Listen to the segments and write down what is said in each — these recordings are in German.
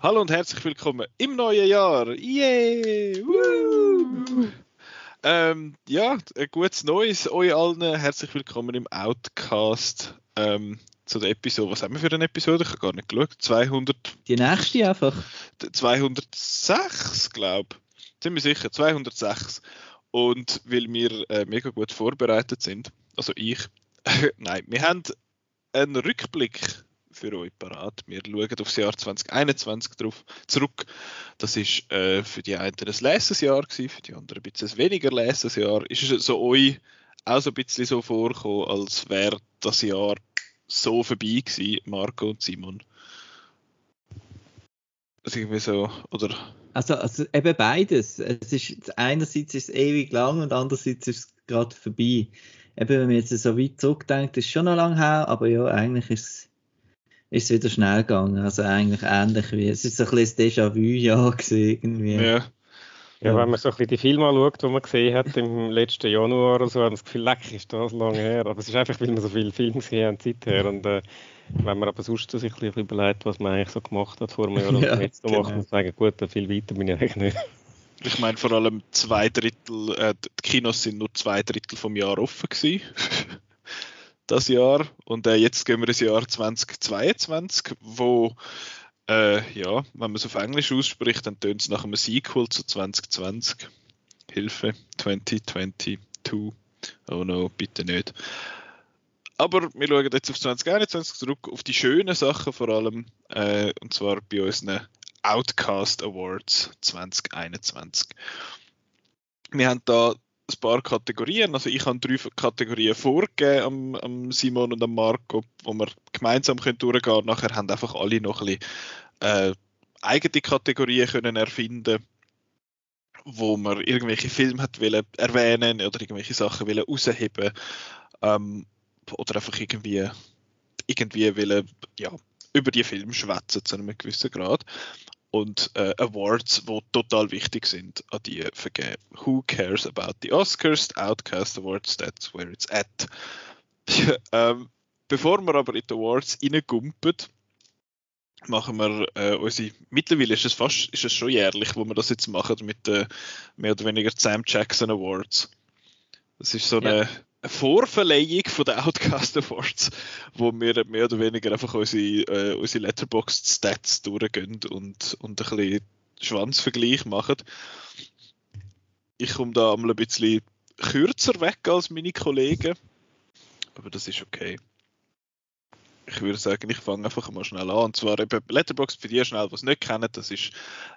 Hallo und herzlich willkommen im neuen Jahr. Yay! Ähm, ja, ein gutes Neues euch allen. Herzlich willkommen im Outcast ähm, zu der Episode. Was haben wir für eine Episode? Ich habe gar nicht geschaut. 200. Die nächste einfach. 206, glaube ich. Ziemlich sicher, 206. Und weil wir äh, mega gut vorbereitet sind, also ich, nein, wir haben einen Rückblick für euch parat. Wir schauen aufs Jahr 2021 drauf zurück. Das ist äh, für die einen ein Lesensjahr gewesen, für die anderen ein bisschen weniger Lesensjahr. Ist es so euch auch so ein bisschen so vorgekommen, als wäre das Jahr so vorbei gewesen, Marco und Simon? Also irgendwie so, oder? Also, also eben beides. Es ist, einerseits ist es ewig lang und andererseits ist es gerade vorbei. Eben, wenn man jetzt so weit zurückdenkt, ist es schon noch lange her, aber ja, eigentlich ist es ist es wieder schnell gegangen. Also eigentlich ähnlich wie, es ist so ein bisschen das Déjà-vu-Jahr irgendwie. Ja. Ja, wenn man so ein bisschen die Filme anschaut, die man gesehen hat im letzten Januar oder so, hat man das Gefühl, leck, ist das lange her. Aber es ist einfach, weil wir so viele Filme gesehen haben seither. Und äh, wenn man aber sonst sich ein bisschen überlegt, was man eigentlich so gemacht hat vor einem Jahr und ja, jetzt so genau. macht, und sagen, gut, viel weiter bin ich eigentlich nicht. Ich meine, vor allem zwei Drittel, äh, die Kinos sind nur zwei Drittel vom Jahr offen gewesen das Jahr. Und äh, jetzt gehen wir ins Jahr 2022, wo, äh, ja, wenn man es auf Englisch ausspricht, dann tönt es nach einem Sequel zu 2020. Hilfe, 2022. Oh no, bitte nicht. Aber wir schauen jetzt auf 2021 zurück, auf die schönen Sachen vor allem, äh, und zwar bei unseren Outcast Awards 2021. Wir haben da ein paar Kategorien. Also ich habe drei Kategorien vorgegeben am, am Simon und am Marco, wo wir gemeinsam können durchgehen können. Nachher haben einfach alle noch ein bisschen äh, eigene Kategorien können erfinden wo man irgendwelche Filme hat wollen erwähnen oder irgendwelche Sachen wollen rausheben ähm, oder einfach irgendwie irgendwie wollen, ja, über die Filme schwätzen zu einem gewissen Grad und äh, Awards, die total wichtig sind, an die vergeben. Who cares about the Oscars? The Outcast Awards, that's where it's at. ähm, bevor wir aber in die Awards reingumpen, machen wir äh, unsere, mittlerweile ist es fast, ist es schon jährlich, wo wir das jetzt machen mit den mehr oder weniger Sam Jackson Awards. Das ist so ja. eine eine Vorverleihung von den Outcast Awards, wo wir mehr oder weniger einfach unsere, äh, unsere Letterboxd Stats durchgehen und, und ein bisschen Schwanzvergleich machen. Ich komme da einmal ein bisschen kürzer weg als meine Kollegen, aber das ist okay ich würde sagen, ich fange einfach mal schnell an. Und zwar eben Letterboxd für die schnell, die es nicht kennen, das ist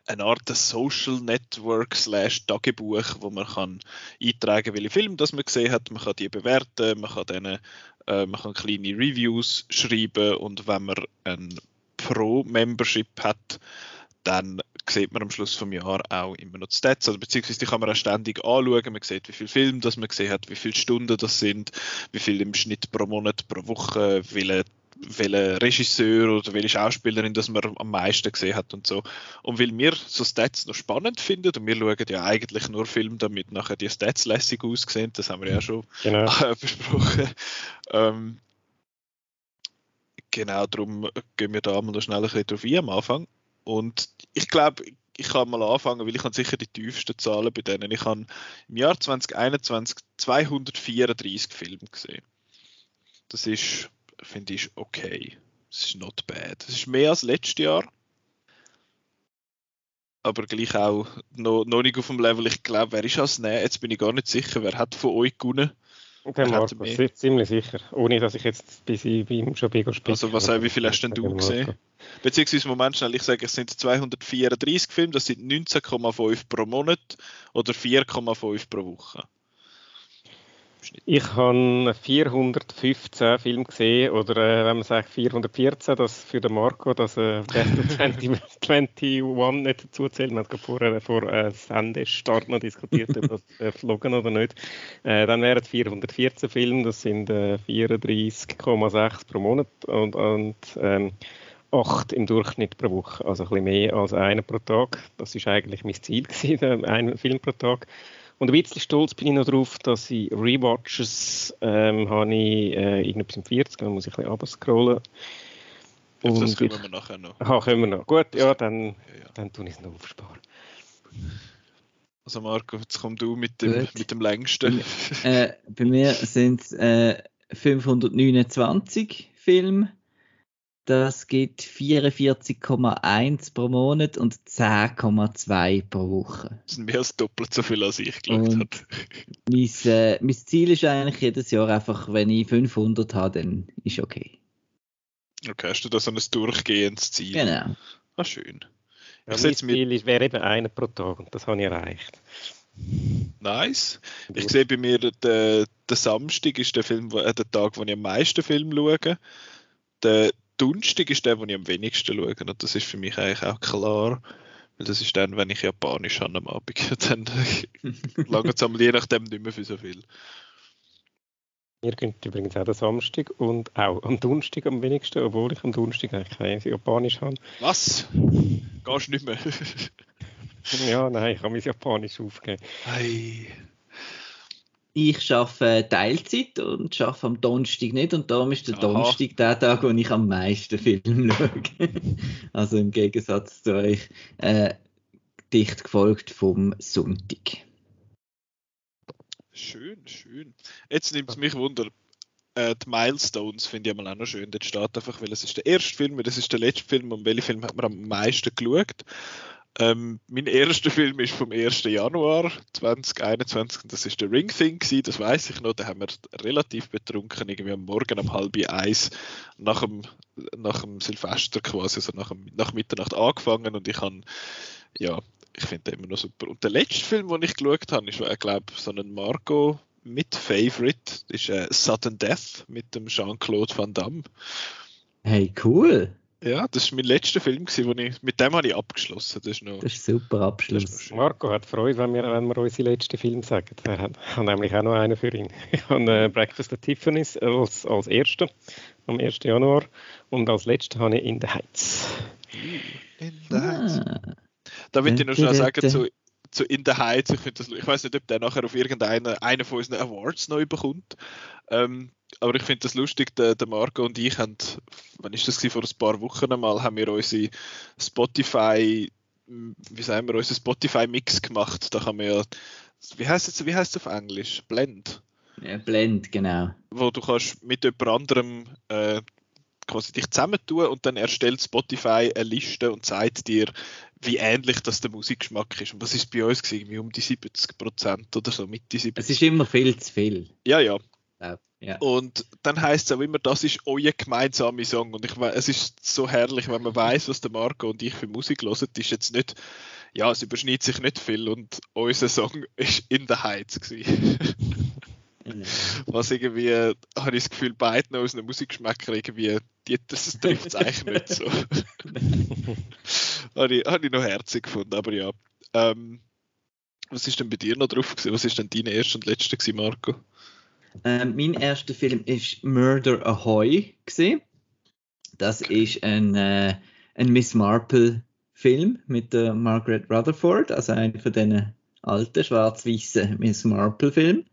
eine Art Social Network slash Tagebuch, wo man kann eintragen, welche Filme das man gesehen hat. Man kann die bewerten, man kann denen, äh, man kann kleine Reviews schreiben und wenn man ein Pro-Membership hat, dann sieht man am Schluss vom Jahr auch immer noch die Stats, also beziehungsweise die kann man auch ständig anschauen, man sieht, wie viele Filme das man gesehen hat, wie viele Stunden das sind, wie viel im Schnitt pro Monat, pro Woche, welche welcher Regisseur oder welche Schauspielerin das man am meisten gesehen hat und so. Und weil wir so Stats noch spannend finden und wir schauen ja eigentlich nur Filme, damit nachher die Stats lässig aussehen, das haben wir ja schon genau. besprochen. Ähm, genau, darum gehen wir da mal noch schnell ein bisschen drauf ein am Anfang. Und ich glaube, ich kann mal anfangen, weil ich habe sicher die tiefsten Zahlen bei denen. Ich habe im Jahr 2021 234 Filme gesehen. Das ist finde ich okay. Es ist not bad. Es ist mehr als letztes Jahr. Aber gleich auch noch, noch nicht auf dem Level. Ich glaube, wer ist als Nähe? Jetzt bin ich gar nicht sicher, wer hat von euch gewonnen. Der Marco, ziemlich sicher. Ohne dass ich jetzt bis beim schon bin Also was, wie viel hast denn du gesehen? Beziehungsweise, Moment schnell, ich sage, es sind 234 Filme, das sind 19,5 pro Monat oder 4,5 pro Woche. Schnitt? Ich habe 415 Filme gesehen, oder äh, wenn man sagt 414, das für den Marco, dass äh, der 2021 nicht dazu zählt. Wir haben vorher vor äh, Sendestart noch diskutiert, ob das äh, flogen oder nicht. Äh, dann wären es 414 Filme, das sind äh, 34,6 pro Monat und, und ähm, acht im Durchschnitt pro Woche, also ein bisschen mehr als einen pro Tag. Das ist eigentlich mein Ziel gewesen, einen Film pro Tag. Und ein bisschen stolz bin ich noch darauf, dass ich Rewatches ähm, habe ich äh, irgendetwas im 40, dann muss ich ein bisschen runterscrollen. Und das können wir nachher noch. Aha, können wir noch. Gut, ja, dann, ja, ja. dann tue ich es noch aufsparen. Also Marco, jetzt komm du mit dem, mit dem längsten. Äh, bei mir sind es äh, 529 Filme. Das gibt 44,1 pro Monat und 10,2 pro Woche. Das sind mehr als doppelt so viel, als ich geschaut habe. Mein, äh, mein Ziel ist eigentlich jedes Jahr einfach, wenn ich 500 habe, dann ist okay. Okay, hast du da so ein durchgehendes Ziel? Genau. Ah, schön. Ja, ich mein Ziel wäre eben einer pro Tag und das habe ich erreicht. Nice. Ich sehe bei mir, der, der Samstag ist der, Film, äh, der Tag, wo ich am meisten Film schaue. Der Donnerstag ist der, wo ich am wenigsten schaue. Und das ist für mich eigentlich auch klar. Weil das ist dann, wenn ich Japanisch habe am Abend. Dann lange es je nachdem nicht mehr für so viel. Mir gehen übrigens auch der Samstag und auch am Donnerstag am wenigsten, obwohl ich am Donnerstag eigentlich kein Japanisch habe. Was? Gehst du nicht mehr? ja, nein, ich habe mein Japanisch aufgegeben. Hey. Ich arbeite Teilzeit und arbeite am Donnerstag nicht und darum ist der Aha. Donnerstag der Tag, wo ich am meisten Film schaue. also im Gegensatz zu euch äh, dicht gefolgt vom Sonntag. Schön, schön. Jetzt nimmt es mich wunder. Äh, die Milestones finde ich auch noch schön. Dort steht einfach, weil es ist der erste Film, das ist der letzte Film, und welchen Film hat man am meisten geschaut. Ähm, mein erster Film ist vom 1. Januar 2021 das ist der Ring Thing gewesen, das weiß ich noch, da haben wir relativ betrunken irgendwie am Morgen um halb eins nach dem, nach dem Silvester quasi, also nach, dem, nach Mitternacht angefangen und ich habe ja, ich finde den immer noch super. Und der letzte Film, den ich geschaut habe, ist, ich glaube, so ein Marco mit Favorite, ist äh, Sudden Death mit dem Jean-Claude Van Damme. Hey, cool. Ja, das war mein letzter Film, wo ich, mit dem habe ich abgeschlossen. Das ist, noch, das ist super Abschluss. Marco hat Freude, wenn wir, wenn wir unsere letzten Film sagen. Er hat, hat nämlich auch noch einen für ihn. Ich habe äh, Breakfast at Tiffany's als, als erster am 1. Januar und als letzten habe ich In the Heights. In the Heights. Ah. Da würde ich noch schnell sagen, zu, zu In the Heights, ich, das, ich weiß nicht, ob der nachher auf irgendeinen einen von unseren Awards neu bekommt. Ähm, aber ich finde das lustig, der, der, Marco und ich haben, wann ist das vor ein paar Wochen einmal, haben wir unsere Spotify, wie sagen wir, unseren Spotify-Mix gemacht. Da man ja, wie heißt es, wie heißt auf Englisch? Blend. Ja, Blend, genau. Wo du kannst mit jemand anderem äh, quasi dich zusammentun und dann erstellt Spotify eine Liste und zeigt dir, wie ähnlich das der Musikgeschmack ist. Und was ist bei uns gewesen? Um die 70 Prozent oder so, Mitte 70. Es ist immer viel zu viel. Ja, ja. ja. Und dann heißt es auch immer, das ist euer gemeinsamer Song. Und ich es ist so herrlich, wenn man weiß, was der Marco und ich für Musik hören. Ist jetzt nicht, ja, es überschneidet sich nicht viel und unser Song ist in der Heiz gewesen. Was irgendwie, habe ich das Gefühl, beiden aus einem Musikgeschmäcker irgendwie, die, das trifft es eigentlich nicht so. habe, ich, habe ich noch herzig gefunden, aber ja. Ähm, was ist denn bei dir noch drauf gewesen? Was ist denn dein erster und letzter gewesen, Marco? Ähm, mein erster Film ist Murder Ahoy gewesen. Das ist ein, äh, ein Miss Marple Film mit der Margaret Rutherford, also einer von diesen alten schwarz-weißen Miss Marple Filmen.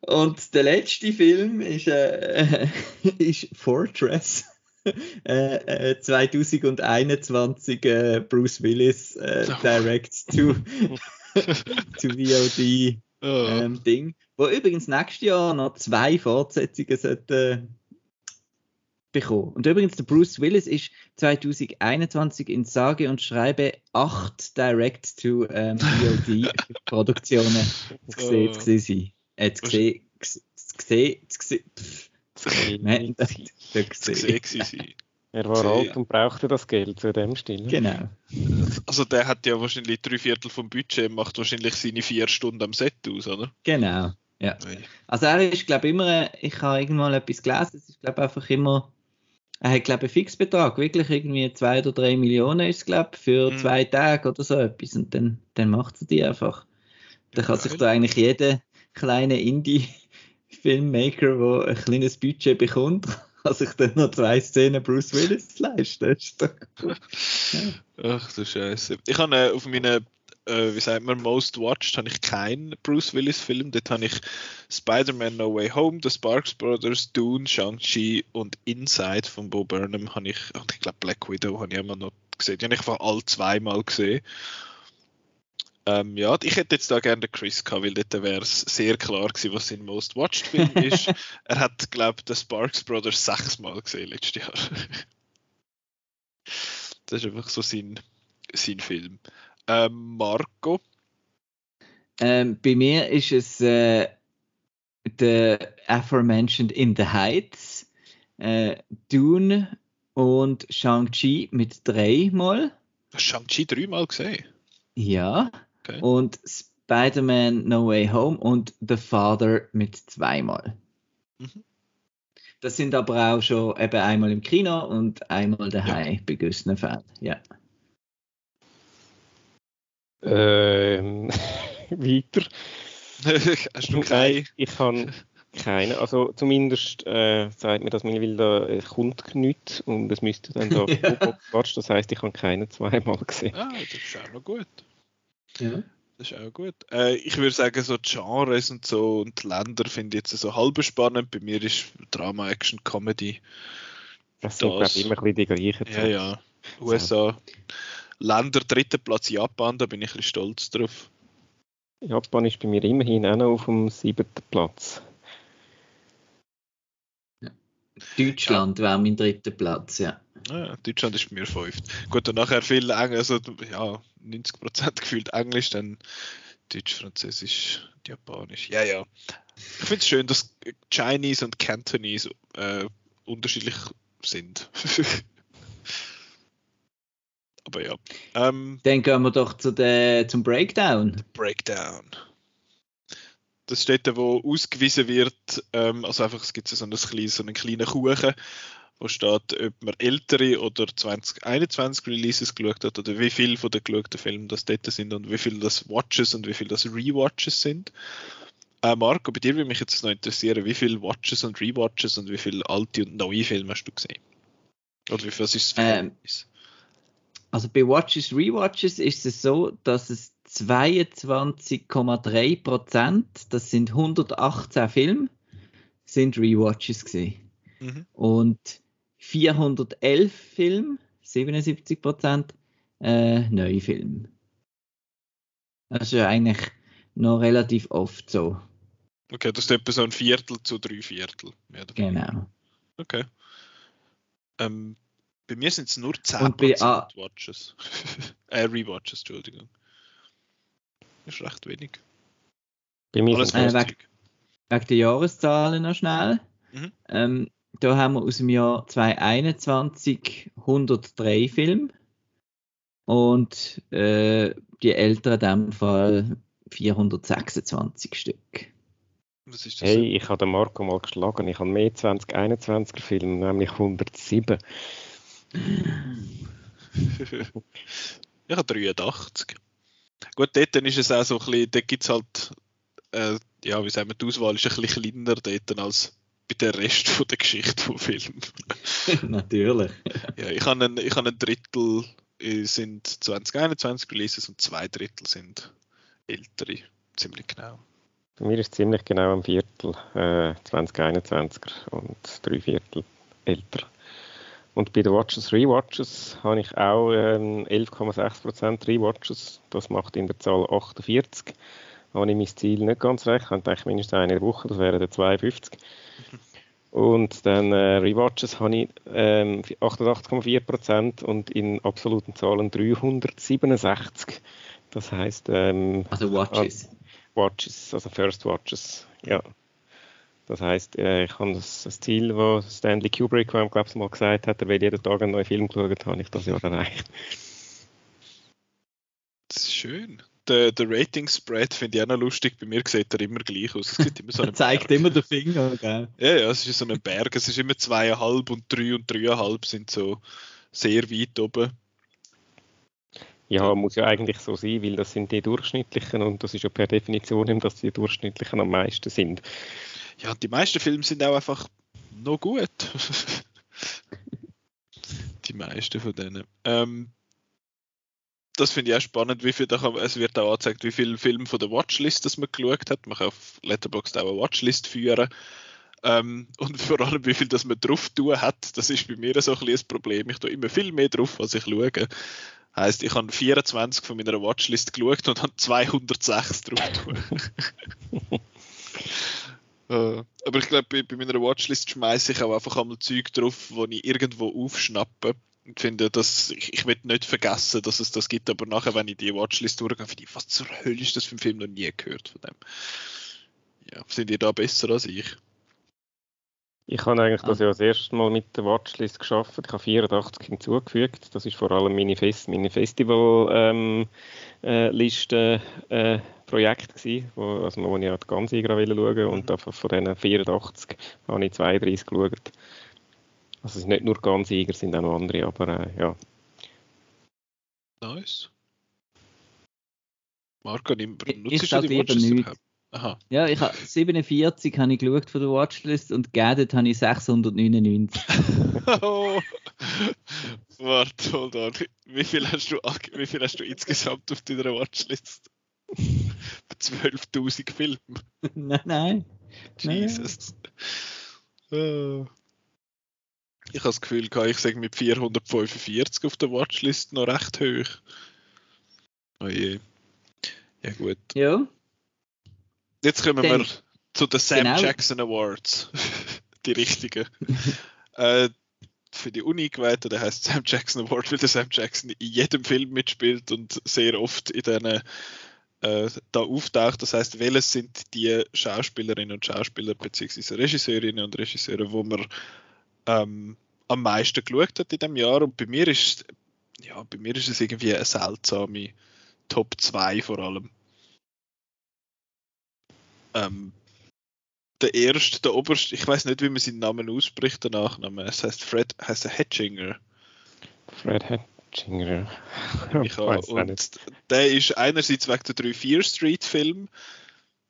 Und der letzte Film ist, äh, ist Fortress. äh, 2021 äh, äh, Bruce Willis äh, direct to, to VOD ähm, Ding. Wo übrigens nächstes Jahr noch zwei Fortsetzungen sollte, bekommen. Und übrigens, der Bruce Willis ist 2021 in sage und schreibe acht Direct to ähm, VOD Produktionen zu sehen, zu sehen äh, zu sehen, zu sehen, zu sehen, Er war alt und brauchte das Geld zu dem Stil. Genau. Also der hat ja wahrscheinlich drei Viertel vom Budget, macht wahrscheinlich seine vier Stunden am Set aus, oder? Genau. Ja. Also er ist, glaube ich, immer, ich habe irgendwann etwas gelesen, es ist, glaube ich, einfach immer, er hat, glaube ich, einen Fixbetrag, wirklich irgendwie zwei oder drei Millionen ist, glaube ich, für mhm. zwei Tage oder so etwas und dann, dann macht er die einfach. Da kann sich da eigentlich jeder kleine Indie-Filmmaker, der ein kleines Budget bekommt, kann sich dann noch zwei Szenen Bruce Willis leisten. Ach du Scheiße. Ich habe äh, auf meinen, äh, wie sagt man, Most Watched habe ich keinen Bruce Willis Film. Dort habe ich Spider-Man No Way Home, The Sparks Brothers, Dune, Shang-Chi und Inside von Bo Burnham habe ich, ich glaube Black Widow habe ich immer noch gesehen. Die habe ich einfach alle zweimal gesehen. Ähm, ja, ich hätte jetzt da gerne den Chris gehabt, weil dort wäre es sehr klar gewesen, was sein Most Watched Film ist. er hat, glaube ich, den Sparks Brothers sechsmal gesehen letztes Jahr. das ist einfach so sein, sein Film. Ähm, Marco? Ähm, bei mir ist es äh, der aforementioned In the Heights, äh, Dune und Shang-Chi mit dreimal. Shang-Chi dreimal gesehen? Ja. Okay. Und Spider-Man No Way Home und The Father mit zweimal. Mhm. Das sind aber auch schon eben einmal im Kino und einmal daheim ja. bei gewissen Fällen. Ja. Ähm, weiter. Hast du keine? Ich habe keine. Also zumindest äh, sagt mir, dass meine Wilda äh, kommt nichts und es müsste dann da ja. Das heißt, ich habe keine zweimal gesehen. Ah, das ist auch noch gut. Ja. Das ist auch gut. Äh, ich würde sagen, so die Genres und so und die Länder finde ich jetzt so halb spannend. Bei mir ist Drama, Action, Comedy. Das sind, glaube immer ein bisschen die gleichen. Ja, ja. USA. Länder, dritter Platz Japan, da bin ich ein bisschen stolz drauf. Japan ist bei mir immerhin auch noch auf dem siebten Platz. Deutschland ja. wäre mein dritter Platz, ja. ja. Deutschland ist bei mir fünft. Gut, und nachher viel Englisch, also ja, 90% gefühlt Englisch, dann Deutsch, Französisch, Japanisch. Ja, ja. Ich finde es schön, dass Chinese und Cantonese äh, unterschiedlich sind. Aber ja. Ähm, Dann gehen wir doch zu der, zum Breakdown. Breakdown. Das ist dort, wo ausgewiesen wird, ähm, also einfach, es gibt so, ein kleines, so einen kleinen Kuchen, wo steht, ob man ältere oder 2021 Releases geschaut hat oder wie viel von den geschauten Filmen das dort sind und wie viel das Watches und wie viel das Rewatches sind. Äh, Marco, bei dir würde mich jetzt noch interessieren, wie viele Watches und Rewatches und wie viele alte und neue Filme hast du gesehen? Oder wie viel ist es ähm, Also bei Watches, Rewatches ist es so, dass es 22,3 Prozent, das sind 118 Filme, sind Rewatches gesehen. Mhm. Und 411 Filme, 77 Prozent, äh, neue Filme. Das ist eigentlich noch relativ oft so. Okay, das ist etwa so ein Viertel zu drei Viertel. Genau. Okay. Ähm, bei mir sind es nur 10% bei, Watches. äh, Rewatches, Entschuldigung ist recht wenig. Bei mir Alles äh, wegen, wegen der Jahreszahlen noch schnell. Mhm. Ähm, da haben wir aus dem Jahr 2021 103 Filme und äh, die älteren in dem Fall 426 Stück. Was ist das? Hey, ich habe den Marco mal geschlagen. Ich habe mehr 2021er Filme, nämlich 107. ich habe 83. Gut, dort ist es auch so ein bisschen, dort gibt es halt, äh, ja, wie sagen wir, die Auswahl ist ein bisschen kleiner dort als bei der Rest von der Geschichte vom Film. Natürlich. ja, ich habe ein, ich habe ein Drittel äh, sind 2021 Releases und zwei Drittel sind ältere, ziemlich genau. Bei mir ist es ziemlich genau ein Viertel äh, 2021er und drei Viertel älter. Und bei den Watches Rewatches habe ich auch ähm, 11,6% Rewatches. Das macht in der Zahl 48. Da habe ich mein Ziel nicht ganz recht. Ich habe mindestens eine Woche, das wären 52. Und dann äh, Rewatches habe ich ähm, 88,4% und in absoluten Zahlen 367. Das heißt. Ähm, also Watches. Watches, also First Watches, ja. Das heißt, äh, ich habe das, das, Ziel, das Stanley Kubrick, glaube ich, mal gesagt hat, er will jeden Tag einen neuen Film schauen, habe ich das Jahr erreicht. Das ist schön. Der, der Rating-Spread finde ich auch noch lustig. Bei mir sieht er immer gleich aus. Es sieht immer so er zeigt Berg. immer den Finger, gell? Ja, ja, es ist so ein Berg. Es ist immer zweieinhalb und drei und dreieinhalb sind so sehr weit oben. Ja, muss ja eigentlich so sein, weil das sind die durchschnittlichen und das ist ja per Definition, dass die durchschnittlichen am meisten sind ja, die meisten Filme sind auch einfach noch gut. die meisten von denen. Ähm, das finde ich auch spannend, wie viel da kann, es wird auch angezeigt, wie viele Filme von der Watchlist das man geschaut hat. Man kann auf Letterboxd auch eine Watchlist führen. Ähm, und vor allem, wie viel das man drauf tun hat, das ist bei mir so ein bisschen ein Problem. Ich tue immer viel mehr drauf, als ich schaue. Heißt, ich habe 24 von meiner Watchlist geschaut und habe 206 drauf tun. äh, aber ich glaube, bei, bei, meiner Watchlist schmeiße ich auch einfach einmal Zeug drauf, wo ich irgendwo aufschnappe. Und finde, dass ich, ich will nicht vergessen, dass es das gibt, aber nachher, wenn ich die Watchlist durchgehe, finde ich, was zur Hölle ist das für ein Film noch nie gehört von dem. Ja, sind ihr da besser als ich? Ich habe eigentlich das ah. ja das erste Mal mit der Watchlist geschafft. Ich habe 84 hinzugefügt. Das ist vor allem meine, Fest meine Festival-Liste ähm, äh, Projekt gewesen, wo, also wo ich auch die Ganzsieger schauen und mhm. von diesen 84 habe ich 32 geschaut. Also es sind nicht nur Ganzsieger, es sind auch noch andere, aber äh, ja. Nice. Marco, nutzt ich, du die Watchlist überhaupt? Aha. Ja, ich habe 47 habe ich geschaut von der Watchlist und geadet habe ich 699. oh. Warte, hold on. Wie viel, hast du, wie viel hast du insgesamt auf deiner Watchlist? 12.000 Filme? nein, nein. Jesus. Nein. Ich habe das Gefühl, ich sage mit 445 auf der Watchlist noch recht hoch. Oh je. Ja, gut. Ja. Jetzt kommen Dann, wir zu den Sam genau. Jackson Awards. die richtigen. äh, für die Uni-Geweihten, der heißt Sam Jackson Award, weil der Sam Jackson in jedem Film mitspielt und sehr oft in diesen äh, da auftaucht. Das heißt, welches sind die Schauspielerinnen und Schauspieler bzw. Regisseurinnen und Regisseure, wo man ähm, am meisten geschaut hat in dem Jahr? Und bei mir ist ja, bei mir ist es irgendwie eine seltsame Top 2 vor allem. Ähm, der erste, der oberste, ich weiß nicht, wie man seinen Namen ausspricht, der Nachname. Es heißt Fred, heißt er Hatchinger. Fred Hatchinger. ich und der ist einerseits wegen der 3 4 Street Film,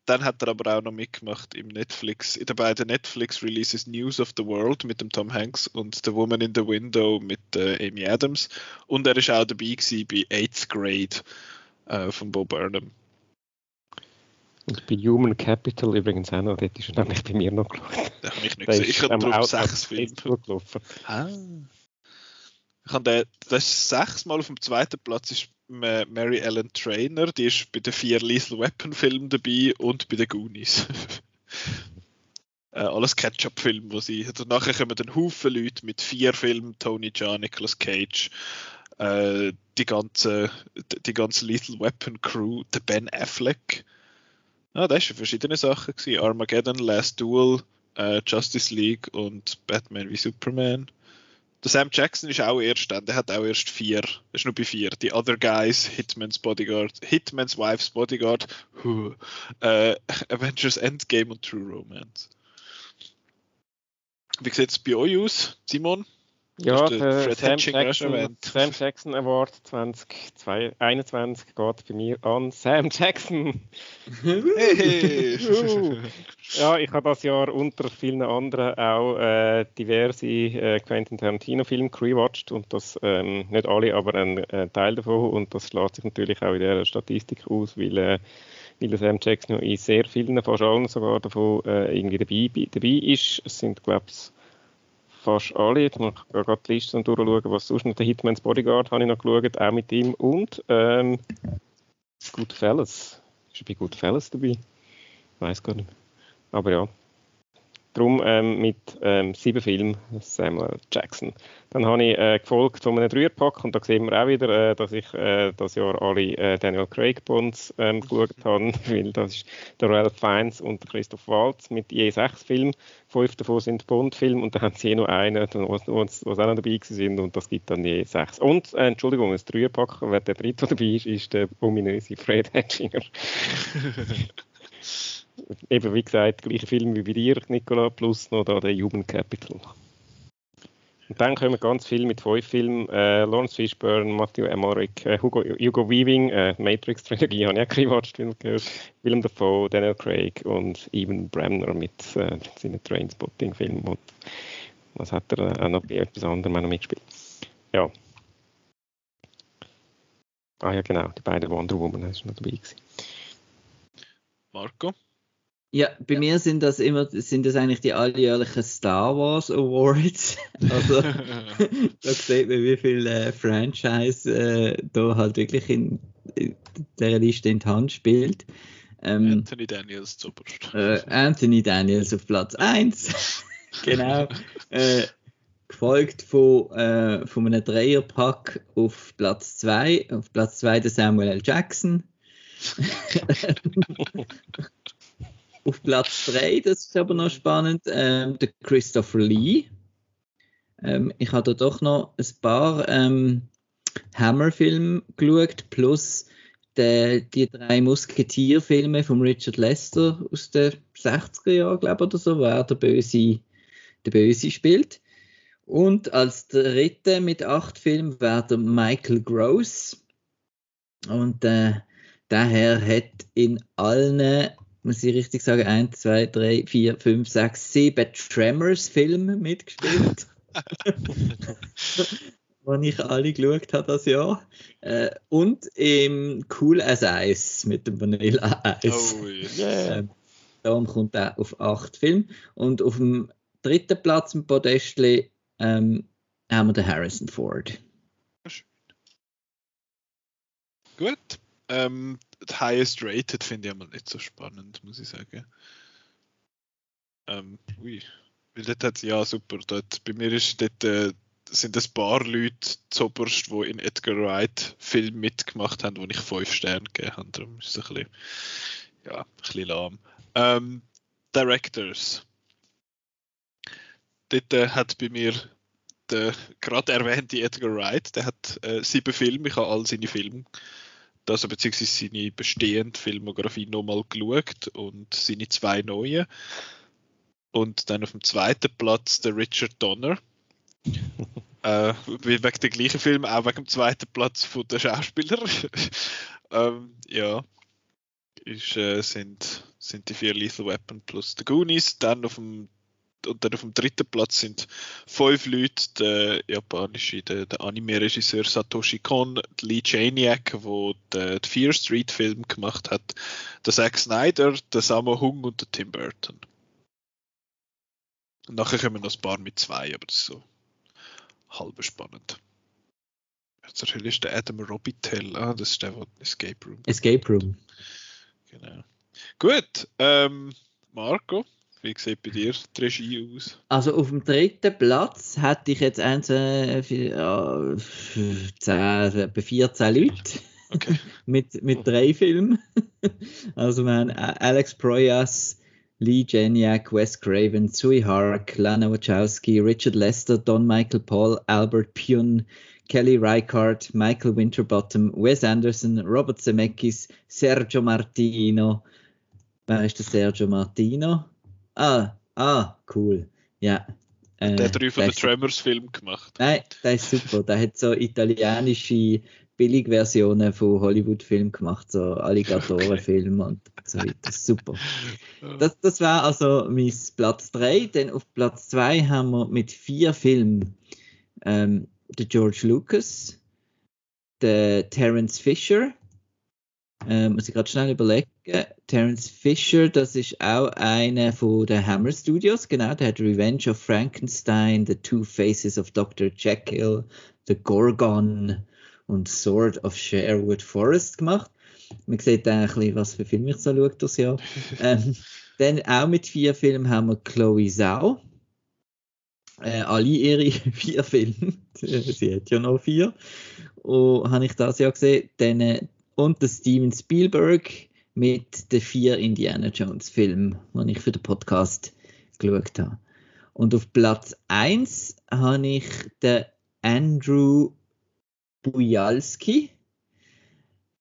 dann hat er aber auch noch mitgemacht im Netflix, in den beiden Netflix Releases News of the World mit dem Tom Hanks und The Woman in the Window mit äh, Amy Adams. Und er ist auch dabei gewesen bei Eighth Grade äh, von Bob Burnham. Und bei Human Capital übrigens auch noch, dort ist er nämlich bei mir noch geschaut. Das habe ich nicht gesehen. Ich habe drauf sechs Filme. Gelaufen. Ah. Ich habe den, das ist sechsmal auf dem zweiten Platz ist Mary Ellen Trainer, die ist bei den vier Lethal Weapon Filmen dabei und bei den Goonies. äh, alles Ketchup-Filme, wo sie. Also nachher kommen dann Haufen Leute mit vier Filmen: Tony Jaa, Nicolas Cage, äh, die ganze, die ganze Lethal Weapon Crew, der Ben Affleck. Ah, das waren verschiedene Sachen. Gewesen. Armageddon, Last Duel, äh, Justice League und Batman wie Superman. Der Sam Jackson ist auch erst dann, der hat auch erst vier, ist nur bei vier. Die Other Guys, Hitman's Bodyguard, Hitman's Wife's Bodyguard, huh, äh, Avengers Endgame und True Romance. Wie sieht es bei euch aus, Simon? Ja, der Sam Jackson, Sam Jackson Award 2021 geht bei mir an Sam Jackson. Hey. ja, ich habe das Jahr unter vielen anderen auch äh, diverse äh, Quentin Tarantino Filme rewatcht und das ähm, nicht alle, aber ein äh, Teil davon und das schlägt sich natürlich auch in der Statistik aus, weil äh, weil Sam Jackson in sehr vielen, fast allen sogar davon äh, irgendwie dabei, dabei ist. Es sind, glaube ich, fast alle. Jetzt muss ich gerade die Liste durchschauen, was sonst noch. Der Hitman's Bodyguard habe ich noch geschaut, auch mit ihm. Und ähm, Goodfellas. Ist er bei Goodfellas dabei? Weiß gar nicht. Aber ja. Darum ähm, mit ähm, sieben Filmen Samuel Jackson. Dann habe ich äh, gefolgt von einem Dreierpack und da sehen wir auch wieder, äh, dass ich äh, das Jahr alle äh, Daniel Craig Bonds ähm, geschaut habe, weil das ist der Ralph Fiennes und der Christoph Waltz mit je sechs Filmen. Fünf davon sind Bond-Filme und dann haben sie eh noch einen, was, auch noch dabei sind und das gibt dann je sechs. Und, äh, Entschuldigung, das Dreierpack, wer der dritte dabei ist, ist der ominöse Fred Hatchinger. eben wie gesagt, gleiche Film wie bei dir, Nicola, plus noch da der Human Capital. Und dann kommen ganz viel mit fünf Filmen. Äh, Lawrence Fishburne, Matthew Emmerich, äh, Hugo, Hugo Weaving, äh, Matrix-Trilogie habe ich auch gerewatcht, gehört. Willem Dafoe, Daniel Craig und Evan Bremner mit äh, seinen Trainspotting-Filmen. Was hat er äh, auch noch bei etwas anderem mitgespielt? Ja. Ah ja, genau, die beiden Wonder Woman ist noch dabei gewesen. Marco? Ja, bei ja. mir sind das immer, sind das eigentlich die alljährlichen Star Wars Awards. Also da sieht man, wie viel äh, Franchise äh, da halt wirklich in, in der Liste in die Hand spielt. Ähm, Anthony Daniels zuoberst. Äh, Anthony Daniels auf Platz 1. genau. Äh, gefolgt von, äh, von einem Dreierpack auf Platz 2. Auf Platz 2 der Samuel L. Jackson. Auf Platz 3, das ist aber noch spannend, ähm, der Christopher Lee. Ähm, ich habe da doch noch ein paar ähm, Hammer-Filme geschaut, plus de, die drei Musketierfilme von Richard Lester aus den 60er Jahren, glaube ich, oder so, wo er der Böse, der Böse spielt. Und als dritte mit acht Filmen wäre der Michael Gross. Und äh, daher hat in allen muss ich richtig sagen, 1, 2, 3, 4, 5, 6, 7 Tremors-Filme mitgespielt. die ich alle geschaut habe das Jahr. Äh, und im Cool as Ice mit dem Vanilla Ice. Oh, yeah. äh, darum kommt er auf 8 Filme. Und auf dem dritten Platz im Podestli ähm, haben wir den Harrison Ford. Gut. Ähm, highest rated finde ich aber nicht so spannend, muss ich sagen. Ähm, ui. Weil dort hat ja super. Dort, bei mir ist dort, äh, sind ein paar Leute zoberst, die in Edgar Wright Film mitgemacht haben, wo ich fünf Sterne gegeben habe. Darum ist es ein bisschen, ja, ein bisschen lahm. Ähm, Directors. Dort äh, hat bei mir der gerade erwähnte Edgar Wright, der hat äh, sieben Filme, ich habe all seine Filme also beziehungsweise seine bestehende Filmografie nochmal geschaut und seine zwei neuen. Und dann auf dem zweiten Platz der Richard Donner. äh, wegen dem gleichen Film, auch wegen dem zweiten Platz von der Schauspieler. ähm, ja, ist, äh, sind, sind die vier Lethal Weapon plus The Goonies. Dann auf dem und dann auf dem dritten Platz sind fünf Leute, der japanische, der, der Anime-Regisseur Satoshi Kon, Lee Janiak, der den, Fear Street-Film gemacht hat, der Zack Snyder, der Sammo Hung und der Tim Burton. Und nachher kommen noch ein paar mit zwei, aber das ist so halb spannend. Jetzt ist der Adam Robitel, ah, das ist der, der Escape Room. Escape Room. Genau. Gut, ähm, Marco, wie sieht bei dir die Regie aus? Also auf dem dritten Platz hätte ich jetzt ein, zwei, vier, ja, 10, 14 Leute. Okay. mit, mit drei Filmen. also wir haben Alex Proyas, Lee Janiak, Wes Craven, Sui Hark, Lana Wachowski, Richard Lester, Don Michael Paul, Albert Pune, Kelly Reichardt, Michael Winterbottom, Wes Anderson, Robert Zemeckis, Sergio Martino. Wer ist der Sergio Martino? Ah, ah, cool. Ja. Äh, der hat drei von den Tremors-Filmen gemacht. Nein, der ist super. Der hat so italienische Billigversionen von Hollywood-Filmen gemacht, so Alligatoren-Filme okay. und so weiter. Super. Das, das war also mein Platz 3. Dann auf Platz 2 haben wir mit vier Filmen ähm, den George Lucas, der Terence Fisher, äh, muss ich gerade schnell überlegen. Terence Fisher, das ist auch einer von den Hammer Studios, genau. Der hat Revenge of Frankenstein, The Two Faces of Dr. Jekyll, The Gorgon und Sword of Sherwood Forest gemacht. Man sieht da ein bisschen, was für Filme ich so schaue das Jahr. ähm, dann auch mit vier Filmen haben wir Chloe Zhao. Äh, alle ihre vier Filme. Sie hat ja noch vier. Und habe ich das ja gesehen. Dann äh, und der Steven Spielberg mit den vier Indiana Jones Filmen, die ich für den Podcast geschaut habe. Und auf Platz 1 habe ich den Andrew Bujalski.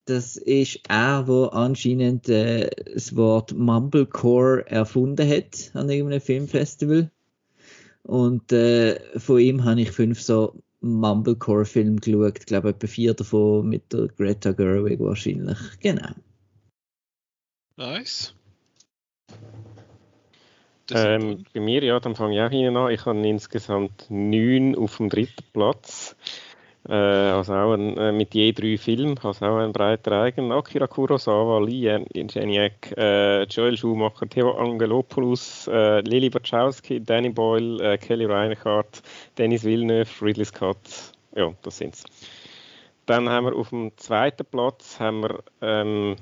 Das ist er, der anscheinend äh, das Wort Mumblecore erfunden hat an irgendeinem Filmfestival. Und äh, von ihm habe ich fünf so Mumblecore-Filme geschaut. Ich glaube, etwa vier davon mit der Greta Gerwig wahrscheinlich. Genau. Nice. Ähm, bei mir, ja, dann fange ich auch hinten an. Ich habe insgesamt neun auf dem dritten Platz. Äh, also auch ein, äh, mit je drei Filmen, also auch ein breiter Eigen. Akira Kurosawa, Lee Janiak, äh, Joel Schumacher, Theo Angelopoulos, äh, Lili Wachowski, Danny Boyle, äh, Kelly Reinhardt, Dennis Villeneuve, Ridley Scott. Ja, das sind's. Dann haben wir auf dem zweiten Platz haben wir ähm,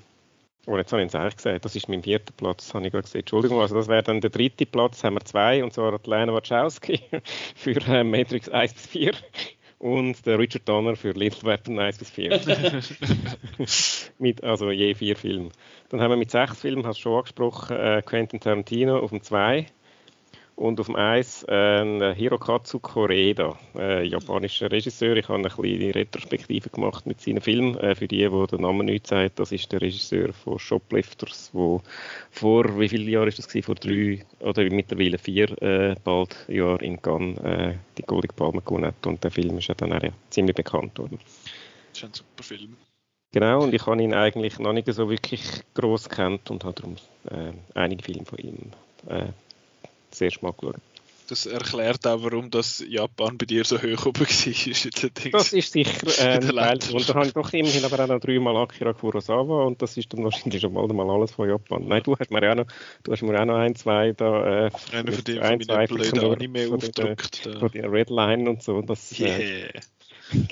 Oh, jetzt habe ich es eigentlich gesagt, das ist mein vierter Platz, habe ich gerade gesehen. Entschuldigung, also das wäre dann der dritte Platz, haben wir zwei, und zwar Lena Wachowski für äh, Matrix 1 bis 4 und der Richard Donner für Little Weapon 1 bis 4. mit also je vier Filmen. Dann haben wir mit sechs Filmen, hast du schon angesprochen, äh, Quentin Tarantino auf dem 2, und auf dem Eis äh, Hirokazu Koreda, äh, japanischer Regisseur. Ich habe eine kleine Retrospektive gemacht mit seinen Filmen. Äh, für die, die den Namen nicht sagt, das ist der Regisseur von Shoplifters, wo vor, wie viele Jahre ist das gewesen? Vor drei oder mittlerweile vier äh, bald Jahre in Cannes äh, die Golden Palme gewonnen hat. Und der Film ist ja dann auch ziemlich bekannt worden. Das ist ein super Film. Genau, und ich habe ihn eigentlich noch nicht so wirklich groß kennt und habe darum äh, einige Filme von ihm äh, das erste Mal. Das erklärt auch, warum das Japan bei dir so hoch oben war. Das ist sicher äh, ein Teil. Und da habe ich doch immerhin aber auch noch dreimal Akira Kurosawa und das ist dann wahrscheinlich schon mal, mal alles von Japan. Nein, du hast mir auch noch, du hast mir auch noch ein, zwei da. Äh, Einer von den ein, zwei blöden Anime aufgedruckt. Von der Red Line und so. Das, yeah. Äh,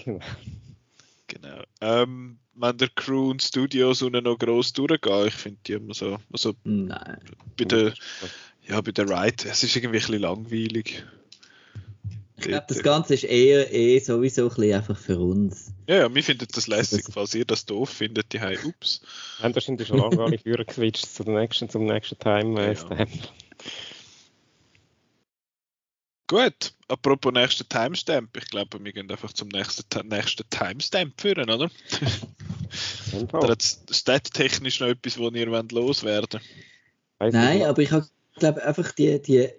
genau. genau. Ähm, wenn der Crew und Studios unten noch gross durchgehen, ich finde die immer so. Also Nein. Bei der, ja, bei der Ride, es ist irgendwie ein bisschen langweilig. Ich glaube, das Ganze ist eher eh sowieso ein bisschen einfach für uns. Ja, ja, wir finden das lässig, falls ihr das doof findet, die haben, ups. Haben das sind schon lange gar nicht geswitcht zu den nächsten, zum nächsten Time äh, ja. Gut, apropos nächsten Timestamp, ich glaube, wir gehen einfach zum nächsten, nächsten Timestamp führen, oder? oder hat stat-technisch noch etwas, wo ihr loswerden wollt? Nein, aber ich habe glaube einfach die, die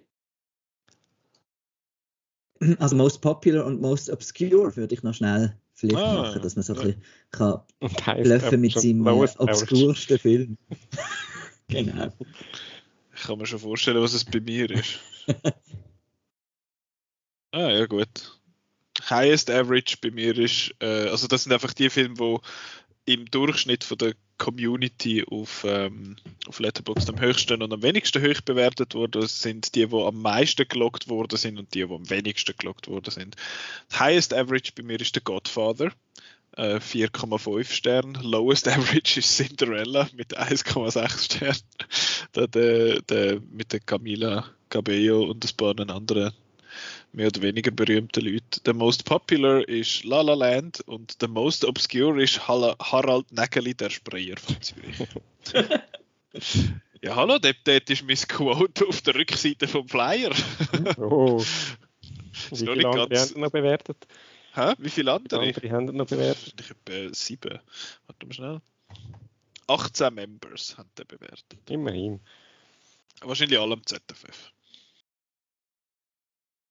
also most popular und most obscure würde ich noch schnell vielleicht ah, machen, dass man so ein bisschen kann bluffen mit seinem obskursten Film. genau. Ich kann mir schon vorstellen, was es bei mir ist. ah, ja gut. Highest Average bei mir ist, äh, also das sind einfach die Filme, wo im Durchschnitt von der Community auf, ähm, auf Letterboxd am höchsten und am wenigsten hoch bewertet wurden, sind die, die am meisten gelockt worden sind und die, die am wenigsten gelockt worden sind. Das highest average bei mir ist der Godfather. 4,5 äh, Sterne. Lowest Average ist Cinderella mit 1,6 Sternen. der, der, der, mit der Camila Cabello und ein paar anderen mehr oder weniger berühmte Leute. Der most popular ist La La Land und der most obscure ist Harald Nägeli, der Sprayer von Zürich. ja, hallo, dort, dort ist mein Quote auf der Rückseite vom Flyer. oh. Wie viele andere ganz... haben noch bewertet? Hä? Wie viele andere? Wie andere haben noch bewertet? Ich habe sieben. Warte mal schnell. 18 Members haben den bewertet. Immerhin. Wahrscheinlich alle am ZFF.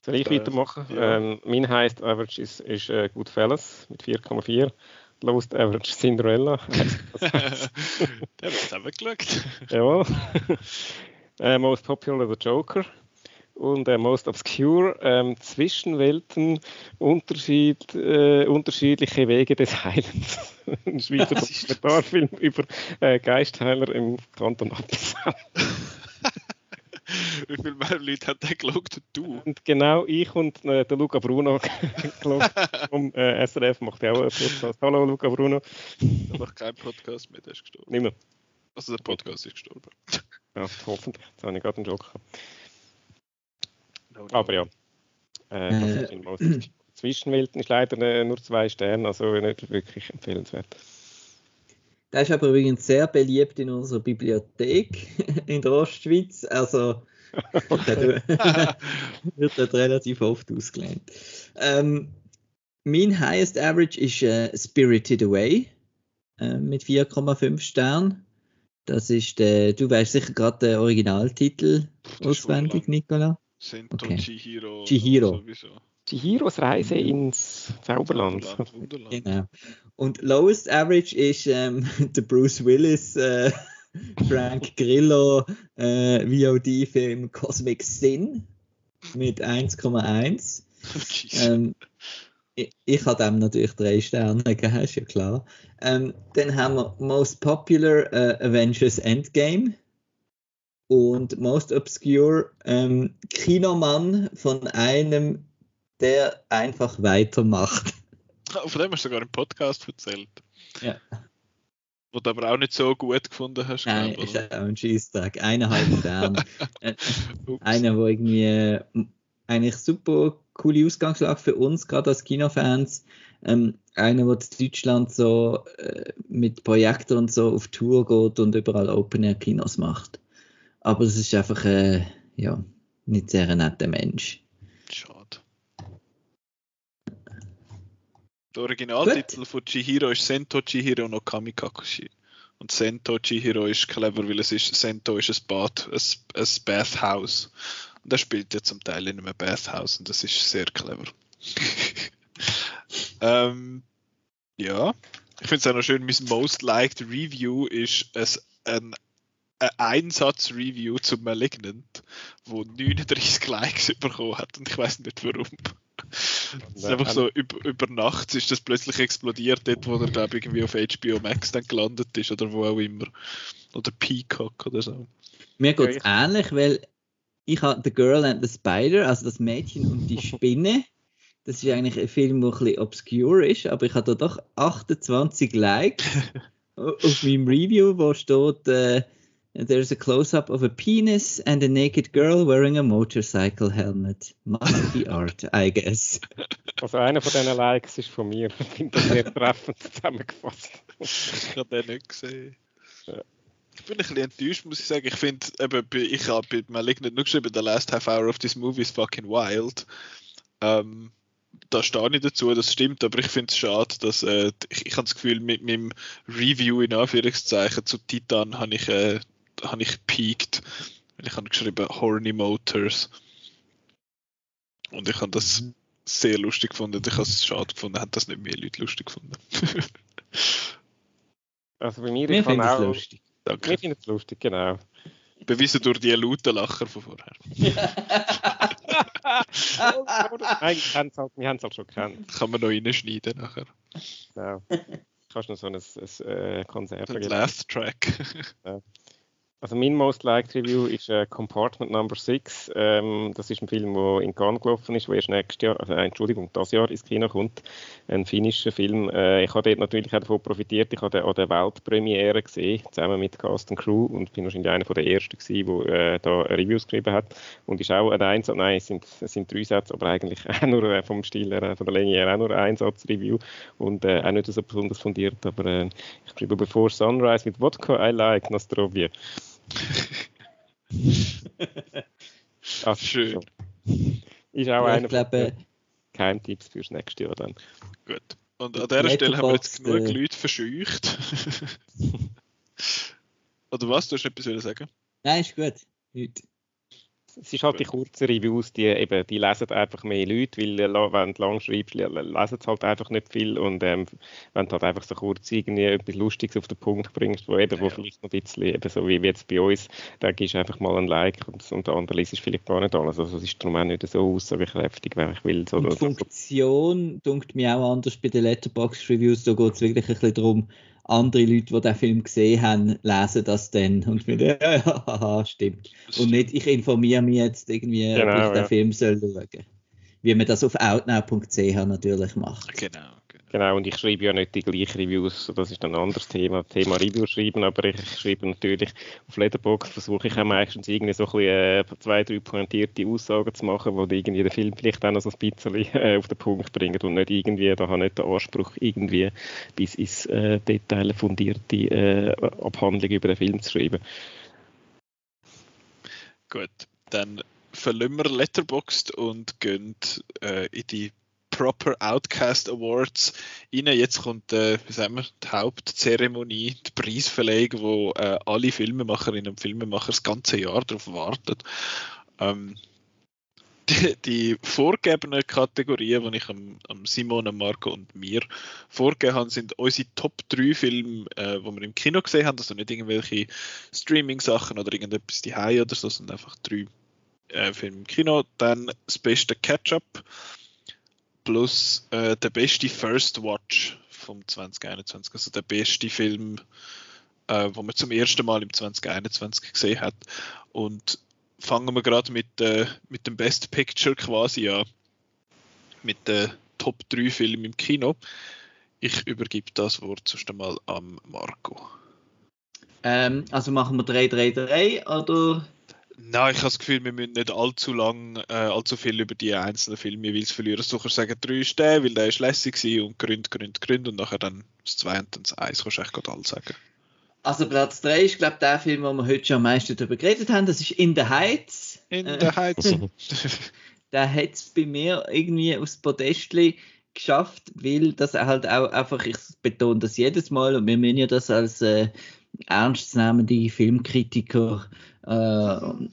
Soll ich weitermachen? Ja. Ähm, mein Highest Average ist, ist äh, Goodfellas mit 4,4. Lowest Average Cinderella. Der wird auch geschaut. Jawohl. äh, most Popular The Joker. Und äh, Most Obscure ähm, Zwischenwelten, Unterschied, äh, unterschiedliche Wege des Heilens. Ein Schweizer Dokumentarfilm über äh, Geistheiler im Kanton Appenzell. Wie viele mehr Leute hat der geschaut? Du? Und genau ich und äh, der Luca Bruno geschaut. um, äh, SRF macht ja auch einen Podcast. Hallo Luca Bruno. Der macht keinen Podcast mehr, der ist gestorben. Nicht mehr. Also der Podcast ist gestorben. ja, hoffentlich. Jetzt habe ich gerade einen Joke no, no. Aber ja. Äh, äh. Zwischenwelten ist leider äh, nur zwei Sterne, also nicht wirklich empfehlenswert. Der ist aber übrigens sehr beliebt in unserer Bibliothek in der Ostschweiz. Also wird dort relativ oft ausgelehnt. Ähm, mein highest average ist äh, Spirited Away äh, mit 4,5 Sternen. Das ist der, du weißt sicher gerade den Originaltitel auswendig, Nicola. Sento Okay. Chihiro. Chihiro. Sowieso. Chihiros Reise ins Zauberland. Wunderland, Wunderland. Genau. Und Lowest Average ist ähm, der Bruce Willis, äh, Frank Grillo äh, VOD-Film Cosmic Sin mit 1,1. Jesus. Ähm, ich, ich habe dem natürlich drei Sterne gegeben, ist ja klar. Ähm, dann haben wir Most Popular äh, Avengers Endgame und Most Obscure ähm, Kinomann von einem, der einfach weitermacht. Von dem hast du sogar im Podcast erzählt. Ja. Wo du aber auch nicht so gut gefunden hast. Nein, glaub, ist auch ein Scheisstag. Eineinhalb Sterne. Äh. Einer, wo irgendwie eigentlich super coole Ausgangslage für uns, gerade als Kinofans. Ähm, einer, der in Deutschland so äh, mit Projekten und so auf Tour geht und überall Open-Air-Kinos macht. Aber es ist einfach, äh, ja, nicht sehr ein netter Mensch. Schade. Der Originaltitel von Chihiro ist Sento Chihiro no Kamikakushi. Und Sento Chihiro ist clever, weil es ist, Sento ist ein Bad, ein, ein Bathhouse. Und er spielt ja zum Teil in einem Bathhouse und das ist sehr clever. ähm, ja, ich finde es auch noch schön, mein Most Liked Review ist ein, ein, ein Einsatz-Review zu Malignant, wo 39 Likes bekommen hat und ich weiß nicht warum. Es ist einfach so, über, über Nacht ist das plötzlich explodiert, dort wo er, glaube ich, irgendwie auf HBO Max dann gelandet ist oder wo auch immer. Oder Peacock oder so. Mir geht es Ja, ähnlich, weil ich habe The Girl and the Spider, also das Mädchen und die Spinne. Das ist eigentlich ein Film, der ein bisschen obscure ist, aber ich habe da doch 28 Likes auf meinem Review, wo steht, äh, There's a close-up of a penis and a naked girl wearing a motorcycle helmet. Must be art, I guess. Also einer von diesen Likes ist von mir. Ich finde das sehr treffend zusammengefasst. Ich habe den nicht gesehen. Ja. Ich bin ein bisschen enttäuscht, muss ich sagen. Ich finde, ich habe bei Malignant nur geschrieben, the last half hour of this movie is fucking wild. Ähm, da stehe ich dazu, das stimmt, aber ich finde es schade, dass äh, ich, ich habe das Gefühl, mit meinem Review in Anführungszeichen zu Titan habe ich, äh, habe ich peaked. Weil Ich habe geschrieben Horny Motors. Und ich habe das sehr lustig gefunden. Ich habe es schade gefunden, haben das nicht mehr Leute lustig gefunden. Also bei mir, ich finde ich auch... lustig. Danke. Wir finden es lustig, genau. Bewiesen durch die lauten Lacher von vorher. Nein, wir haben es halt, wir haben es halt schon gekannt. Kann man noch reinschneiden nachher. Genau. Kannst noch so ein, ein, äh, Konserve Den geben. Last Track. Also mein Most Liked Review ist äh, Compartment Number 6. Ähm, das ist ein Film, der in Cannes gelaufen ist, der erst nächstes Jahr, also, äh, Entschuldigung, das Jahr ins Kino kommt. Ein finnischer Film. Äh, ich habe dort natürlich auch davon profitiert. Ich habe an der Weltpremiere gesehen, zusammen mit Cast und Crew und bin wahrscheinlich einer der ersten gewesen, der äh, da Reviews geschrieben hat. Und ist auch ein Einsatz, nein, es sind, es sind drei Sätze, aber eigentlich auch nur äh, vom Stil her, äh, von der Länge her auch nur ein Einsatz-Review und auch nicht so besonders fundiert, aber ich schreibe Before Sunrise mit Wodka I like Nostrovia. Ach, Schön. Ist auch Ja, einer ich glaube, Keimtipps fürs nächste Jahr dann. Gut. Und an dieser Stelle haben wir jetzt genug äh, Leute verscheucht. Oder was? Du hast etwas sagen? nein, ist gut. Nicht. Es ist halt die kurzen Reviews, die eben, die lesen einfach mehr Leute, weil äh, wenn du lang schreibst, le- le- lesen sie halt einfach nicht viel und ähm, wenn du halt einfach so kurz irgendwie etwas Lustiges auf den Punkt bringst, wo eben, wo Ja. vielleicht noch ein bisschen, eben so wie jetzt bei uns, da gibst du einfach mal ein Like und, und der andere liest vielleicht gar nicht alles. Also es ist darum auch nicht so aussagekräftig, wenn ich will. So, Und die so, Funktion dunkt mir auch anders bei den Letterbox Reviews. Da geht es wirklich ein bisschen darum, andere Leute, die den Film gesehen haben, lesen das dann und mir ja, ja, haha, stimmt. Und nicht, ich informiere mich jetzt irgendwie, ob Genau, ich den ja. Film soll schauen. Wie man das auf outnow.ch natürlich macht. Genau. Genau. Und ich schreibe ja nicht die gleichen Reviews, das ist ein anderes Thema, Thema Review schreiben, aber ich schreibe natürlich auf Letterboxd, versuche ich auch meistens irgendwie so ein bisschen, äh, zwei, drei pointierte Aussagen zu machen, die irgendwie den Film vielleicht auch noch so ein bisschen äh, auf den Punkt bringen und nicht irgendwie, da habe ich nicht den Anspruch, irgendwie bis ins äh, Detail fundierte äh, Abhandlung über den Film zu schreiben. Gut. Dann verlassen wir Letterboxd und gehen äh, in die Proper Outcast Awards rein. Jetzt kommt äh, wie sagen wir, die Hauptzeremonie, die Preisverleihung, wo äh, alle Filmemacherinnen und Filmemacher das ganze Jahr darauf warten. Ähm, die, die vorgegebenen Kategorien, die ich am, am Simon, Marco und mir vorgegeben habe, sind unsere Top 3 Filme, äh, die wir im Kino gesehen haben. Also nicht irgendwelche Streaming-Sachen oder irgendetwas die oder so, sondern einfach drei äh, Filme im Kino. Dann das beste Catch-up plus äh, der beste First Watch vom 2021. Also der beste Film, äh, wo man zum ersten Mal im 2021 gesehen hat. Und fangen wir gerade mit, äh, mit dem Best Picture quasi an. Mit den Top 3 Filmen im Kino. Ich übergebe das Wort zuerst einmal an Marco. Ähm, also machen wir 3-3-3 oder? Nein, ich habe das Gefühl, wir müssen nicht allzu lang, äh, allzu viel über die einzelnen Filme jeweils verlieren. Kannst sagen, 3 ist der, weil der ist lässig und Grund, Grund, Grund und nachher dann das 2 und dann das 1 kannst du echt gerade alles sagen. Also Platz 3 ist, glaube ich, der Film, wo wir heute schon am meisten darüber geredet haben. Das ist In the Heights. In the Heights. der hat es bei mir irgendwie aufs Podestli geschafft, weil das halt auch einfach, ich betone das jedes Mal und wir müssen ja das als äh, ernstzunehmende Filmkritiker äh,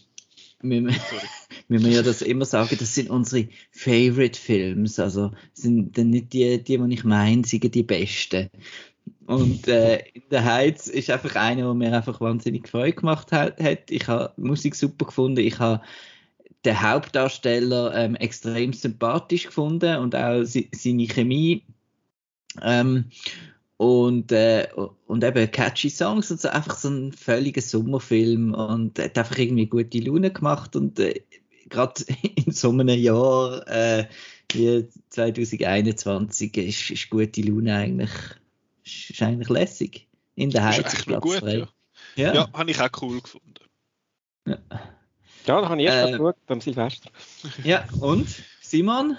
wir, wir müssen ja das immer sagen, das sind unsere Favorite Films, also sind dann nicht die, die, die ich meine, sind die besten. Und äh, der Heiz ist einfach einer, der mir einfach wahnsinnig Freude gemacht hat. Ich habe Musik super gefunden. Ich habe den Hauptdarsteller ähm, extrem sympathisch gefunden und auch seine Chemie. Ähm, und, äh, und eben catchy Songs und so einfach so ein völliger Sommerfilm und hat einfach irgendwie gute Laune gemacht und äh, gerade in so einem Jahr äh, wie 2021 ist, ist gute Laune eigentlich ist eigentlich lässig. In der Heiz ist Platz gut, ja. ja. Ja, habe ich auch cool gefunden. Ja, ja da habe ich erst äh, geschaut am Silvester. Ja, und? Simon?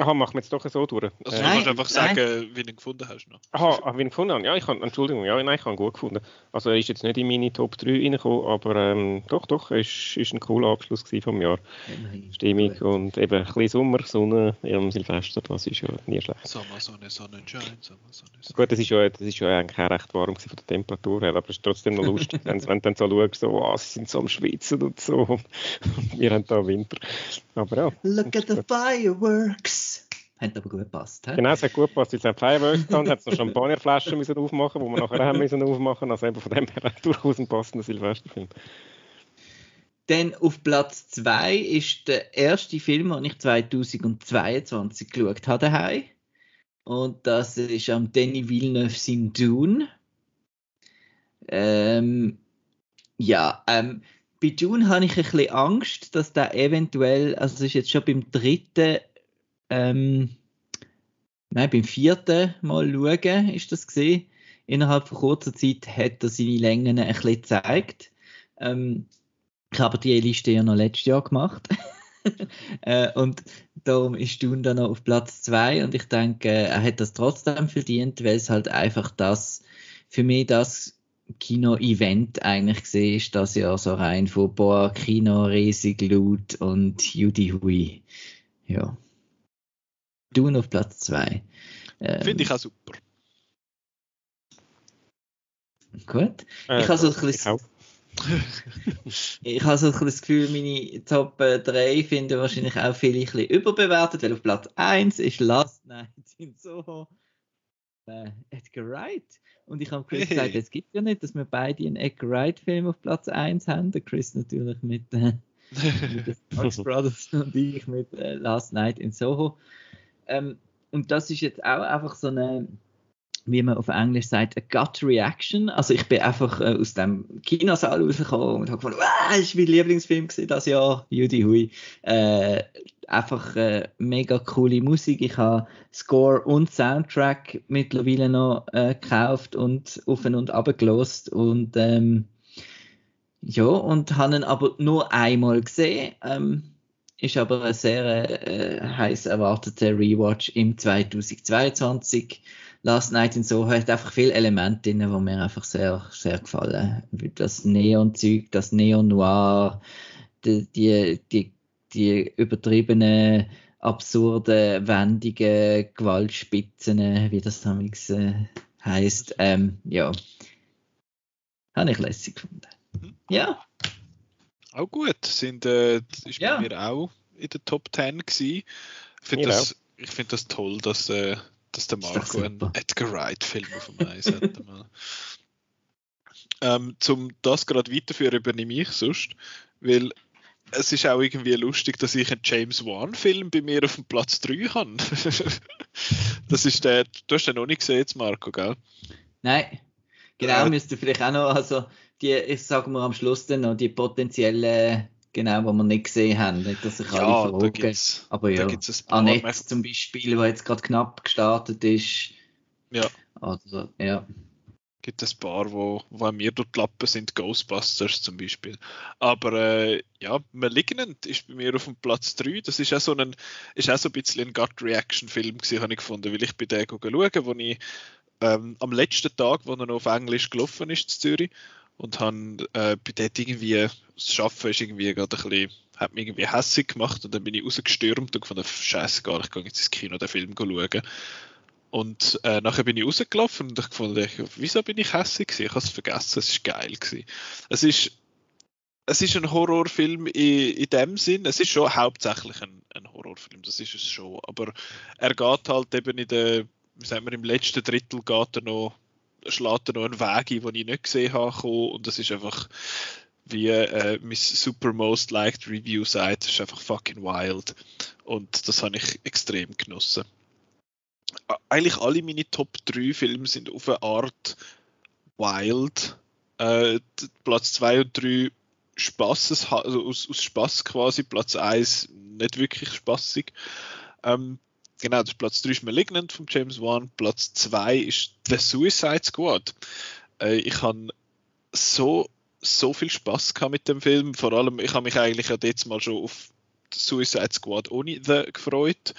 Aha, machen wir jetzt doch so durch. Also, du äh, kannst einfach sagen, nein. wie du ihn gefunden hast. Noch. Aha, ah, wie ich ihn gefunden habe. Ja, ich habe, Entschuldigung, ja, nein, ich habe ihn gut gefunden. Also, er ist jetzt nicht in meine Top 3 reingekommen, aber ähm, doch, doch, es war ein cooler Abschluss vom Jahr. Ja, Stimmung gut. und eben ein bisschen Sommer, Sonne am Silvester, das ist ja nie schlecht. Sommer, Sonne, Sonnenschein, Sommer, Sonne, Sonne. Gut, das ist ja, das ist ja eigentlich auch recht warm von der Temperatur her, aber es ist trotzdem noch lustig, wenn, wenn du dann so schaust, so, oh, sie sind so am Schwitzen und so. Wir haben da Winter. Aber ja. Look at the fireworks! Hat aber gut gepasst. He? Genau, es hat gut gepasst. Es hat Fireworks gehabt, hat noch Champagnerflaschen müssen aufmachen, wo wir nachher haben müssen aufmachen. Also eben von dem her durchaus ein passender Silvesterfilm. Dann auf Platz 2 ist der erste Film, den ich 2022 geschaut habe daheim. Und das ist am Danny Villeneuve sein Dune. Ähm, ja, ähm, bei Dune habe ich ein bisschen Angst, dass der eventuell, also es ist jetzt schon beim dritten ähm, nein, beim vierten Mal schauen ist das gesehen. Innerhalb von kurzer Zeit hat er seine Längen ein bisschen gezeigt. Ähm, ich habe die Liste ja noch letztes Jahr gemacht. äh, und darum ist Dune dann noch auf Platz 2 und ich denke, er hat das trotzdem verdient, weil es halt einfach das, für mich das Kino-Event eigentlich gesehen ist, das ja so rein von boah, Kino, riesig laut und Judy Hui. Ja. Dune auf Platz 2. Ähm, Finde ich auch super. Gut. Äh, ich habe so ein bisschen. ich habe so ein das Gefühl, meine Top 3 finden wahrscheinlich auch viele ein bisschen überbewertet, weil auf Platz 1 ist Last Night in Soho äh, Edgar Wright. Und ich habe Chris gesagt, es gibt ja nicht, dass wir beide einen Edgar Wright-Film auf Platz 1 haben. Der Chris natürlich mit, äh, mit den Fox Brothers und ich mit äh, Last Night in Soho. Ähm, und das ist jetzt auch einfach so eine, wie man auf Englisch sagt, a gut reaction. Also ich bin einfach äh, aus dem Kinosaal rausgekommen und habe wow, das ist mein Lieblingsfilm das Jahr, Judy Hui. Äh, einfach äh, mega coole Musik. Ich habe Score und Soundtrack mittlerweile noch äh, gekauft und auf und ab gelost und ähm, ja, und habe ihn aber nur einmal gesehen. Ähm, ist aber ein sehr äh, heiß erwarteter Rewatch im 2022. Last Night in Soho hat einfach viele Elemente drin, die mir einfach sehr, sehr gefallen. Das Neon-Zeug, das Neon-Noir, die, die, die, die übertriebene, absurde, wendige Gewaltspitzen, wie das damals äh, heißt. Ähm, ja, habe ich lässig gefunden. Mhm. Ja. Auch gut. Sind, äh, ist ja. bei mir auch in der Top 10 gewesen. Ich finde das, find das toll, dass, äh, dass der Marco einen Edgar Wright-Film auf dem Eis hat. ähm, zum das gerade weiterführen, übernehme ich sonst, weil es ist auch irgendwie lustig, dass ich einen James Wan-Film bei mir auf dem Platz 3 habe. das ist der, du hast den noch nicht gesehen, jetzt, Marco, gell? Nein. Genau, äh, müsste vielleicht auch noch, also die, ich sage mal am Schluss dann noch die potenziellen, genau, die wir nicht gesehen haben, nicht, dass sich ja, alle fragen. Aber ja, Annette zum Beispiel, die jetzt gerade knapp gestartet ist. Ja. Also, ja gibt ein paar, wo, wo mir die Lappen sind, Ghostbusters zum Beispiel. Aber äh, ja, Malignant ist bei mir auf dem Platz 3. Das ist auch so ein, ist auch so ein bisschen ein Gut-Reaction-Film habe ich gefunden, weil ich bei dem schauen, wo ich ähm, am letzten Tag, wo er noch auf Englisch gelaufen ist, in Zürich, und habe äh, bei dort irgendwie, das Schaffen ist irgendwie gerade ein bisschen, hat mich irgendwie hässlich gemacht und dann bin ich rausgestürmt und gefunden, scheißegal, ich gehe jetzt ins Kino den Film schauen. Und äh, nachher bin ich rausgelaufen und ich gefunden, wieso bin ich hässlich gewesen? Ich habe es vergessen, es ist geil gewesen. Es ist, es ist ein Horrorfilm in, in dem Sinn, es ist schon hauptsächlich ein, ein Horrorfilm, das ist es schon, aber er geht halt eben in der, wie sagen wir, im letzten Drittel geht er noch, schlägt er noch einen Weg ein, den ich nicht gesehen habe und das ist einfach, wie äh, Miss Super Most Liked Review sagt, ist einfach fucking wild und das habe ich extrem genossen eigentlich alle meine Top 3 Filme sind auf eine Art wild. Äh, Platz 2 und 3 Spaß, also aus, aus Spaß quasi, Platz 1 nicht wirklich spaßig. Ähm, genau, das Platz 3 ist Malignant von James Wan, Platz 2 ist The Suicide Squad. Äh, ich habe so, so viel Spaß mit dem Film, vor allem, ich habe mich eigentlich ja jetzt mal schon auf Suicide Squad ohne The gefreut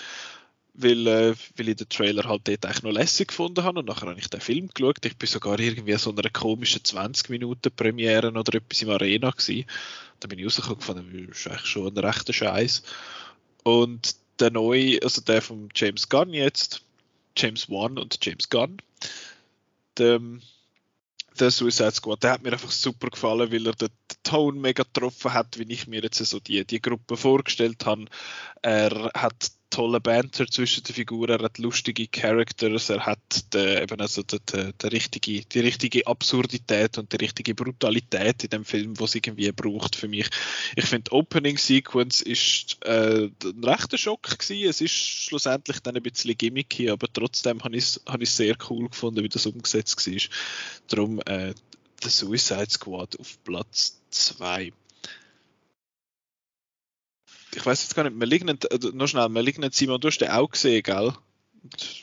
weil, äh, weil ich den Trailer halt dort eigentlich noch lässig gefunden habe und nachher habe ich den Film geschaut. Ich bin sogar irgendwie so einer komischen 20 Minuten Premiere oder etwas im Arena gewesen. Da bin ich rausgekommen und gefunden, das ist eigentlich schon ein rechter Scheiß. Und der neue, also der von James Gunn jetzt, James Wan und James Gunn, der, der Suicide Squad, der hat mir einfach super gefallen, weil er den, Ton mega getroffen hat, wie ich mir jetzt so die, die Gruppe vorgestellt habe. Er hat tolle Banter zwischen den Figuren, er hat lustige Characters, er hat de, eben also de, de, de richtige, die richtige Absurdität und die richtige Brutalität in dem Film, was irgendwie braucht für mich. Ich finde, die Opening Sequence ist äh, ein rechter Schock gewesen. Es ist schlussendlich dann ein bisschen gimmicky, aber trotzdem habe ich es hab sehr cool gefunden, wie das umgesetzt war. Darum äh, der Suicide Squad auf Platz 2 ich weiß jetzt gar nicht, Malignant, äh, noch schnell, Malignant Simon, du hast den auch gesehen, gell?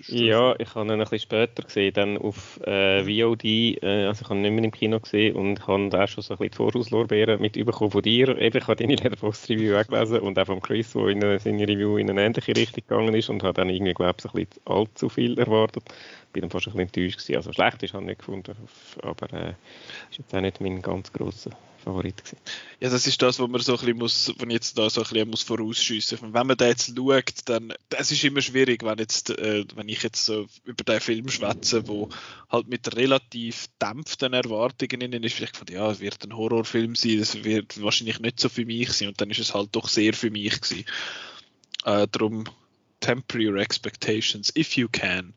Ja, ich habe ihn ein bisschen später gesehen, dann auf äh, VOD, äh, also ich habe ihn nicht mehr im Kino gesehen und habe da schon so ein bisschen die Vorauslorbeeren mit überkommen von dir. Eben, ich habe deine Letterboxd-Review auch gelesen und auch von Chris, der in seine Review in eine ähnliche Richtung gegangen ist und habe dann irgendwie, glaube ich, ein bisschen allzu viel erwartet. Bin dann fast ein bisschen enttäuscht gewesen. Also schlecht ist, habe ich nicht gefunden, aber äh, ist jetzt auch nicht mein ganz grosser Favorit gewesen. Ja, das ist das, was man so ein bisschen muss, wenn jetzt da so ein bisschen muss vorausschiessen. Wenn man da jetzt schaut, dann, das ist immer schwierig, wenn jetzt, äh, wenn ich jetzt so über den Film schwätze, wo halt mit relativ dämpften Erwartungen in ist, vielleicht von, ja, es wird ein Horrorfilm sein, das wird wahrscheinlich nicht so für mich sein und dann ist es halt doch sehr für mich gewesen. Äh, darum temper your expectations if you can.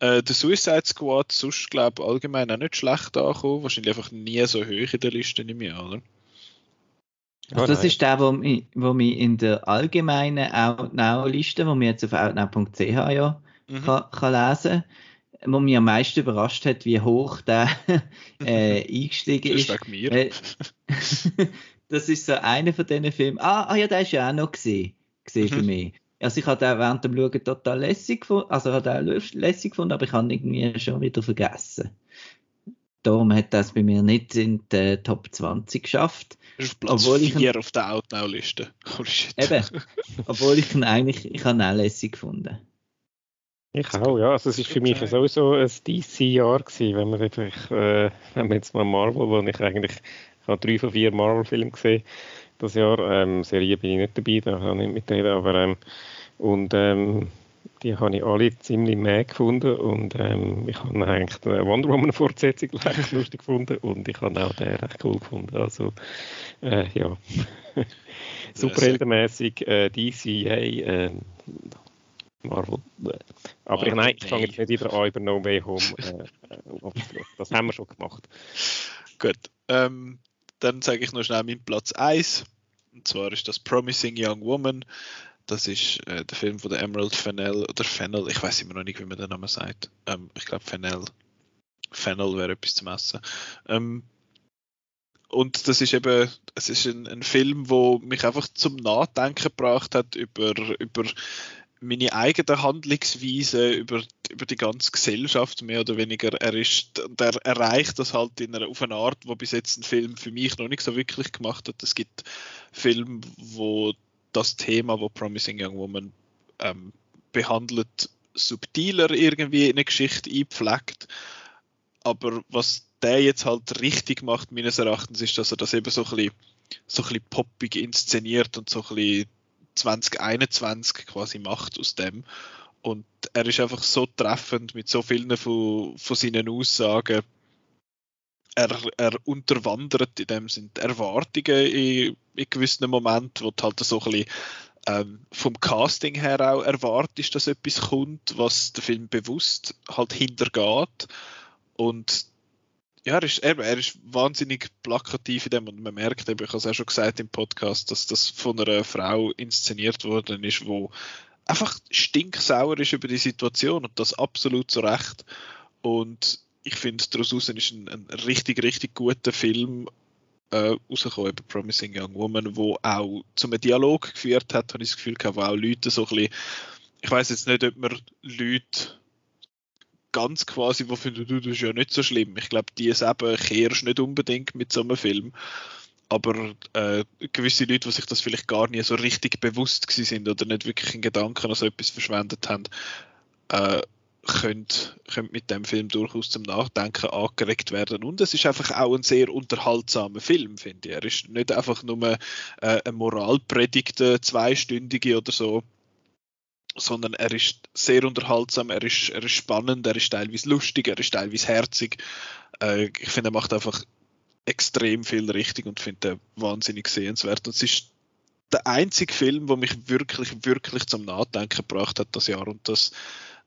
Äh, der Suicide Squad sonst, glaube ich, allgemein auch nicht schlecht angekommen. Wahrscheinlich einfach nie so hoch in der Liste im Jahr, oder? Also das ist der, wo mich, wo mich in der allgemeinen Outnow-Liste, wo wir jetzt auf outnow.ch ja mhm. kann, kann lesen wo mich am meisten überrascht hat, wie hoch der äh, eingestiegen ist. Das ist mir. Das ist so einer von diesen Filmen. Ah, ah ja, der ist ja auch noch gesehen, gesehen mhm. für mich. Also ich habe den während dem Schauen total lässig gefunden, also habe den lässig gefunden, aber ich habe ihn irgendwie schon wieder vergessen. Darum hat das bei mir nicht in die Top 20 geschafft. Das ist Platz obwohl 4 auf der Outnow-Liste. Eben, obwohl ich ihn eigentlich, ich habe ihn auch lässig gefunden. Ich auch, ja. Also es ist für mich sowieso ein DC-Jahr gewesen, wenn man, einfach, äh, wenn man jetzt mal Marvel, wo ich eigentlich, ich habe drei von vier Marvel-Filmen gesehen, das Jahr. Ähm, Serie bin ich nicht dabei, da kann ich nicht mitreden, aber ähm, und ähm, die habe ich alle ziemlich mehr gefunden und ähm, ich habe eigentlich die Wonder Woman Fortsetzung recht lustig gefunden und ich habe auch den recht cool gefunden. Also äh, ja, superheldenmäßig äh, DCA, äh, Marvel. Aber ich, nein, ich fange jetzt nicht wieder an über No Way Home. Äh, äh das haben wir schon gemacht. Gut, ähm, dann sage ich noch schnell meinen Platz 1. Und zwar ist das Promising Young Woman. Das ist äh, der Film von der Emerald Fennell oder Fennel, ich weiß immer noch nicht, wie man den Namen sagt. Ähm, ich glaube Fennel. Fennel wäre etwas zu messen. Ähm, und das ist eben, es ist ein, ein Film, wo mich einfach zum Nachdenken gebracht hat über, über meine eigene Handlungsweise über, über die ganze Gesellschaft mehr oder weniger. Er ist, der erreicht das halt in einer, auf eine Art, wo bis jetzt ein Film für mich noch nicht so wirklich gemacht hat. Es gibt Filme, wo das Thema, wo Promising Young Woman ähm, behandelt, subtiler irgendwie in eine Geschichte einpflegt. Aber was der jetzt halt richtig macht, meines Erachtens, ist, dass er das eben so ein bisschen, so ein bisschen poppig inszeniert und so ein bisschen 2021 quasi macht aus dem. Und er ist einfach so treffend mit so vielen von, von seinen Aussagen. Er, er unterwandert in dem sind Erwartungen in, in gewissen Momenten, wo du halt so ein bisschen ähm, vom Casting her auch erwartest, dass etwas kommt, was der Film bewusst halt hintergeht. Und ja, er ist, er, er ist wahnsinnig plakativ in dem und man merkt eben, ich habe es auch schon gesagt im Podcast, dass das von einer Frau inszeniert worden ist, wo einfach stinksauer ist über die Situation und das absolut zu Recht. Und ich finde, daraus ist ein, ein, richtig, richtig guter Film äh, rausgekommen, eben Promising Young Woman, wo auch zu einem Dialog geführt hat, habe ich das Gefühl gehabt, wo auch Leute so ein bisschen, ich weiß jetzt nicht, ob man Leute ganz quasi, wo finden, du, das ist ja nicht so schlimm. Ich glaube, die eben kehrst nicht unbedingt mit so einem Film. Aber äh, gewisse Leute, die sich das vielleicht gar nicht so richtig bewusst gewesen sind oder nicht wirklich in Gedanken an so etwas verschwendet haben, äh, können, können mit dem Film durchaus zum Nachdenken angeregt werden. Und es ist einfach auch ein sehr unterhaltsamer Film, finde ich. Er ist nicht einfach nur äh, eine Moralpredigt, zweistündige oder so, sondern er ist sehr unterhaltsam, er ist, er ist spannend, er ist teilweise lustig, er ist teilweise herzig. Äh, ich finde, er macht einfach extrem viel richtig und finde ihn wahnsinnig sehenswert. Und es ist der einzige Film, der mich wirklich, wirklich zum Nachdenken gebracht hat das Jahr. Und das,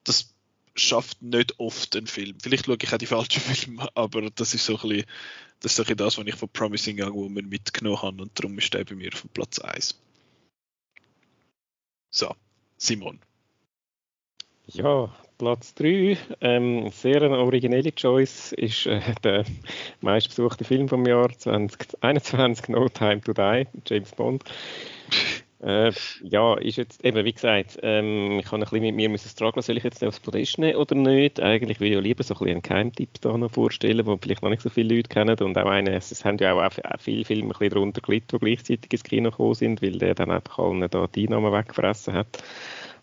das schafft nicht oft ein Film. Vielleicht schaue ich auch die falschen Filme, aber das ist so ein bisschen das, ist so ein bisschen das was ich von Promising Young Woman mitgenommen habe und darum ist der bei mir auf Platz 1. So, Simon. Ja, Platz 3, ähm, sehr eine originelle Choice, ist äh, der meistbesuchte Film vom Jahr 2021, No Time to Die, James Bond. Äh, ja, ist jetzt eben, wie gesagt, ähm, ich habe ein bisschen mit mir müssen strugglen, soll ich jetzt aufs Podest nehmen oder nicht? Eigentlich würde ich ja lieber so ein bisschen einen Keimtipp da noch vorstellen, den vielleicht noch nicht so viele Leute kennen und auch einen, es haben ja auch, auch viele Filme ein bisschen darunter gelitten, die gleichzeitig ins Kino gekommen sind, weil der dann einfach allen da die Einnahmen weggefressen hat.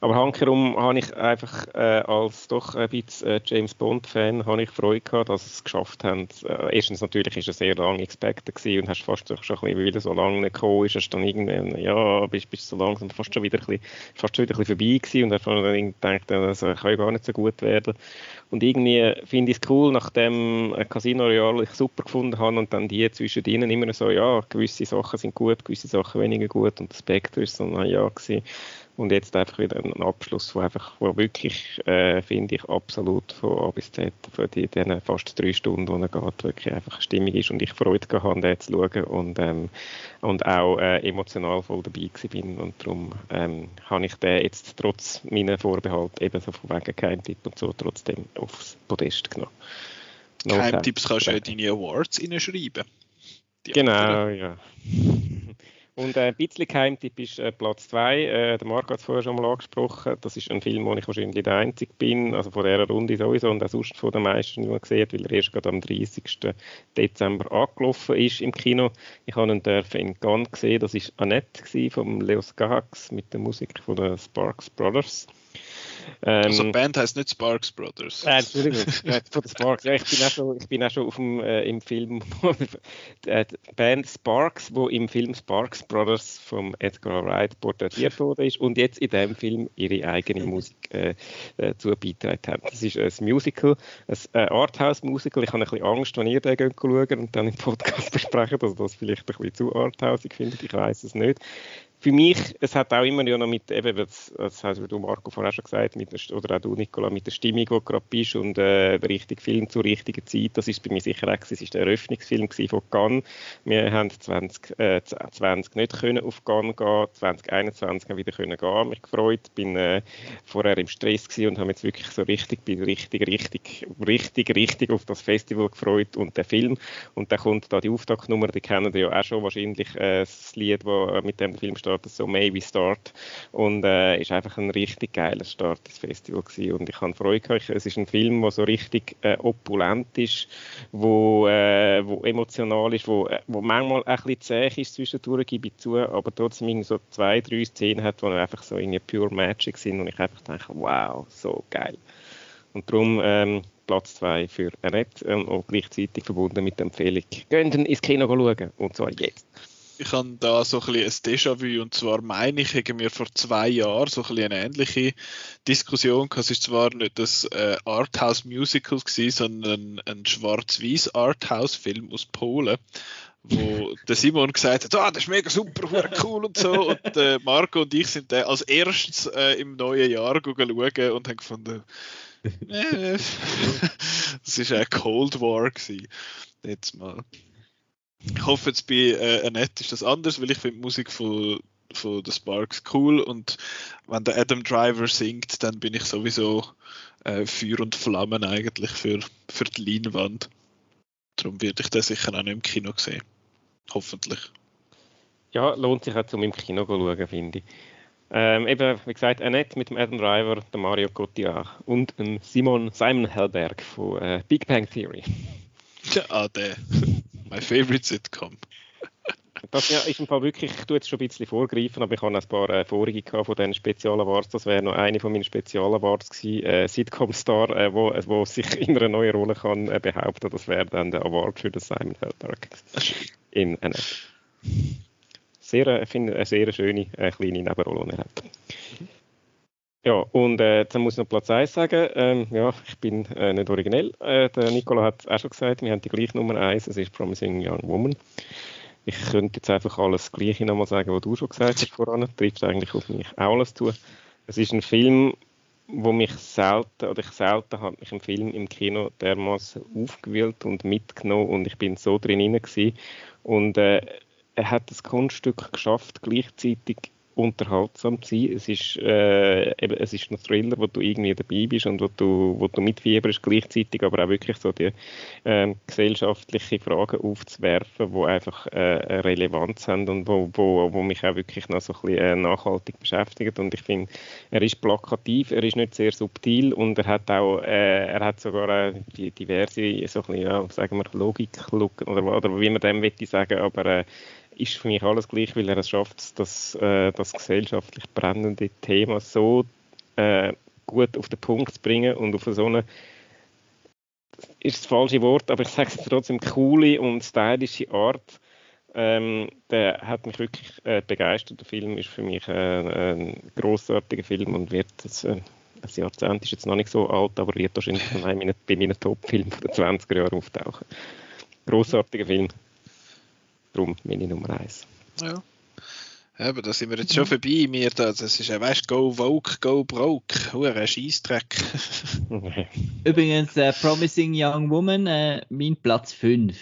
Aber hankerum habe ich einfach äh, als doch ein bisschen äh, James Bond-Fan habe ich Freude gehabt, dass sie es geschafft haben. Äh, erstens natürlich ist er sehr lange expected gewesen und hast fast schon ein bisschen, wieder so lange gekommen ist, hast dann irgendwann, ja, bist, bist so langsam fast schon wieder ein bisschen, fast schon wieder ein bisschen vorbei gewesen und dann gedacht, das kann ja gar nicht so gut werden. Und irgendwie finde ich es cool, nachdem Casino Royale ich super gefunden habe und dann die zwischen ihnen immer so, ja, gewisse Sachen sind gut, gewisse Sachen weniger gut und Spectre ist so, ja, gewesen und jetzt einfach wieder ein Abschluss, wo einfach, wo wirklich, äh, finde ich, absolut von A bis Z die diesen fast drei Stunden, wo er geht, wirklich einfach stimmig ist und ich Freude gehabt habe, den zu schauen und, ähm, und auch äh, emotional voll dabei bin und darum ähm, habe ich den jetzt trotz meiner Vorbehalte ebenso von wegen Geheimtipp und so trotzdem aufs Podest genommen. No Geheimtipps kannst du ja deine Awards reinschreiben. Genau, anderen. ja. Und äh, ein bisschen Geheimtipp ist äh, Platz 2. Äh, der Marc hat es vorher schon mal angesprochen. Das ist ein Film, wo ich wahrscheinlich der Einzige bin, also von dieser Runde sowieso und auch sonst von den meisten, die man sieht, weil er erst gerade am 30. Dezember angelaufen ist im Kino. Ich habe ihn in Cannes gesehen. Das war Annette von Leos Gahax mit der Musik von den Sparks Brothers. Ähm, also die Band heißt nicht Sparks Brothers. Äh, Entschuldigung, von Sparks. Ja, ich bin auch schon, ich bin auch schon auf dem, äh, im Film äh, die Band Sparks, wo im Film Sparks Brothers vom Edgar Wright porträtiert wurde ist und jetzt in dem Film ihre eigene Musik äh, äh, zu beitragen haben. Das ist ein Musical, ein äh, Arthouse-Musical. Ich habe ein bisschen Angst, wenn ihr den schaut und dann im Podcast besprechen, dass das vielleicht ein bisschen zu arthausig findet. Ich weiß es nicht für mich, es hat auch immer ja noch mit, eben, das, das hast du Marco vorher schon gesagt, der, oder auch du Nicola, mit der Stimmung, die du gerade bist und äh, der richtige Film zur richtigen Zeit, das ist bei mir sicher auch, es ist der Eröffnungsfilm von Cannes. Wir haben 20, äh, 20 nicht können auf Cannes gehen, 2021 haben wieder können gehen, mich gefreut, bin äh, vorher im Stress gewesen und habe jetzt wirklich so richtig, bin richtig, richtig, richtig, richtig auf das Festival gefreut und der Film. Und dann kommt da die Auftaktnummer, die kennen ja auch schon wahrscheinlich, äh, das Lied, das mit dem Film steht, startet, so Maybe Start. Und äh, ist einfach ein richtig geiler Start ins Festival gewesen. Und ich habe Freude gehabt. Es ist ein Film, der so richtig äh, opulent ist, wo, äh, wo emotional ist, wo, äh, wo manchmal ein bisschen zäh ist zwischendurch, gebe ich zu, aber trotzdem so zwei, drei Szenen hat, die einfach so in pure Magic sind und ich einfach denke, wow, so geil. Und darum ähm, Platz 2 für Annette ähm, und gleichzeitig verbunden mit der Empfehlung, gehen ins Kino schauen und zwar jetzt ich habe da so ein ein Déjà-vu und zwar meine ich, haben wir vor zwei Jahren so ein eine ähnliche Diskussion gehabt. Es ist zwar nicht das äh, Arthouse-Musical gewesen, sondern ein schwarz-weiß Arthouse-Film aus Polen, wo der Simon gesagt hat, ah, das ist mega super, cool und so. Und äh, Marco und ich sind dann als erstes äh, im neuen Jahr schauen und haben gefunden, äh, das ist ein Cold War gewesen. Jetzt mal. Ich hoffe jetzt bei äh, Annette ist das anders, weil ich finde Musik von, von The Sparks cool und wenn der Adam Driver singt, dann bin ich sowieso äh, Feuer und Flammen eigentlich für, für die Leinwand. Darum werde ich das sicher auch nicht im Kino sehen. Hoffentlich. Ja, lohnt sich auch zum im Kino zu schauen, finde ich. Ähm, eben, wie gesagt, Annette mit dem Adam Driver, der Mario Cotillard und dem Simon Simon Hellberg von äh, Big Bang Theory. Ja, ah, der. My favorite sitcom. Das ja, ist im Fall wirklich, ich tue jetzt schon ein bisschen vorgreifen, aber ich habe ein paar äh, vorige von diesen Spezial-Awards. Das wäre noch eine von meinen Spezial-Awards gewesen. Äh, Sitcom-Star, äh, wo, äh, wo sich in einer neuen Rolle kann äh, behaupten. Das wäre dann der Award für den Simon Helberg in NF. Sehr, äh, ich finde eine sehr schöne äh, kleine Nebenrolle, die er hat. Ja, und äh, dann muss ich noch Platz 1 sagen. Ähm, ja, ich bin äh, nicht originell. Äh, der Nicola hat es auch schon gesagt, wir haben die gleiche Nummer 1, es ist Promising Young Woman. Ich könnte jetzt einfach alles Gleiche nochmal sagen, was du schon gesagt hast voran. Trifft eigentlich auf mich auch alles zu. Es ist ein Film, wo mich selten, oder ich selten habe mich im Film im Kino dermaßen aufgewühlt und mitgenommen und ich bin so drin gewesen. Und äh, er hat das Kunststück geschafft, gleichzeitig unterhaltsam zu sein. Es ist, äh, eben, es ist ein Thriller, wo du irgendwie dabei bist und wo du, wo du mitfieberst gleichzeitig, aber auch wirklich so die äh, gesellschaftliche Fragen aufzuwerfen, die einfach äh, Relevanz haben und wo, wo, wo mich auch wirklich noch so ein bisschen äh, nachhaltig beschäftigen. Und ich finde, er ist plakativ, er ist nicht sehr subtil und er hat auch, äh, er hat sogar äh, diverse, so ein bisschen, ja, sagen wir, Logik oder, oder wie man dem möchte sagen, aber ist für mich alles gleich, weil er es schafft, das, äh, das gesellschaftlich brennende Thema so äh, gut auf den Punkt zu bringen und auf so eine ist das falsche Wort, aber ich sage es trotzdem coole und stylische Art. Ähm, der hat mich wirklich äh, begeistert. Der Film ist für mich äh, ein großartiger Film und wird das, äh, ein Jahrzehnt ist jetzt noch nicht so alt, aber wird wahrscheinlich bei meinen, bei Top-Filmen der 20er Jahre auftauchen. Großartiger Film. Darum meine Nummer eins. Ja. Aber da sind wir jetzt schon vorbei. Mir da, das ist ja, weißt go Vogue, go broke. Hure Scheissdreck. Übrigens, äh, Promising Young Woman, äh, mein Platz 5.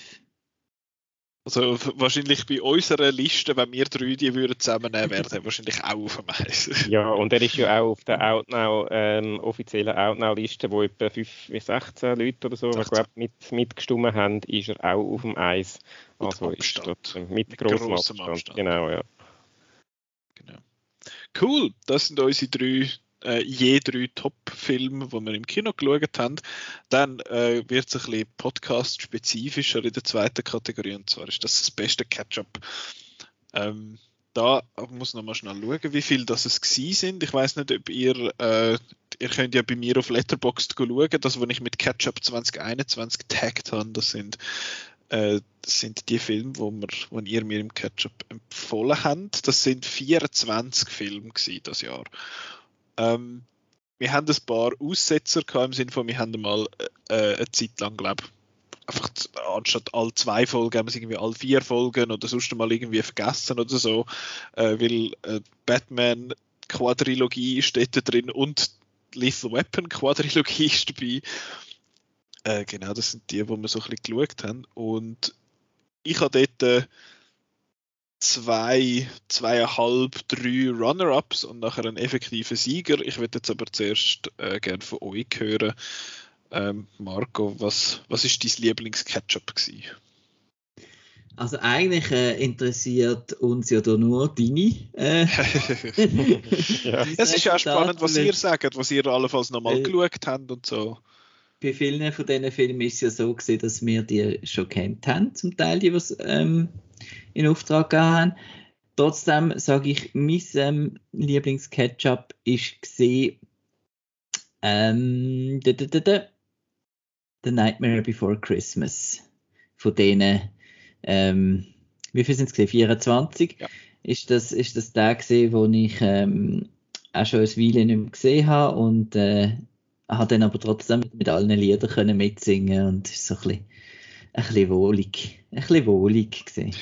Also wahrscheinlich bei unserer Liste, wenn wir drei die würden zusammennehmen, wäre er wahrscheinlich auch auf dem Eis. ja, und er ist ja auch auf der Outnow, ähm, offiziellen Outnow-Liste, wo etwa 5 bis 16 Leute oder so, glaub, mit, mitgestimmt haben, ist er auch auf dem Eis. Also ist dort mit, großem Abstand. Abstand. Genau, ja. Genau. Cool, das sind unsere drei äh, je drei Top-Filme, die wir im Kino geschaut haben. Dann äh, wird es ein bisschen Podcast-spezifischer in der zweiten Kategorie und zwar ist das das beste Catch-up. Ähm, da muss noch mal schnell schauen, wie viel das es gewesen sind. Ich weiß nicht, ob ihr, äh, ihr könnt ja bei mir auf Letterboxd schauen, das, was ich mit Ketchup 2021 tagged habe, das sind, äh, sind die Filme, wo, wo ihr mir im Ketchup empfohlen habt. Das sind 24 Filme gewesen, das Jahr. Ähm, wir haben ein paar Aussetzer gehabt, im Sinne von, wir haben mal äh, eine Zeit lang, glaube einfach anstatt all zwei Folgen haben wir es irgendwie all vier Folgen oder sonst mal irgendwie vergessen oder so, äh, weil äh, Batman Quadrilogie ist dort drin und Lethal Weapon Quadrilogie ist dabei. Äh, genau, das sind die, wo wir so ein bisschen geschaut haben. Und ich habe dort äh, zwei, zweieinhalb, drei Runner-Ups und nachher einen effektiven Sieger. Ich würde jetzt aber zuerst äh, gerne von euch hören. Ähm, Marco, was, was ist dein Lieblings-Ketchup gewesen? Also eigentlich äh, interessiert uns ja da nur deine. Äh, ja. Es ist ja spannend, was ihr sagt, was ihr allenfalls nochmal äh, geschaut habt und so. Bei vielen von diesen Filmen ist es ja so gewesen, dass wir die schon kennt haben, zum Teil, die was ähm, in Auftrag gegeben haben. Trotzdem sage ich, mein ähm, Lieblingsketchup ist gesehen ähm, The Nightmare Before Christmas. Von denen ähm, wie viel sind es 24? Ja. Ist das, ist das der gesehen, wo ich ähm, auch schon ein Weile nicht mehr gesehen habe und äh, habe dann aber trotzdem mit, mit allen Liedern können mitsingen und ist so ein bisschen, ein bisschen wohlig, ein bisschen wohlig gesehen.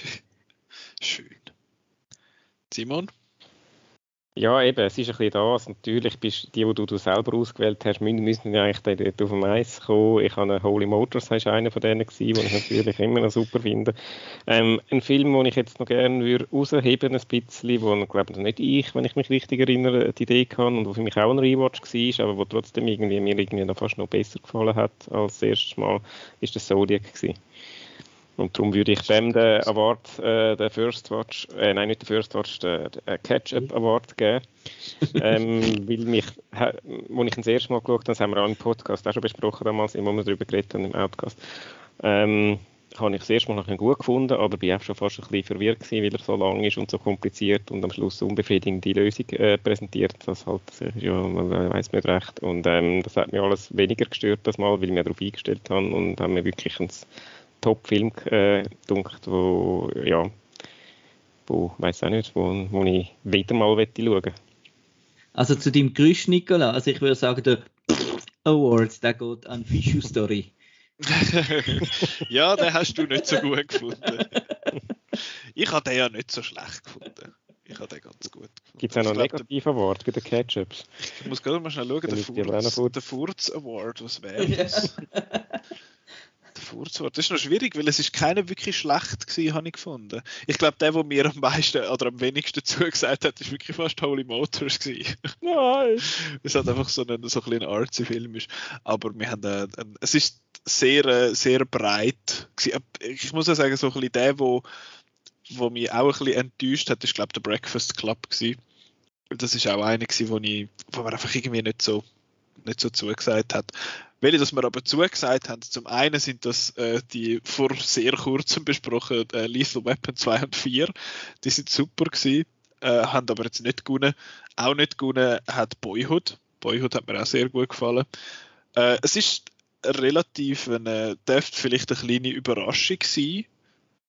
Schön. Simon? Ja, eben, es ist ein bisschen das. Natürlich bist die, die du, du selber ausgewählt hast, müssen, müssen eigentlich dort auf dem Eis kommen. Ich habe Holy Motors, das war einer von denen, den ich natürlich immer noch super finde. Ähm, ein Film, den ich jetzt noch gerne würde rausheben ein bisschen, wo, glaube ich, nicht ich, wenn ich mich richtig erinnere, die Idee kann und wo für mich auch ein Rewatch war, aber wo trotzdem irgendwie, mir irgendwie noch fast noch besser gefallen hat als das erste Mal, ist der Zodiac gewesen. Und darum würde ich dem den Award, äh, den First Watch, äh, nein, nicht den First Watch, den, den Catch-Up Award geben. ähm, weil mich, als ich das erste Mal geschaut habe, das haben wir auch im Podcast auch schon besprochen damals, wo wir darüber geredet haben im Outcast, ähm, habe ich das erste Mal noch gut gefunden, aber bin auch schon fast ein bisschen verwirrt gewesen, weil er so lang ist und so kompliziert und am Schluss unbefriedigende Lösung äh, präsentiert. Das halt, ja, man weiß nicht recht. Und ähm, das hat mir alles weniger gestört, das Mal, weil ich mich darauf eingestellt habe und haben mir wirklich ein Top-Film äh, wo, ja, wo, weiß auch nicht, wo, wo ich wieder mal schauen Also zu deinem Gerüst, Nicola, also ich würde sagen, der Award, der geht an Fischu Story. ja, den hast du nicht so gut gefunden. Ich habe den ja nicht so schlecht gefunden. Ich habe den ganz gut gefunden. Gibt es auch noch negative Award bei den Ketchups? Ich muss gerade mal schnell schauen, der Furz, der Furz Award, was wäre das? Furzwort. Das ist noch schwierig, weil es ist keiner wirklich schlecht gewesen, habe ich gefunden. Ich glaube, der, der mir am meisten oder am wenigsten zugesagt hat, ist wirklich fast Holy Motors gewesen. Nein! es hat einfach so ein, so ein artsy Film ist. Aber wir haben, äh, es ist sehr, äh, sehr breit gewesen. Ich muss ja sagen, so ein bisschen der, wo, wo mich auch ein bisschen enttäuscht hat, ist, glaube der Breakfast Club gewesen. Das ist auch einer gewesen, wo, ich, wo mir einfach irgendwie nicht so nicht so zugesagt hat. Welche, das wir aber zugesagt haben, zum einen sind das äh, die vor sehr kurzem besprochenen äh, Lethal Weapon 2 und 4. Die sind super gewesen, äh, haben aber jetzt nicht gewonnen. Auch nicht gewonnen hat Boyhood. Boyhood hat mir auch sehr gut gefallen. Äh, es ist relativ, eine, dürfte vielleicht eine kleine Überraschung sein,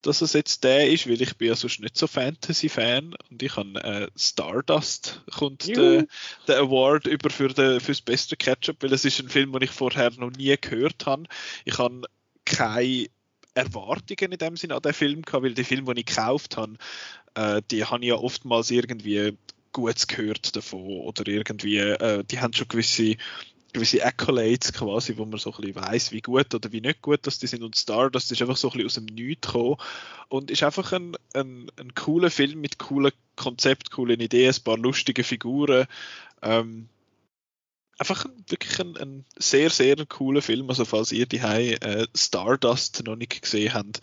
dass es jetzt der ist, weil ich bin ja sonst nicht so Fantasy-Fan und ich habe äh, Stardust kommt der, der, Award über für, de, für das beste Ketchup, weil es ist ein Film, den ich vorher noch nie gehört habe. Ich habe keine Erwartungen in dem Sinne an den Film gehabt, weil die Filme, die ich gekauft habe, äh, die habe ich ja oftmals irgendwie Gutes gehört davon oder irgendwie, äh, die haben schon gewisse gewisse Accolades quasi, wo man so ein bisschen weiss, wie gut oder wie nicht gut das die sind und Star, das ist einfach so ein bisschen aus dem Nichts gekommen und ist einfach ein, ein, ein cooler Film mit coolen Konzept, coolen Ideen, ein paar lustige Figuren. Ähm, einfach wirklich ein, ein, sehr, sehr cooler Film. Also falls ihr die äh, Stardust noch nicht gesehen habt,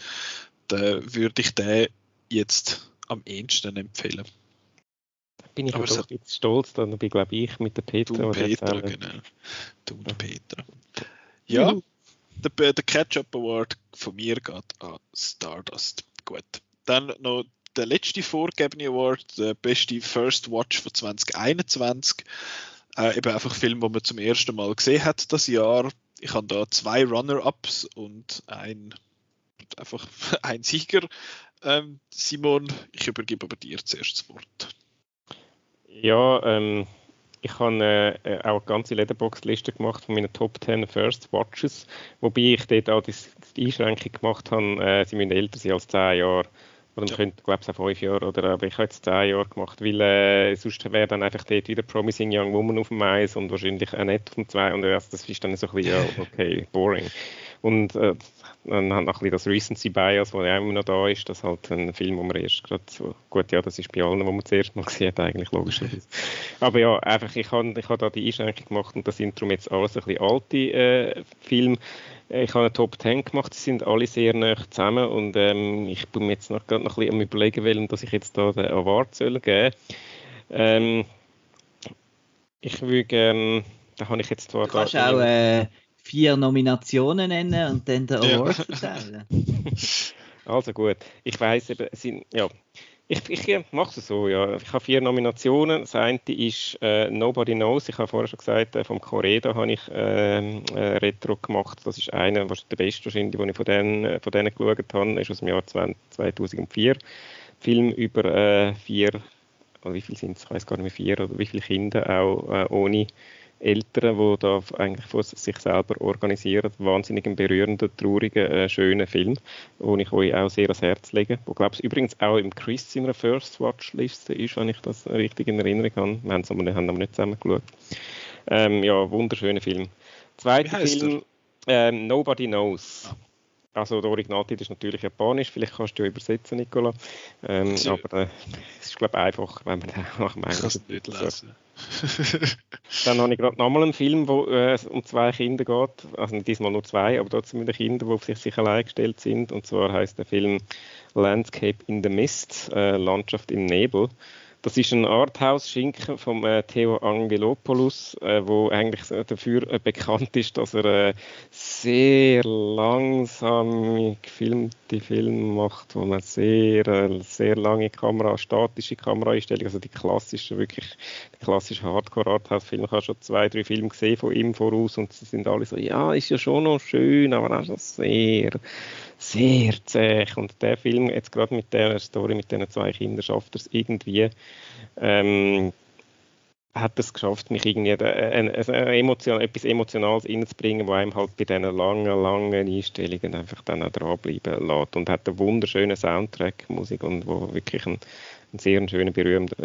dann würde ich den jetzt am ehesten empfehlen bin ich aber so, ein bisschen stolz, dann bin glaube ich mit der Petra. Du und Petra, genau. Du und Petra. Ja, mhm. der, der Catch-Up Award von mir geht an Stardust. Gut. Dann noch der letzte vorgegebene Award, der beste First Watch von 2021. Äh, eben einfach Filme, die man zum ersten Mal gesehen hat das Jahr. Ich habe da zwei Runner-Ups und ein einfach ein Sieger. Ähm, Simon, ich übergebe aber dir zuerst das Wort. Ja, ähm, ich habe äh, auch eine ganze Letterbox-Liste gemacht von meinen Top 10 First Watches, wobei ich dort auch die, die Einschränkung gemacht habe, äh, sie müssen älter sein als 10 Jahre. Oder man ja. könnte, glaube ich, auch 5 Jahre, oder, aber ich habe jetzt 10 Jahre gemacht, weil äh, sonst wäre dann einfach dort wieder Promising Young Woman auf dem Eis und wahrscheinlich auch nicht auf dem 2 und das ist dann so ein bisschen, ja, okay, boring. Und äh, dann hat noch ein bisschen das Recency Bias, das ja immer noch da ist, dass halt ein Film, wo man erst gerade so, gut, ja, das ist bei allen, wo man zuerst mal gesehen hat, eigentlich logischerweise. Aber ja, einfach, ich habe ich hab da die Einschränkung gemacht und das sind darum jetzt alles ein bisschen alte äh, Filme. Ich habe eine Top 10 gemacht, sie sind alle sehr nah zusammen und ähm, ich bin mir jetzt noch, gerade noch ein bisschen am überlegen, welchen dass ich jetzt da den Award soll geben ähm, Ich würde gerne, da habe ich jetzt zwar... Du kannst da, auch äh, vier Nominationen nennen und dann den Award ja. verteilen. also gut, ich weiß eben, sind, ja, ich, ich mache es so, ja. Ich habe vier Nominationen. Das eine ist äh, Nobody Knows. Ich habe vorher schon gesagt, äh, vom Coreda habe ich ähm, äh, Retro gemacht. Das ist einer, was der beste wahrscheinlich, den ich von denen, äh, von denen geschaut habe. ist aus dem Jahr 20, 2004. Film über äh, vier, oder wie viele sind es? Ich weiß gar nicht mehr, vier oder wie viele Kinder auch äh, ohne Eltern, die da eigentlich von sich selber organisieren. Wahnsinnig ein berührender, trauriger, äh, schöner Film, den ich euch auch sehr ans Herz lege. Wo, glaube ich, übrigens auch im Chris in einer First Watch Liste ist, wenn ich das richtig in Erinnerung habe. Wir haben es aber, haben aber nicht zusammen geschaut. Ähm, ja, wunderschöner Film. Zweiter Film, ähm, Nobody Knows. Ah. Also der Originaltitel ist natürlich japanisch, vielleicht kannst du ja übersetzen, Nicola. Ähm, aber äh, es ist glaube ich einfach, wenn man nach dem Englischen nicht lesen. Dann habe ich gerade nochmal einen Film, wo äh, um zwei Kinder geht, also diesmal nur zwei, aber trotzdem wieder Kinder, die auf sich, sich allein gestellt sind. Und zwar heißt der Film Landscape in the Mist, äh, Landschaft im Nebel. Das ist ein Arthouse-Schinken von äh, Theo Angelopoulos, äh, wo eigentlich dafür äh, bekannt ist, dass er äh, sehr langsam gefilmte Filme macht, wo man sehr, äh, sehr lange Kamera, statische Kameraeinstellungen, also die klassischen, wirklich die klassischen Hardcore-Arthouse-Filme. Ich habe schon zwei, drei Filme gesehen von ihm voraus und sie sind alle so, ja, ist ja schon noch schön, aber auch schon sehr sehr zäh. Und der Film, jetzt gerade mit der Story mit diesen zwei Kindern, schafft es irgendwie, ähm, hat es geschafft, mich irgendwie ein, ein, ein Emotion, etwas Emotionales reinzubringen, was einem halt bei diesen langen, langen Einstellungen einfach dann auch dranbleiben lässt. Und hat einen wunderschönen Soundtrack, Musik und wo wirklich ein, ein sehr schöner, berührender,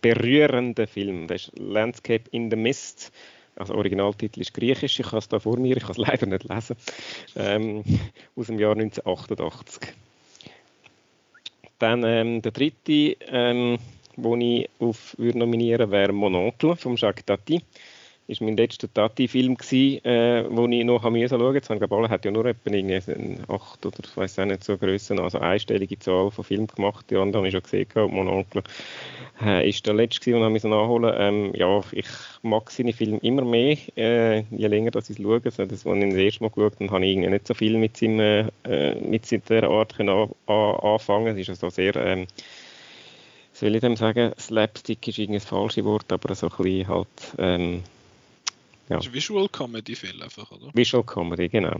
berührender Film. Das ist Landscape in the Mist also Originaltitel ist griechisch, ich habe es da vor mir, ich kann es leider nicht lesen, ähm, aus dem Jahr 1988. Dann ähm, der dritte, ähm, den ich auf würde nominieren wäre Mononcle von Jacques Tati ist mein letzter Tati-Film gewesen, äh, ich noch schauen musste. Jetzt haben alle hat ja nur etwa irgendwie acht oder ich weiß auch nicht so Größen, also einstellige Zahl von Filmen gemacht. Die anderen habe ich schon gesehen, gehabt. Mon Onkel äh, ist der letzte gewesen und habe nachholen. Ähm, ja, ich mag seine Filme immer mehr, äh, je länger dass ich es schaue. Als ich das erste Mal geschaut habe, habe ich irgendwie nicht so viel mit, seinem, äh, mit seiner Art können an, an, anfangen. Es ist also sehr ähm, soll ich dem sagen, Slapstick ist irgendwie das falsche Wort, aber so ein bisschen halt ähm, ja. Das ist Visual Comedy viel einfach, oder? Visual Comedy, genau.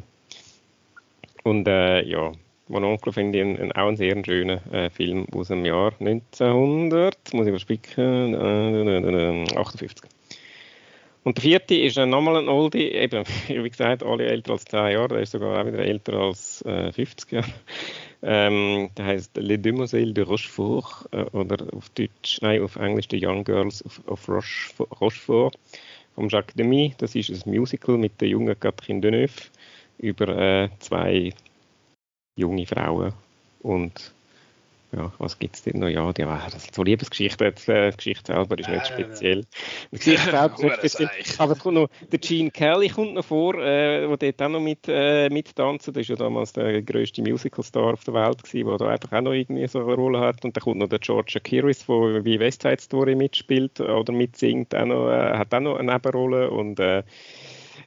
Und äh, ja, Mononcle finde ich ein, ein, auch einen sehr schönen äh, Film aus dem Jahr 1900, muss ich mal spicken, äh, 58. Und der vierte ist äh, nochmal ein Oldie, eben, wie gesagt, alle älter als 10 Jahre, der ist sogar auch wieder älter als äh, 50 Jahre. Ähm, der heißt Les Demoiselles de Rochefort äh, oder auf Deutsch, nein, auf Englisch The Young Girls of, of Rochefort von Jacques Demy. Das ist ein Musical mit der jungen Catherine Deneuve über äh, zwei junge Frauen und ja, was gibt es denn noch? Ja, die, das, so Liebesgeschichte, die äh, Geschichte selber ist nicht speziell. Die Geschichte selber ist nicht speziell. Aber es kommt noch, der Gene Kelly kommt noch vor, äh, der dort auch noch mit, äh, mittanzen. Der ist ja damals der grösste Musical-Star auf der Welt gewesen, der da einfach auch noch irgendwie so eine Rolle hat. Und dann kommt noch der George Akiris, der wie West Side Story mitspielt oder mitsingt, auch noch, äh, hat auch noch eine Nebenrolle und äh,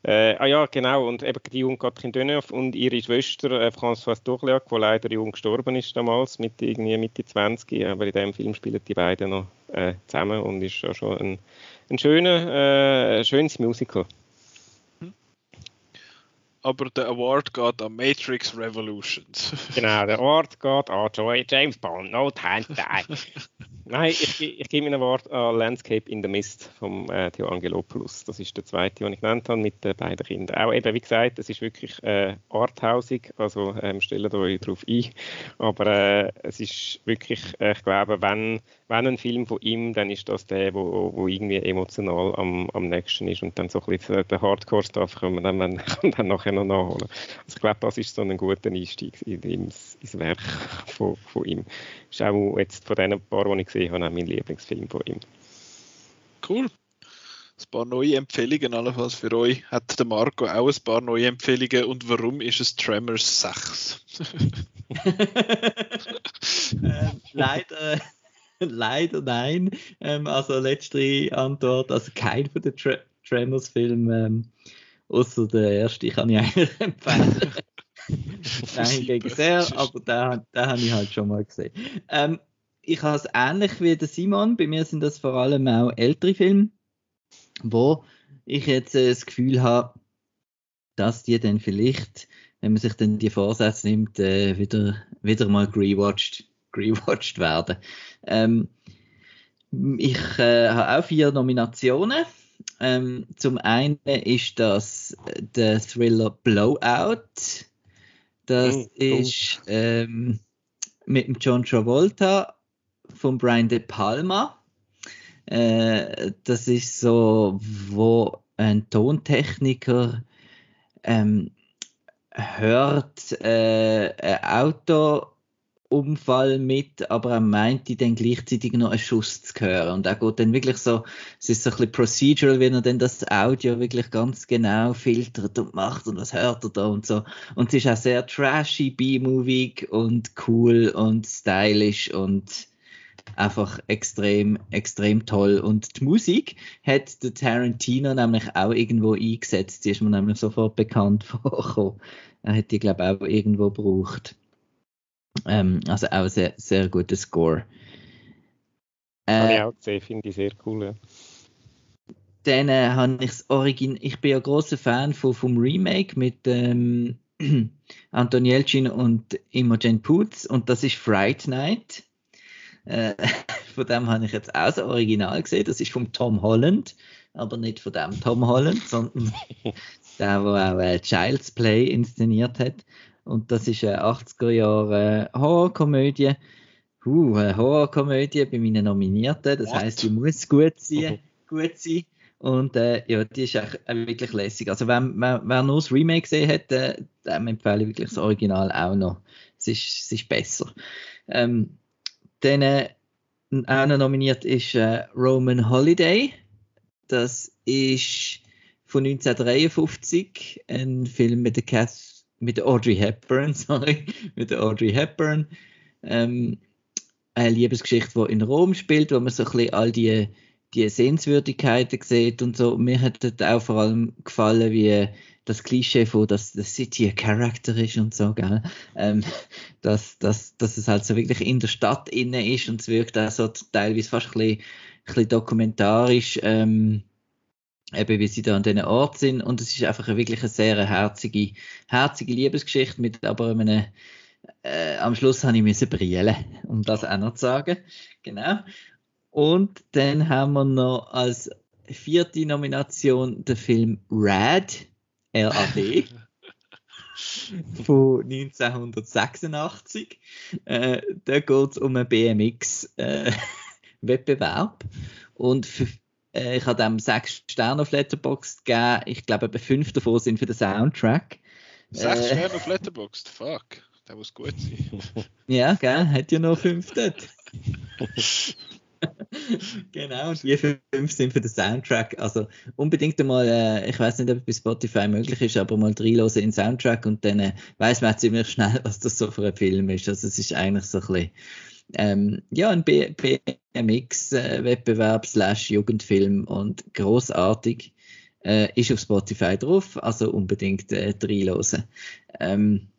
Äh, ah ja, genau. Und eben die junge Catherine Deneuve und ihre Schwester äh, Françoise Dourliac, die leider jung gestorben ist damals, mit irgendwie Mitte 20. Aber in dem Film spielen die beiden noch äh, zusammen und ist ja schon ein, ein schöner, äh, schönes Musical aber der Award geht an Matrix Revolutions. genau, der Award geht an Joy James Bond, No Time to Die. Nein, ich, ich gebe Ihnen Award an Landscape in the Mist vom äh, Theo Angelopoulos. Das ist der zweite, den ich genannt habe, mit den beiden Kindern. Auch eben, wie gesagt, es ist wirklich äh, arthausig, also ähm, stellt euch darauf ein. Aber äh, es ist wirklich, äh, ich glaube, wenn, wenn ein Film von ihm, dann ist das der, wo, wo irgendwie emotional am, am nächsten ist und dann so ein bisschen der Hardcore-Stuff kann man dann, dann nachher noch nachholen. Also ich glaube, das ist so ein guter Einstieg ins, ins Werk von, von ihm. Ist auch jetzt von den paar, die ich gesehen habe, auch mein Lieblingsfilm von ihm. Cool. Ein paar neue Empfehlungen, allenfalls für euch. Hat der Marco auch ein paar neue Empfehlungen und warum ist es Tremors 6? äh, leider, leider nein. Ähm, also letzte Antwort, also kein von den Tre Tremors-Filmen, ähm, außer der erste kann ich eigentlich empfehlen. den hingegen sehr, aber den, den habe ich halt schon mal gesehen. Ähm, ich habe es ähnlich wie der Simon. Bei mir sind das vor allem auch ältere Filme, wo ich jetzt äh, das Gefühl habe, dass die dann vielleicht, wenn man sich dann die Vorsätze nimmt, äh, wieder, wieder mal rewatched, rewatched werden. Ähm, ich äh, habe auch vier Nominationen. Ähm, zum einen ist das der Thriller Blowout. Das oh, oh. ist ähm, mit dem John Travolta von Brian De Palma. Äh, das ist so, wo ein Tontechniker ähm, hört äh, ein Auto Unfall mit, aber er meinte dann gleichzeitig noch einen Schuss zu hören. Und er geht dann wirklich so, es ist so ein bisschen procedural, wenn er dann das Audio wirklich ganz genau filtert und macht und was hört er da und so. Und es ist auch sehr trashy, B-movie und cool und stylisch und einfach extrem, extrem toll. Und die Musik hat der Tarantino nämlich auch irgendwo eingesetzt. Die ist mir nämlich sofort bekannt vorgekommen. Er hat die, glaube ich, auch irgendwo gebraucht. Ähm, also auch sehr, sehr guter Score. Äh, habe ich auch gesehen, finde ich sehr cool. Ja. Dann äh, habe ich das Origin, ich bin ja großer Fan von, vom Remake mit ähm, Anton Yelchin und Imogen Poots und das ist Fright Night. Äh, von dem habe ich jetzt auch das Original gesehen. Das ist vom Tom Holland, aber nicht von dem Tom Holland, sondern der, der auch äh, Child's Play inszeniert hat. Und das ist eine 80er Jahre Horrorkomödie. Uh, eine Horrorkomödie bei meinen Nominierten. Das heißt, die muss gut sein. gut sein. Und äh, ja, die ist auch wirklich lässig. Also, wenn, wer, wer nur das Remake gesehen hat, äh, dem empfehle ich wirklich das Original auch noch. Es ist, es ist besser. Ähm, dann äh, auch noch nominiert ist äh, Roman Holiday. Das ist von 1953 ein Film mit der Kath mit Audrey Hepburn, sorry, mit Audrey Hepburn. Ähm, eine Liebesgeschichte, die in Rom spielt, wo man so ein bisschen all die, die Sehenswürdigkeiten sieht und so. Mir hat dort auch vor allem gefallen, wie das Klischee von, dass the City ein Character ist und so, gell? Ähm, dass, dass, dass es halt so wirklich in der Stadt inne ist und es wirkt auch so teilweise fast ein bisschen, ein bisschen dokumentarisch. Ähm, eben wie sie da an diesen Ort sind und es ist einfach wirklich eine sehr herzige, herzige Liebesgeschichte mit aber einem, äh, am Schluss habe ich brillen, um das auch noch zu sagen. Genau. Und dann haben wir noch als vierte Nomination den Film Rad, R-A-D, von 1986. Äh, da geht es um einen BMX-Wettbewerb. Äh, und für äh, ich habe dem sechs Sterne auf Letterboxd gegeben. Ich glaube, fünf davon sind für den Soundtrack. Sechs äh, Sterne auf Letterboxd? Fuck, der muss gut sein. ja, gell? Hat ja noch fünf dort. genau, und die fünf sind für den Soundtrack. Also unbedingt einmal, äh, ich weiß nicht, ob es bei Spotify möglich ist, aber mal reinhören in den Soundtrack und dann äh, weiß man ziemlich schnell, was das so für ein Film ist. Also es ist eigentlich so ein bisschen ähm, ja, ein BMX-Wettbewerb slash Jugendfilm und großartig. Äh, ist auf Spotify drauf, also unbedingt äh, reinhören. Ähm,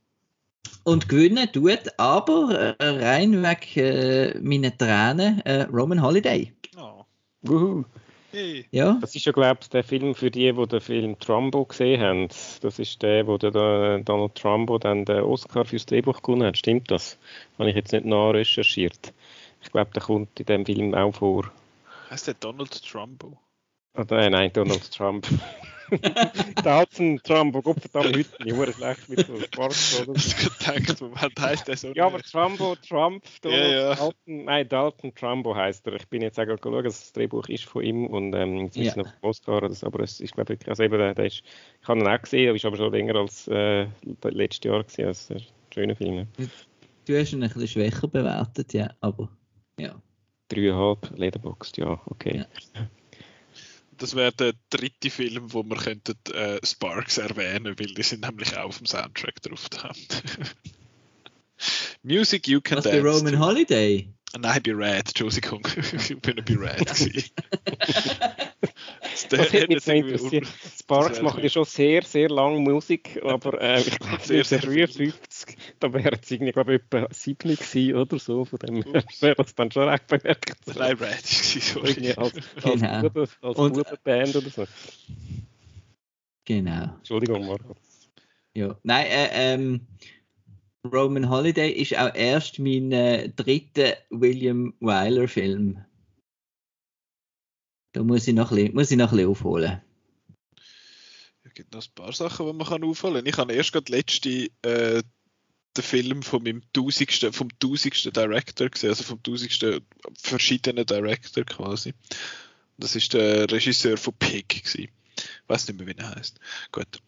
und gewinnen tut aber äh, rein weg äh, meine Tränen äh, Roman Holiday. Oh. Hey. Ja. Das ist ja, glaube ich, der Film für die, die den Film Trumbo gesehen haben. Das ist der, wo der Donald Trumbo dann den Oscar fürs Drehbuch gewonnen hat. Stimmt das? Habe ich jetzt nicht nachrecherchiert. Ich glaube, der kommt in dem Film auch vor. Heißt der Donald Trumbo? Oh, nein, nein, Donald Trump. Dalton Trump, wo Gott verdammt heute nicht, nur schlecht mit so Sparks, oder? Ich gedacht, was heißt der so? Ja, aber Trumbo, Trump, Donald ja, ja. Dalton, nein, Dalton Trumbo heißt er. Ich bin jetzt auch geschaut, das Drehbuch ist von ihm und ähm, es ist ja. noch Oscar, das, aber es ist, glaube ich, also eben, der, der ist, ich habe ihn auch gesehen, aber ist aber schon länger als äh, letztes Jahr gewesen, also ein schöner Film. Du hast ihn ein bisschen schwächer bewertet, ja, aber ja. Dreieinhalb, Lederbox, ja, okay. Ja das wäre der dritte Film, wo wir könnten äh, Sparks erwähnen, weil die sind nämlich auch auf dem Soundtrack drauf. Music You Can Was Dance. Was Roman Holiday? Nein, bei Red, Entschuldigung. ich bin bei Red. das hätte mich interessiert. Sparks machen ja schon sehr, sehr lange Musik, aber äh, ich glaube, sehr, sehr 53, da wäre es irgendwie, glaube ich, etwa 7 gewesen oder so. Von dem wäre das dann schon recht bemerkt. Nein, Red war so. Irgendwie als, als, genau. Buben, als Bubenband oder so. Genau. Entschuldigung, Marco. Ja, nein, äh, ähm, Roman Holiday ist auch erst mein äh, dritter William Wyler Film. Da muss ich noch ein bisschen, muss ich noch ein aufholen. Es gibt noch ein paar Sachen, die man aufholen kann. Ich habe erst gerade letzte äh, den Film von meinem tausendsten, vom tausendsten Director gesehen, also vom tausendsten verschiedenen Director quasi. Das ist der Regisseur von Pig gewesen. Ich weiß nicht mehr, wie er heißt. Gut.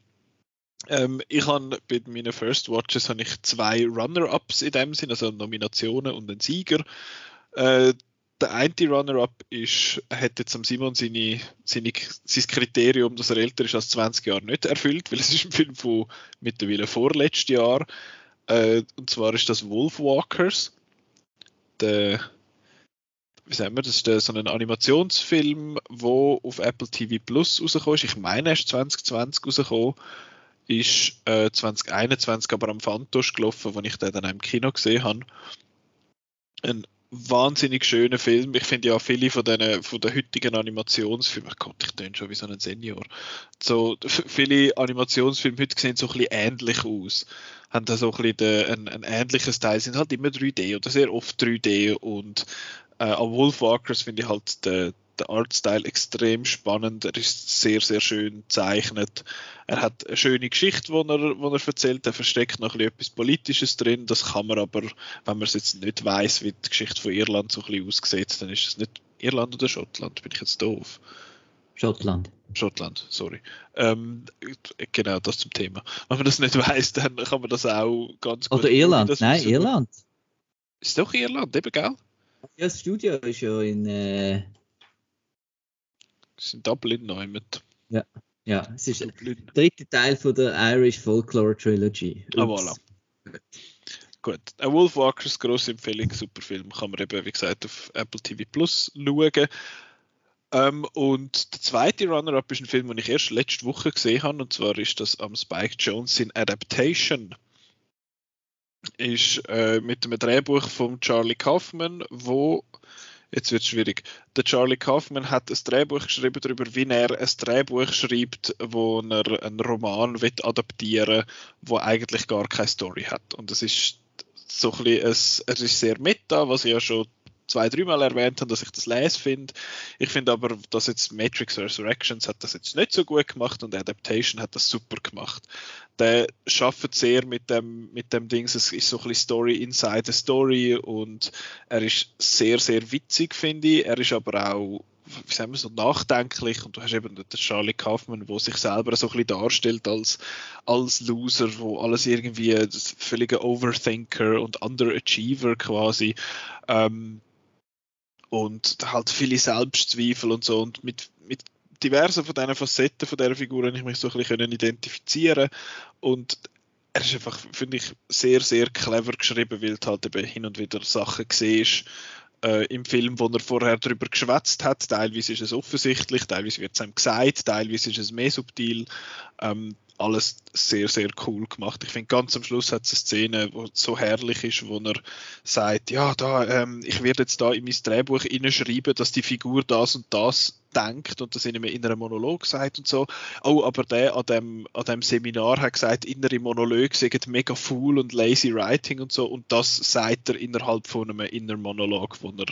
Ähm, ich habe bei meinen First Watches habe ich zwei Runner-Ups in dem Sinn, also Nominationen und einen Sieger. Äh, der eine Runner-Up ist, hat jetzt am Simon seine, seine, sein Kriterium, dass er älter ist als 20 Jahre, nicht erfüllt, weil es ist ein Film von mittlerweile vorletztes Jahr. Äh, und zwar ist das Wolfwalkers. Der, wie sagen wir, das ist der, so ein Animationsfilm, der auf Apple TV Plus rausgekommen ist. Ich meine, er ist 2020 rausgekommen. Ist äh, 2021 aber am Fantosch gelaufen, wo ich den dann im Kino gesehen habe. Ein wahnsinnig schöner Film. Ich finde ja viele von den, von den heutigen Animationsfilmen, Gott, ich töne schon wie so ein Senior. So, viele Animationsfilme heute sehen so ein bisschen ähnlich aus. Haben da so ein bisschen ein, ein ähnliches Teil, sind halt immer 3D oder sehr oft 3D und äh, an Wolfwalkers finde ich halt den, der Artstyle extrem spannend. Er ist sehr, sehr schön gezeichnet. Er hat eine schöne Geschichte, die er, wo er erzählt. Er versteckt noch etwas Politisches drin. Das kann man aber, wenn man es jetzt nicht weiß, wie die Geschichte von Irland so ein bisschen aussieht, dann ist es nicht Irland oder Schottland. Bin ich jetzt doof? Schottland. Schottland, sorry. Ähm, genau, das zum Thema. Wenn man das nicht weiß, dann kann man das auch ganz gut. Oder Irland, nein, Irland. Ist doch Irland, eben, gell? Ja, das Studio ist ja in, äh, das ist in Dublin neu mit. Ja, ja, es ist Dublin. der dritte Teil von der Irish Folklore Trilogy. Ah, voilà. Gut. Ein Wolfwalkers, grosse Empfehlung, super Film. Kann man eben, wie gesagt, auf Apple TV Plus schauen. Ähm, und der zweite Runner-Up ist ein Film, den ich erst letzte Woche gesehen habe, und zwar ist das am Spike Jones in Adaptation. Ist äh, mit einem Drehbuch von Charlie Kaufman, wo jetzt wird es schwierig. Der Charlie Kaufman hat ein Drehbuch geschrieben darüber, wie er ein Drehbuch schreibt, wo er einen Roman will adaptieren, wo eigentlich gar keine Story hat. Und es ist so ein bisschen, es, es ist sehr meta, was ja schon zwei, dreimal erwähnt habe, dass ich das les finde. Ich finde aber, dass jetzt Matrix Resurrections hat das jetzt nicht so gut gemacht und Adaptation hat das super gemacht. Der schafft sehr mit dem, mit dem Ding, es ist so ein bisschen Story inside the Story und er ist sehr, sehr witzig, finde ich. Er ist aber auch wie sagen wir so nachdenklich und du hast eben den Charlie Kaufman, wo sich selber so ein bisschen darstellt als, als Loser, wo alles irgendwie völlige Overthinker und Underachiever quasi. Ähm, und halt viele Selbstzweifel und so und mit, mit diversen von diesen Facetten von dieser Figur habe ich mich so ein bisschen identifizieren und er ist einfach, finde ich, sehr, sehr clever geschrieben, weil du halt eben hin und wieder Sachen siehst, äh, im Film, wo er vorher darüber geschwätzt hat. Teilweise ist es offensichtlich, teilweise wird es ihm gesagt, teilweise ist es mehr subtil. Ähm, alles sehr, sehr cool gemacht. Ich finde, ganz am Schluss hat es eine Szene, wo so herrlich ist, wo er sagt, ja, da, ähm, ich werde jetzt da in mein Drehbuch hineinschreiben, dass die Figur das und das denkt und das in einem inneren Monolog sagt und so. Oh, aber der an dem, an dem Seminar hat gesagt, innere Monologe sind mega fool und lazy writing und so und das sagt er innerhalb von einem inneren Monolog, wo er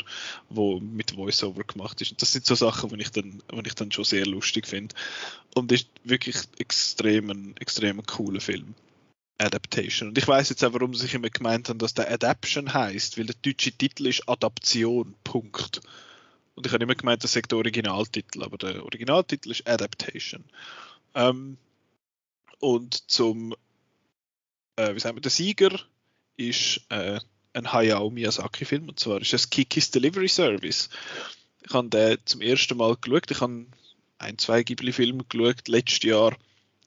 wo mit Voiceover gemacht ist. Und das sind so Sachen, die ich dann, die ich dann schon sehr lustig finde. Und ist wirklich extrem ein extrem cooler Film. Adaptation. Und ich weiß jetzt auch, warum sie sich immer gemeint haben, dass der Adaption heißt, weil der deutsche Titel ist Adaption. Punkt. Und ich habe immer gemeint, das sei der Originaltitel, aber der Originaltitel ist Adaptation. Ähm, und zum, äh, wie sagen wir, der Sieger ist äh, ein Hayao Miyazaki-Film, und zwar ist es Kikis Delivery Service. Ich habe den zum ersten Mal geschaut. Ich habe ein, zwei Ghibli-Filme geschaut letztes Jahr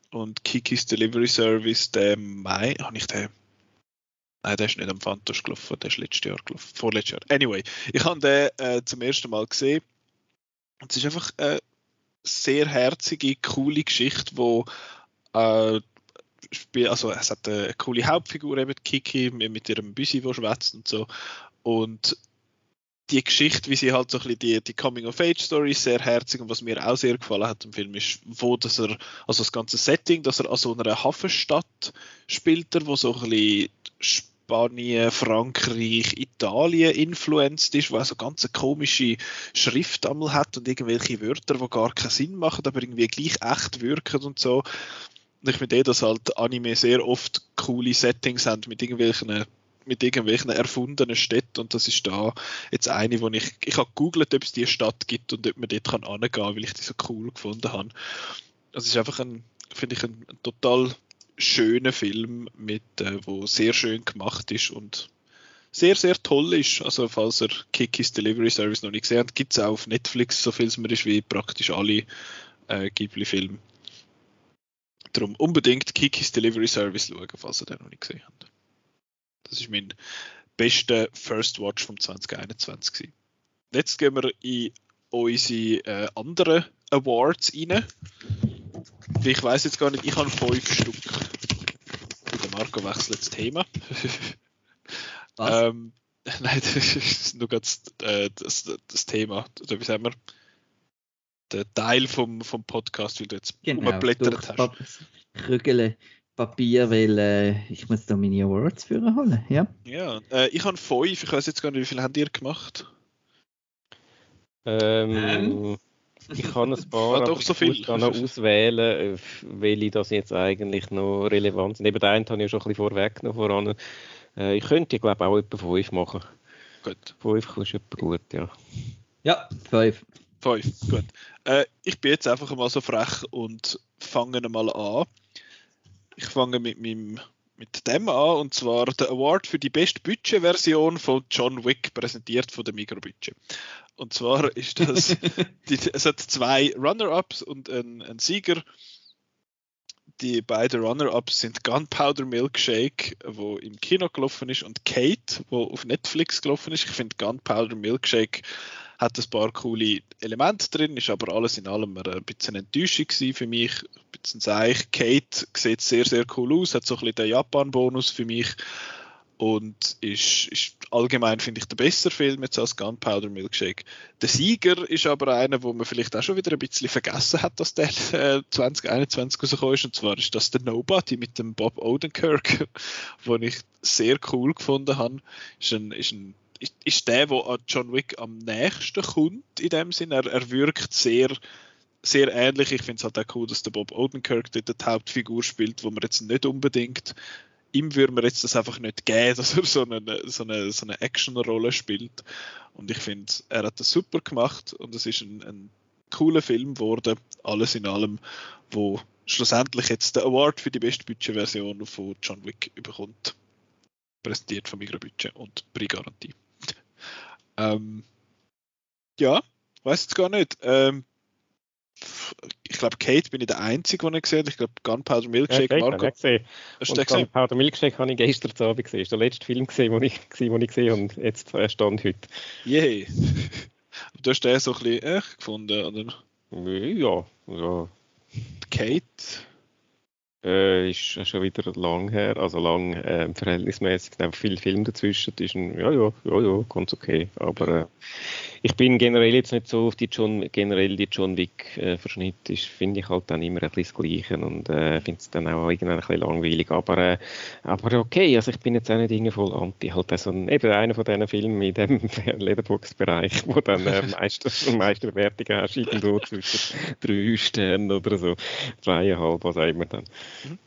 und Kikis Delivery Service, der Mai, habe ich den Nein, der ist nicht am Fantos gelaufen, der ist letztes Jahr gelaufen, vorletztes Jahr. Anyway, ich habe den äh, zum ersten Mal gesehen. Und es ist einfach eine sehr herzige, coole Geschichte, wo äh, also es hat eine coole Hauptfigur eben Kiki mit ihrem Büsi, wo schwätzt und so. Und die Geschichte, wie sie halt so ein bisschen die, die Coming-of-Age-Story sehr herzig und was mir auch sehr gefallen hat im Film ist, wo dass er, also das ganze Setting, dass er an so einer Hafenstadt spielt, wo so ein bisschen Spanien, Frankreich, Italien influenced ist, wo also ganz komische Schrift einmal hat und irgendwelche Wörter, die gar keinen Sinn machen, aber irgendwie gleich echt wirken und so. Und ich finde eh, dass halt Anime sehr oft coole Settings haben mit irgendwelchen mit irgendwelchen erfundenen Städten und das ist da jetzt eine, wo ich ich habe gegoogelt, ob es die Stadt gibt und ob man dort kann angehen, weil ich die so cool gefunden habe. Das ist einfach ein finde ich ein, ein total schöner Film, mit, äh, wo sehr schön gemacht ist und sehr, sehr toll ist. Also falls ihr Kikis Delivery Service noch nicht gesehen habt, gibt es auf Netflix, so viel es mir ist wie praktisch alle äh, Ghibli-Filme. Darum unbedingt Kikis Delivery Service schauen, falls ihr den noch nicht gesehen habt. Das ist mein bester First Watch vom 2021 gewesen. Jetzt gehen wir in unsere äh, anderen Awards rein. Ich weiß jetzt gar nicht, ich habe fünf Stück. Der Marco wechselt das Thema. Was? ähm, nein, das ist nur ganz äh, das, das Thema. Oder wie sagen wir? Der Teil vom, vom Podcast, weil du jetzt Genau, umblättert hast. Pap Krügele Papier, weil äh, ich muss da meine Awards für holen. Ja. Ja, äh, ich habe fünf. Ich weiß jetzt gar nicht, wie viel habt ihr gemacht? Ähm, ich kann ein paar, Ah, doch, aber so ich viel. muss da noch auswählen, äh, welche das jetzt eigentlich noch relevant sind. Eben den einen habe ich ja schon ein bisschen vorweggenommen voran. Äh, ich könnte, glaube ich, auch etwa fünf machen. Gut. Fünf ist etwa gut, ja. Ja, fünf. Fünf, gut. Äh, ich bin jetzt einfach mal so frech und fange mal an. Ich fange mit meinem mit dem an und zwar der Award für die beste Budgetversion von John Wick präsentiert von dem Mikrobudget. Und zwar ist das, die, es hat zwei Runner-Ups und einen, einen Sieger. Die beiden Runner-Ups sind Gunpowder Milkshake, wo im Kino gelaufen ist, und Kate, wo auf Netflix gelaufen ist. Ich finde Gunpowder Milkshake hat ein paar coole Elemente drin, ist aber alles in allem ein bisschen Enttäuschung für mich. Ein bisschen seich. Kate sieht sehr, sehr cool aus, hat so ein bisschen den Japan-Bonus für mich und ist, ist allgemein, finde ich, der bessere Film jetzt als Gunpowder Milkshake. Der Sieger ist aber einer, wo man vielleicht auch schon wieder ein bisschen vergessen hat, dass der äh, 2021 rausgekommen ist, und zwar ist das der Nobody mit dem Bob Odenkirk, den ich sehr cool gefunden habe. Ist ein, ist ein ist, ist der, der an John Wick am nächsten kommt, in dem Sinn. Er, er wirkt sehr, sehr ähnlich. Ich finde es halt auch cool, dass der Bob Odenkirk dort die Hauptfigur spielt, wo man jetzt nicht unbedingt ihm würde man jetzt das einfach nicht geben, dass er so eine, so eine, so eine Actionrolle spielt. Und ich finde, er hat das super gemacht und es ist ein, ein cooler Film geworden, alles in allem, wo schlussendlich jetzt den Award für die beste Budgetversion von John Wick bekommt. Präsentiert von Mikrobudget und Prix-Garantie. Ähm, ja, weiß jetzt gar nicht. Ähm, ich glaube, Kate bin ich der Einzige, den ich gesehen habe. Ich glaube, Gunpowder Milkshake, ja, Marco. Ich gesehen. Hast du Gunpowder Milkshake habe ich gestern Abend gesehen. Das ist der letzte Film, gesehen, den ich, den ich gesehen habe und jetzt stand heute. Yay. du hast den so ein bisschen echt gefunden, oder? Ja, ja. Kate? Äh, ist schon wieder lang her, also lang äh, verhältnismäßig, einfach viel Film dazwischen. Das ist ein, ja, ja, ja, ja, ganz okay. Aber äh, ich bin generell jetzt nicht so auf die John, generell die John Wick äh, Verschnitt ist, finde ich halt dann immer ein bisschen das Gleiche und äh, finde es dann auch irgendwann ein bisschen langweilig. Aber, äh, aber okay, also ich bin jetzt auch nicht irgendwie voll anti. Halt so ein, eben einer von diesen Filmen in dem Letterbox-Bereich, wo dann äh, meiste, meiste Bewertungen hast, irgendwo zwischen drei Sternen oder so, zweieinhalb, was auch immer dann. Mhm.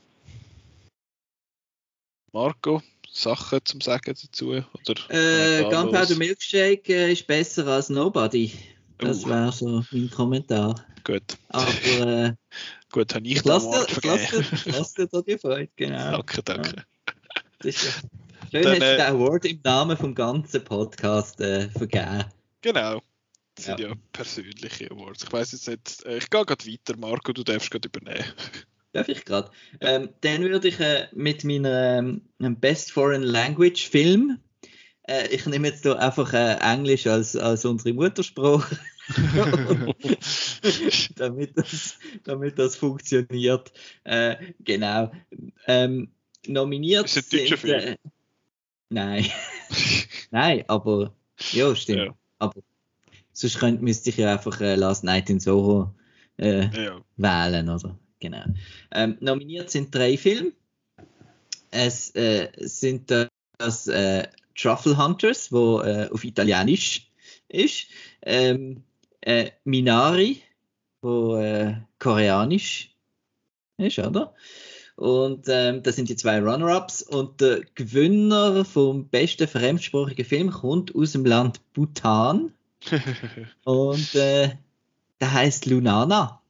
Marco? Sachen zum Sagen dazu? Oder äh, Gunpowder Milkshake äh, ist besser als Nobody. Das uh. wäre so mein Kommentar. Gut. Aber äh, gut, habe ich, ich lasse dir, lass dir da die Freude, genau. Danke, danke. Ja. Ist, schön, Dann, hast du äh, den Award im Namen vom ganzen Podcast äh, vergeben. Genau. Das sind ja. ja persönliche Awards. Ich weiß jetzt nicht, äh, ich gehe gerade weiter, Marco, du darfst gerade übernehmen. Darf ich gerade? Ähm, dann würde ich äh, mit meinem ähm, Best Foreign Language Film, äh, ich nehme jetzt hier einfach äh, Englisch als, als unsere Muttersprache, damit, das, damit das funktioniert. Äh, genau. Ähm, nominiert Ist ein deutscher Film? Äh, nein. nein, aber ja, stimmt. Ja. Aber sonst könnt, müsste ich ja einfach äh, Last Night in Soho ja. wählen, oder? Genau. Ähm, nominiert sind drei Filme. Es äh, sind das äh, Truffle Hunters, wo äh, auf Italienisch ist. Ähm, äh, Minari, wo äh, koreanisch ist, oder? Und ähm, das sind die zwei Runner-Ups. Und der Gewinner vom besten fremdsprachigen Film kommt aus dem Land Bhutan. und äh, der heißt Lunana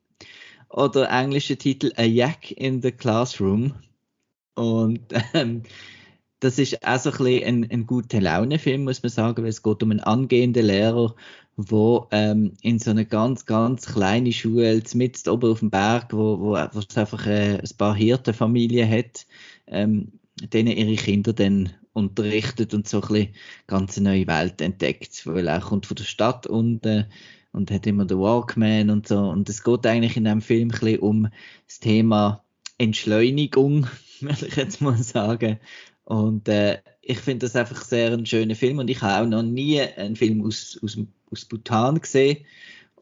oder englische Titel A Yak in the Classroom. Und ähm, das ist auch so ein bisschen ein, ein guter Laune-Film, muss man sagen, weil es geht um einen angehenden Lehrer, wo ähm, in so einer ganz, ganz kleinen Schule, mitten oben auf dem Berg, wo, wo, es einfach äh, ein paar Hirtenfamilien hat, ähm, denen ihre Kinder dann unterrichtet und so ein bisschen ganz neue Welt entdeckt, weil er kommt von der Stadt und äh, und hat immer den Walkman und so. Und es geht eigentlich in dem Film ein bisschen um das Thema Entschleunigung, würde ich jetzt mal sagen. Und äh, ich finde das einfach sehr ein schöner Film und ich habe auch noch nie einen Film aus, aus, aus Bhutan gesehen.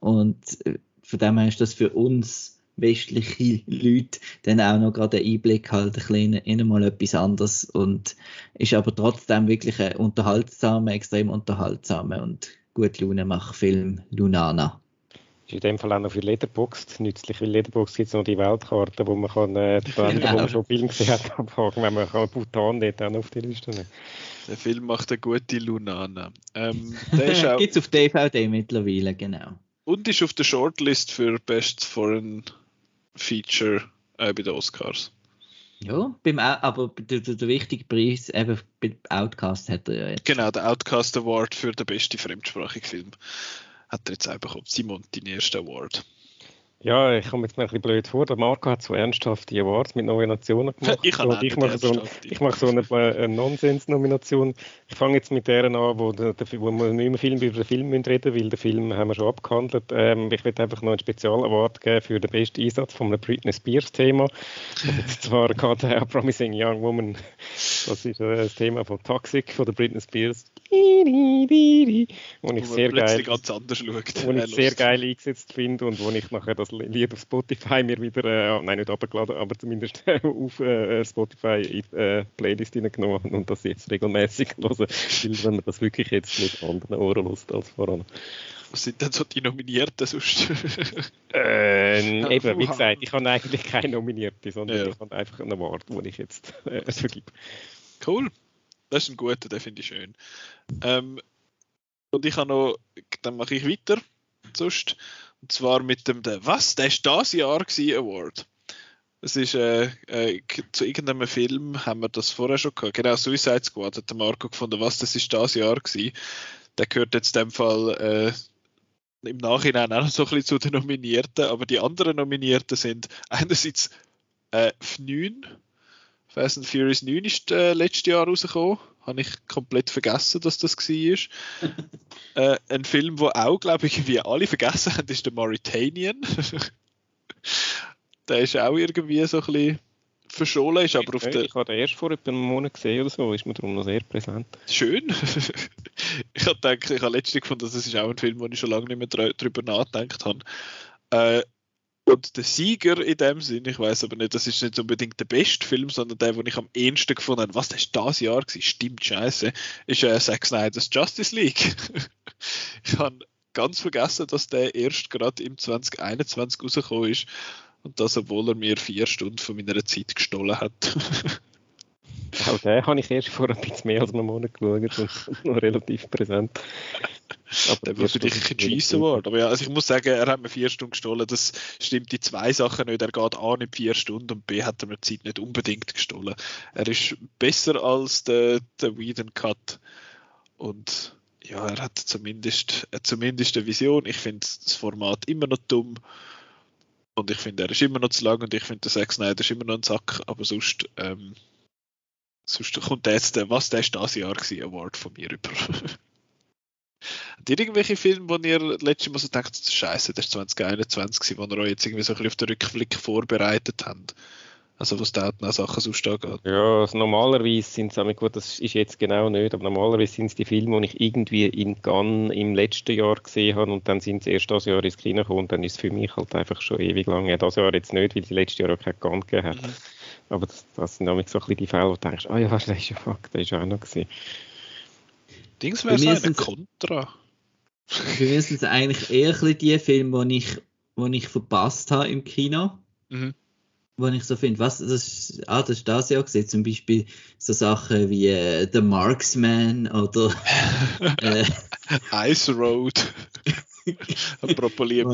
Und äh, von dem her ist das für uns westliche Leute dann auch noch gerade einen Einblick halt ein bisschen in mal etwas anderes und ist aber trotzdem wirklich ein unterhaltsamer, extrem unterhaltsamer und gut Laune macht Film Lunana. Ist in dem Fall auch noch für Lederbox nützlich, weil Lederbox gibt es noch die Weltkarte, wo man kann, äh, die Länder, genau. wo man schon Film gesehen hat, abhaken, wenn man kann Bhutan dort auch auf die Liste nehmen. Der Film macht eine gute Lunana. Ähm, Gibt es auf DVD mittlerweile, genau. Und ist auf der Shortlist für Best Foreign Feature äh, bei den Oscars. Ja, beim, aber der, der, wichtige Preis, eben bei Outcast hat er ja jetzt. Genau, der Outcast Award für den besten fremdsprachigen Film hat er jetzt auch bekommen. Simon, dein erster Award. Ja, ich komme jetzt mir ein bisschen blöd vor. Der Marco hat so ernsthafte Awards mit Nominationen gemacht. Ich, ich mache so, ein, ich mache so eine, eine Nonsens-Nomination. Ich fange jetzt mit der an, wo, der, wo wir nicht mehr Film über den Film reden müssen, weil den Film haben wir schon abgehandelt. Ähm, ich werde einfach noch einen Spezial-Award geben für den besten Einsatz von einem Britney Spears-Thema. Und zwar gerade auch Promising Young Woman. Das ist äh, das Thema von Toxic von der Britney Spears. Wo ich sehr geil, ganz anders schaut. Wo ich sehr geil eingesetzt finde und wo ich nachher das Auf Spotify mir wieder, äh, nein nicht abgeladen, aber zumindest auf äh, Spotify in äh, Playlist hineingenommen und das jetzt regelmäßig hören, weil wenn man das wirklich jetzt mit anderen Ohren lust als voran. Was sind denn so die Nominierten sonst? äh, eben, wie gesagt, ich habe eigentlich keine Nominierte, sondern ja. ich habe einfach einen Award, den ich jetzt äh, vergebe. Cool. Das ist ein guter, den finde ich schön. Ähm, und ich habe noch, dann mache ich weiter, sonst. Und zwar mit dem, der, was, der ist das Jahr gewesen, Award. Es ist, äh, äh, zu irgendeinem Film haben wir das vorher schon gehabt. Genau, Suicide Squad hat der Marco gefunden, was, das ist das Jahr gewesen. Der gehört jetzt in dem Fall, äh, im Nachhinein auch noch so ein bisschen zu den Nominierten, aber die anderen Nominierten sind einerseits äh, F9, Fast and Furious 9 ist äh, letztes Jahr rausgekommen. Habe ich komplett vergessen, dass das war. äh, ein Film, wo auch, glaube ich, wie alle vergessen haben, ist der Mauritanian. der ist auch irgendwie so ein bisschen verschollen, ist aber auf der... Ich habe den erst vor etwa einem Monat gesehen oder so, ist mir darum noch sehr präsent. Schön. ich habe gedacht, ich habe letztens gefunden, das ist auch ein Film, wo ich schon lange nicht mehr darüber nachgedacht habe. Äh, und der Sieger in dem Sinn, ich weiß aber nicht, das ist nicht unbedingt der beste Film, sondern der, den ich am ehesten gefunden habe, was das ist das Jahr gewesen, stimmt scheiße, ist äh, Zack Snyder's Justice League. ich habe ganz vergessen, dass der erst gerade im 2021 rausgekommen ist und das, obwohl er mir vier Stunden von meiner Zeit gestohlen hat. Auch den habe ich erst vor ein bisschen mehr als einem Monat geschaut und noch relativ präsent. Aber der vielleicht ein Cheese Award. Aber ja, also ich muss sagen, er hat mir vier Stunden gestohlen. Das stimmt die zwei Sachen nicht. Er geht A nicht vier Stunden und B hat er mir die Zeit nicht unbedingt gestohlen. Er ist besser als der, der Whedon Cut. Und ja, er hat zumindest, zumindest eine Vision. Ich finde das Format immer noch dumm. Und ich finde, er ist immer noch zu lang und ich finde, der Zack Snyder ist immer noch ein Sack. Aber sonst, ähm, sonst kommt jetzt, der, was der ist das Jahr gewesen, Award von mir über. Habt ihr irgendwelche Filme, wo ihr letztes Mal so denkt, das ist scheiße, das ist 2021, wo ihr euch jetzt irgendwie so ein bisschen auf den Rückblick vorbereitet habt? Also was da auch Sachen sonst angeht. Ja, also normalerweise sind es, gut, das ist jetzt genau nicht, aber normalerweise sind es die Filme, die ich irgendwie in Cannes im letzten Jahr gesehen habe und dann sind sie erst das Jahr ins Kino gekommen und dann ist es für mich halt einfach schon ewig lang. Ja, das Jahr jetzt nicht, weil die letztes Jahr auch kein Cannes gegeben hat. Mhm. Aber das, das sind nämlich so ein bisschen die Fälle, wo du denkst, ah oh ja, das ist ja fuck, das ist auch noch gesehen. Dings wäre so eine Für mich sind es eigentlich eher die Filme, die ich, die ich verpasst habe im Kino. Mhm. Wo ich so finde, was, das ist, ah, das ist das ja gesehen, zum Beispiel so Sachen wie äh, The Marksman oder äh, Ice Road. Apropos Liam.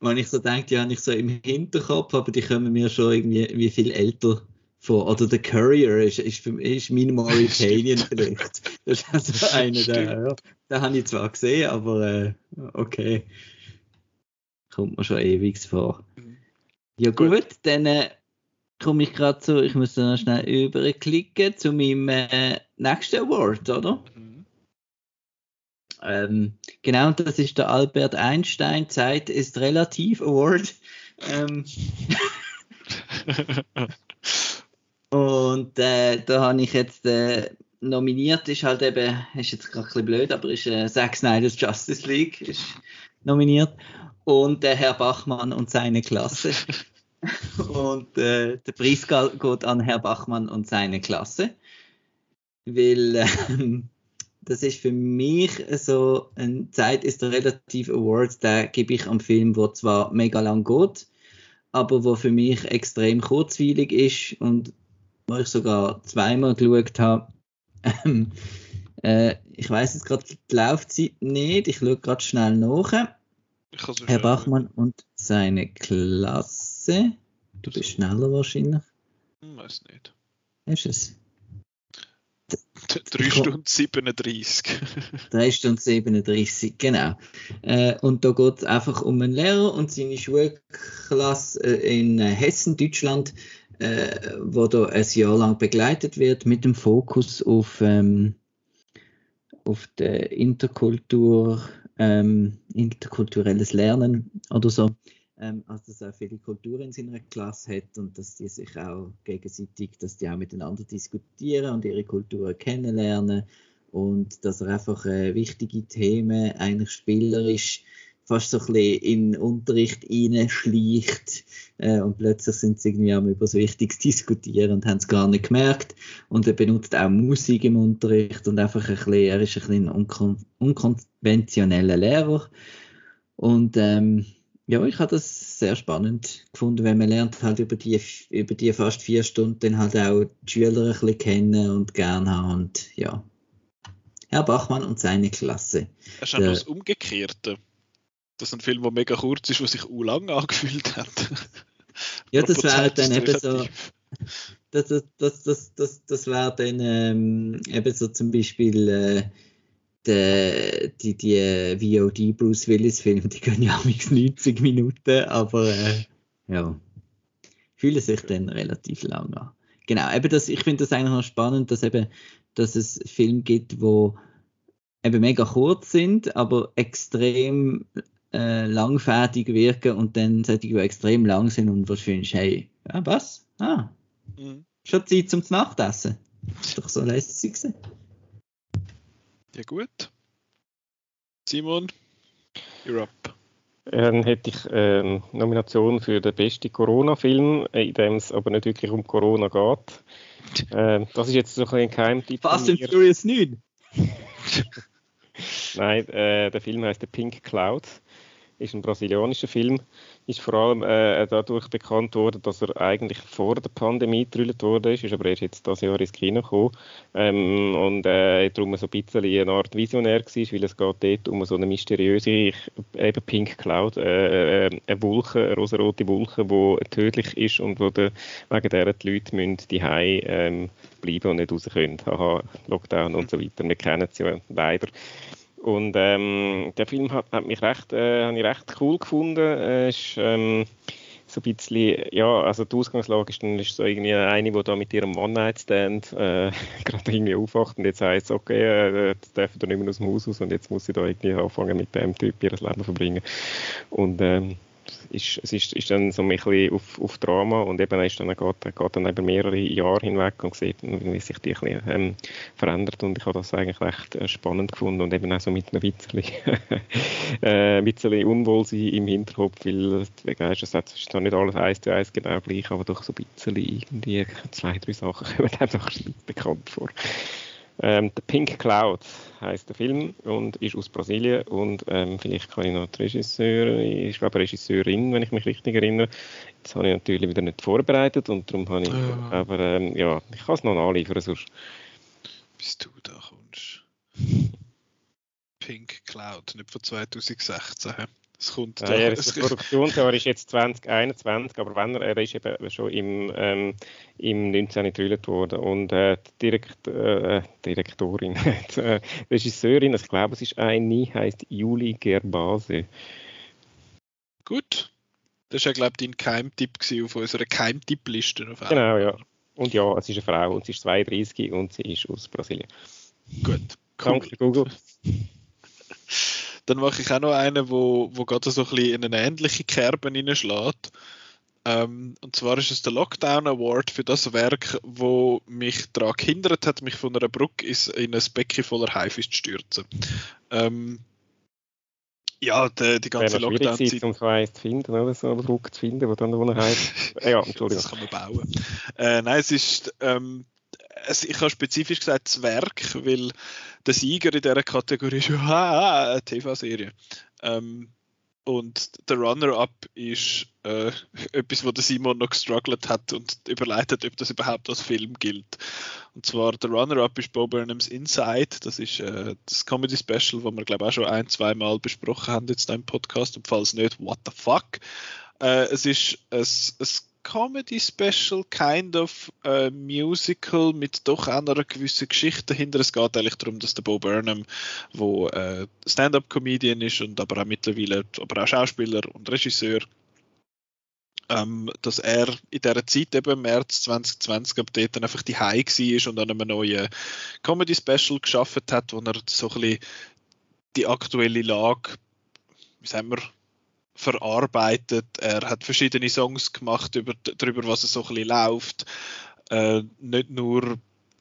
Wenn ich so denke, die habe ich so im Hinterkopf, aber die kommen mir schon irgendwie wie viel älter vor. Oder The Courier ist, ist, für, ist mein Mauritanian vielleicht. Das ist also einer, der, ja, den habe ich zwar gesehen, aber äh, okay. Kommt mir schon ewig vor. Ja gut, gut. dann äh, komme ich gerade zu, ich muss noch schnell überklicken zu meinem äh, nächsten Award, oder? Mhm. Ähm, genau, das ist der Albert Einstein Zeit ist relativ Award. Ähm, und äh, da habe ich jetzt äh, nominiert ist halt eben, ist jetzt gerade ein bisschen blöd, aber ist äh, Zack Snyder's Justice League ist nominiert und der Herr Bachmann und seine Klasse. und äh, der Preis geht an Herr Bachmann und seine Klasse, weil äh, das ist für mich so ein Zeit ist der relativ Award, der gebe ich am Film, wo zwar mega lang geht, aber wo für mich extrem kurzweilig ist und wo ich sogar zweimal geschaut habe, ähm, äh, ich weiß jetzt gerade die Laufzeit nicht. Ich schaue gerade schnell nach. Herr Bachmann und seine Klasse. Du bist schneller wahrscheinlich. Hm, weiß nicht. Ist es? 3 Stunden 37. 3 Stunden 37, genau. Äh, und da geht es einfach um einen Lehrer und seine Schulklasse äh, in Hessen, Deutschland, äh, wo da ein Jahr lang begleitet wird mit dem Fokus auf, ähm, auf der Interkultur, ähm, interkulturelles Lernen oder so. Ähm, also dass er viele Kulturen in seiner Klasse hat und dass die sich auch gegenseitig, dass die auch miteinander diskutieren und ihre Kulturen kennenlernen und dass er einfach äh, wichtige Themen eigentlich spielerisch fast so ein bisschen in den Unterricht reinschleicht äh, und plötzlich sind sie irgendwie am über das Wichtiges diskutieren und haben es gar nicht gemerkt und er benutzt auch Musik im Unterricht und einfach ein bisschen, er ist ein bisschen ein unkon unkonventioneller Lehrer und ähm, ja, ich habe das sehr spannend gefunden, weil man lernt halt über die, über die fast vier Stunden dann halt auch die Schüler ein bisschen kennen und gern haben und ja. Herr Bachmann und seine Klasse. Das ist auch das Umgekehrte. Das ist ein Film, der mega kurz ist, der sich u lang angefühlt hat. ja, das wäre dann eben so. Das, das, das, das, das, wäre dann ähm, eben so zum Beispiel äh, die, die, die VOD Bruce Willis Filme, die gehen ja 90 Minuten, aber äh, ja, fühlen sich dann relativ lang an. Genau, eben das, ich finde das eigentlich noch spannend, dass eben, dass es Filme gibt, wo eben mega kurz sind, aber extrem äh, langfertig wirken und dann solche, die extrem lang sind und was findest, hey, ja, was? Ah, mhm. schon Zeit zum Nachtessen. Ist doch so lässig gewesen. Ja gut. Simon, you're up. Dann hätte ich eine ähm, Nomination für den besten Corona-Film, in dem es aber nicht wirklich um Corona geht. Ähm, das ist jetzt so ein, ein Geheimtipp. Fast and Furious 9. Nein, äh, der Film heißt The Pink Cloud ist ein brasilianischer Film, ist vor allem äh, dadurch bekannt worden, dass er eigentlich vor der Pandemie gedrillt wurde, ist, aber erst jetzt dieses Jahr ins Kino gekommen ähm, und äh, darum so ein bisschen eine Art Visionär war, weil es geht dort um so eine mysteriöse, eben Pink Cloud, äh, äh, eine Wolke, eine rosarote Wolke, die tödlich ist und wo der, wegen der die Leute müssen die ähm, bleiben und nicht raus können. Aha, Lockdown und so weiter. Wir kennen es ja leider. Und ähm, der Film hat, hat mich recht, äh, ich recht cool gefunden. Äh, ist, ähm, so ein bisschen, ja, also die Ausgangslage ist dann ist so irgendwie eine, die da mit ihrem One-Night-Stand äh, gerade irgendwie aufwacht und jetzt heißt es, okay, äh, jetzt darf er nicht mehr aus dem Haus raus und jetzt muss sie da irgendwie anfangen mit dem Typ ihr Leben verbringen. Und ähm, ist, es ist, ist dann so ein bisschen auf, auf Drama und eben ist dann, geht, geht dann über mehrere Jahre hinweg und sieht, wie sich die ein bisschen, ähm, verändert und ich habe das eigentlich recht äh, spannend gefunden und eben auch so mit einem bisschen, äh, bisschen Unwohlsein im Hinterkopf, weil weißt, es ist zwar nicht alles eins zu eins genau gleich, aber doch so ein bisschen irgendwie zwei, drei Sachen kommen einem doch bekannt vor. Ähm, The Pink Cloud heißt der Film und ist aus Brasilien und ähm, vielleicht kann ich noch die Regisseurin, ich glaube Regisseurin, wenn ich mich richtig erinnere. Das habe ich natürlich wieder nicht vorbereitet und darum habe ich, ja. aber ähm, ja, ich kann es noch nachliefern sonst. Bis du da kommst. Pink Cloud, nicht von 2016. Es kommt ja, ja, das Produktionsjahr ist jetzt 2021, aber wenn er, er ist eben schon im, ähm, im 19. gedrillt worden. Und äh, die Direkt, äh, Direktorin, die äh, Regisseurin, ich glaube, es ist eine, heißt Juli Gerbase. Gut. Das war ja, glaube ich, dein Keimtipp auf unserer Keimtippliste. Genau, ja. Und ja, es ist eine Frau und sie ist 32 und sie ist aus Brasilien. Gut. Cool. Danke, Google. Dann mache ich auch noch einen, wo, wo gerade so ein bisschen in eine ähnliche Kerbe hineinschlägt. Ähm, und zwar ist es der Lockdown Award für das Werk, wo mich daran gehindert hat, mich von einer Brücke in ein Becken voller Haifis zu stürzen. Ähm, ja, die, die ganze Lockdown-Zeit. um so eins zu finden, oder so eine Brücke zu finden, wo dann ohne heißt. ja, Entschuldigung. Das kann man bauen. Äh, nein, es ist, ähm, es, ich habe spezifisch gesagt Zwerg, weil der Sieger in dieser Kategorie ist ja eine TV-Serie. Ähm, und der Runner-Up ist äh, etwas, wo der Simon noch gestruggelt hat und überlegt hat, ob das überhaupt als Film gilt. Und zwar der Runner-Up ist Bob Burnhams Inside. Das ist äh, das Comedy-Special, das wir, glaube ich, auch schon ein, zwei Mal besprochen haben jetzt im Podcast. Und falls nicht, what the fuck? Äh, es ist ein, ein Comedy Special, kind of uh, Musical mit doch einer gewissen Geschichte dahinter. Es geht eigentlich darum, dass der Bo Burnham, wo äh, Stand-up-Comedian ist und aber auch mittlerweile aber auch Schauspieler und Regisseur, ähm, dass er in dieser Zeit eben im März 2020 ab dort dann einfach die High war und an einem neuen Comedy Special geschaffen hat, wo er so ein bisschen die aktuelle Lage, wie sagen wir, verarbeitet. Er hat verschiedene Songs gemacht über, darüber, was es so ein bisschen läuft. Äh, nicht nur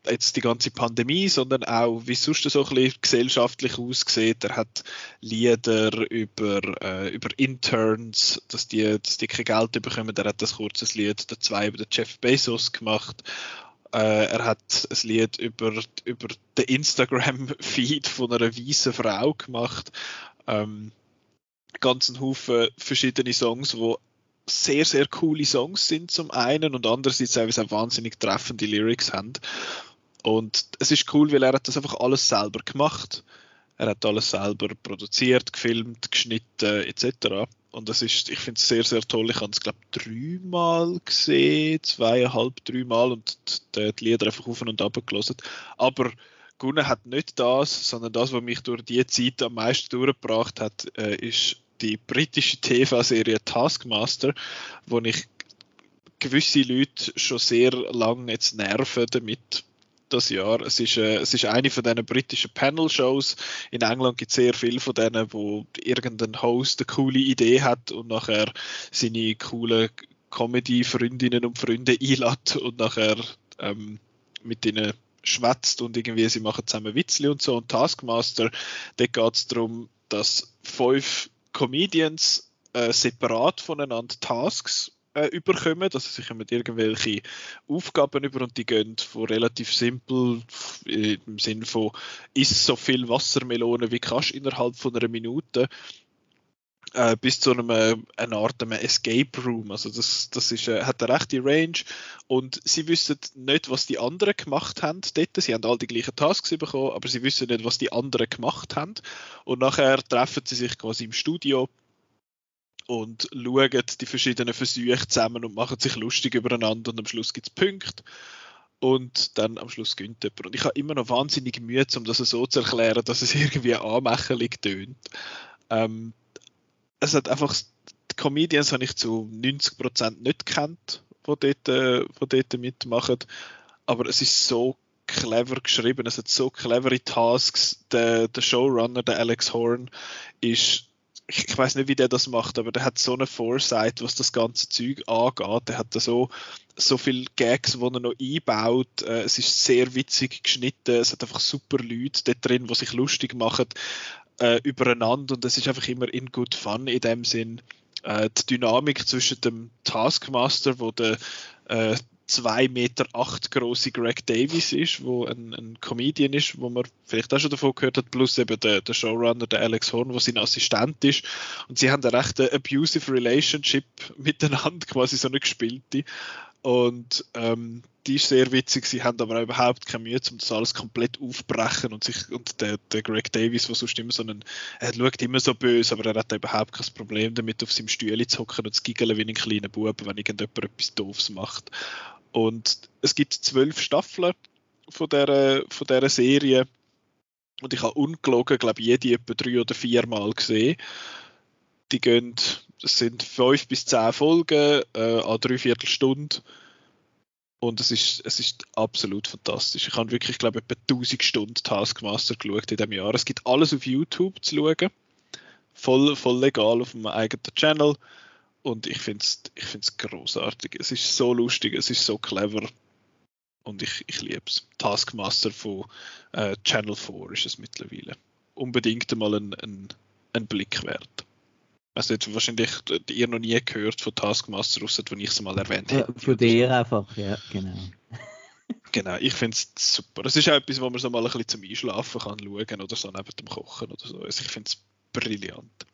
jetzt die ganze Pandemie, sondern auch, wie es sonst so ein bisschen gesellschaftlich aussieht. Er hat Lieder über, äh, über Interns, dass die, dass die kein Geld bekommen. Er hat ein kurzes Lied dazu über den Jeff Bezos gemacht. Äh, er hat ein Lied über, über den Instagram-Feed von einer weißen Frau gemacht. Ähm, ganzen Haufen verschiedene Songs, wo sehr, sehr coole Songs sind zum einen und andererseits auch wahnsinnig treffende Lyrics haben. Und es ist cool, weil er hat das einfach alles selber gemacht. Er hat alles selber produziert, gefilmt, geschnitten etc. Und das ist, ich finde es sehr, sehr toll. Ich habe es, glaube ich, dreimal gesehen, zweieinhalb, dreimal und die, die Lieder einfach auf und ab gelesen. Aber gewonnen hat nicht das, sondern das, was mich durch die Zeit am meisten durchgebracht hat, äh, ist die britische TV-Serie Taskmaster, wo ich gewisse Leute schon sehr lange jetzt nerven damit das Jahr. Es ist, äh, es ist eine von diesen britischen Panel-Shows. In England gibt es sehr viele von denen, wo irgendein Host eine coole Idee hat und nachher seine coolen Comedy-Freundinnen und Freunde einlädt und nachher ähm, mit ihnen schwätzt und irgendwie sie machen zusammen Witzli und so. Und Taskmaster, da geht es darum, dass fünf Comedians äh, separat voneinander Tasks äh, überkommen, dass sie sich mit irgendwelche Aufgaben über und die gehen von relativ simpel im Sinne von isst so viel Wassermelone wie kannst innerhalb von einer Minute äh, bis zu einem, äh, einer Art einem Escape Room. Also das, das ist, äh, hat eine rechte Range und sie wissen nicht, was die anderen gemacht haben dort. Sie haben all die gleichen Tasks bekommen, aber sie wissen nicht, was die anderen gemacht haben. Und nachher treffen sie sich quasi im Studio und schauen die verschiedenen Versuche zusammen und machen sich lustig übereinander und am Schluss gibt es Punkte und dann am Schluss gönnt jemand. Und ich habe immer noch wahnsinnig Mühe, um das so zu erklären, dass es irgendwie anmächerlich tönt. Ähm, es hat einfach, die Comedians habe ich zu 90% nicht kennt, die dort, äh, die dort mitmachen, aber es ist so clever geschrieben, es hat so clevere Tasks. Der, der Showrunner, der Alex Horn, ist ich, ich weiß nicht, wie der das macht, aber der hat so eine Foresight, was das ganze Zeug angeht. Der hat da so, so viele Gags, die er noch einbaut. Äh, es ist sehr witzig geschnitten. Es hat einfach super Leute dort drin, die sich lustig machen äh, übereinander und es ist einfach immer in good fun in dem Sinn. Äh, die Dynamik zwischen dem Taskmaster, wo der äh, 2,8 Meter große Greg Davis ist, wo ein, ein Comedian ist, wo man vielleicht auch schon davon gehört hat, plus eben der, der Showrunner, der Alex Horn, wo sein Assistent ist. Und sie haben eine recht abusive Relationship miteinander, quasi so eine gespielte. Und ähm, die ist sehr witzig, sie haben aber auch überhaupt keine Mühe, um das alles komplett aufbrechen und sich und der, der Greg Davis, der sonst immer so einen, er schaut immer so böse, aber er hat überhaupt kein Problem damit, auf seinem Stühle zu hocken und zu giggeln wie ein kleiner Bub, wenn irgendjemand etwas Doofes macht. Und es gibt zwölf Staffeln von dieser, von dieser Serie. Und ich habe ungelogen, glaube ich, jede etwa drei oder vier Mal gesehen. Die gehen, das sind fünf bis zehn Folgen äh, an dreiviertel Stunde. Und es ist, es ist absolut fantastisch. Ich habe wirklich, glaube ich, etwa 1000 Stunden Taskmaster geschaut in diesem Jahr. Es gibt alles auf YouTube zu schauen. Voll, voll legal auf meinem eigenen Channel. Und ich finde es ich find's großartig. Es ist so lustig, es ist so clever. Und ich, ich liebe es. Taskmaster von äh, Channel 4 ist es mittlerweile. Unbedingt einmal ein, ein, ein Blick wert. Also jetzt wahrscheinlich ihr noch nie gehört von Taskmaster, außer wenn ich es mal erwähnt habe. Von dir einfach, ja, genau. genau, ich finde es super. Es ist auch etwas, wo man so mal ein bisschen zum Einschlafen kann schauen oder so neben dem Kochen oder so. Also ich finde es brillant.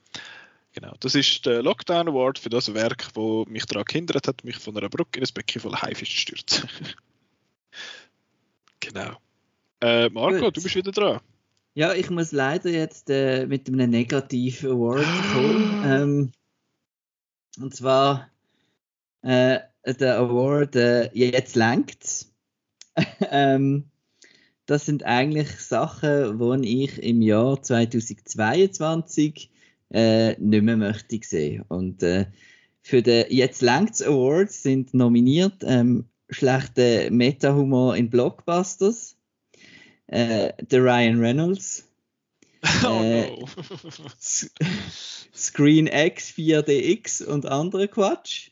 Genau, das ist der Lockdown Award für das Werk, wo mich daran gehindert hat, mich von einer Brücke in ein Becken voller Haifisch zu stürzen. genau. Äh, Marco, Gut. du bist wieder dran. Ja, ich muss leider jetzt äh, mit einem negativen Award kommen. Ähm, und zwar äh, der Award äh, Jetzt längt's. ähm, das sind eigentlich Sachen, die ich im Jahr 2022 äh, nicht mehr möchte sehen. Und äh, für den Jetzt längst Award sind nominiert ähm, schlechter Meta-Humor in Blockbusters, äh, der Ryan Reynolds, oh äh, no. Screen X 4DX und andere Quatsch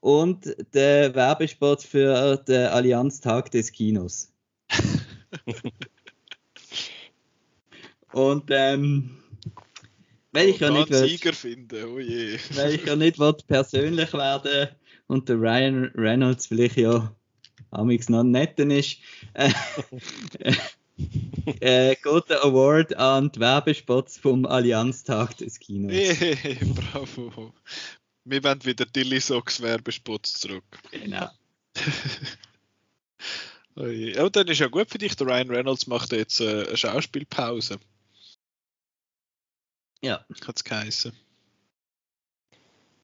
und der Werbespot für den Allianz-Tag des Kinos. und ähm, weil ich ja nicht Sieger finden, oh je. Weil ich ja nicht persönlich werden und der Ryan Reynolds vielleicht ja amix noch netter ist, äh, äh, geht der Award an die Werbespots vom Allianztag des Kinos. Hey, bravo. Wir wollen wieder Dilly Socks Werbespots zurück. Genau. oh. Aber dann ist ja gut für dich, der Ryan Reynolds macht jetzt äh, eine Schauspielpause. Ja. Hat es geheißen.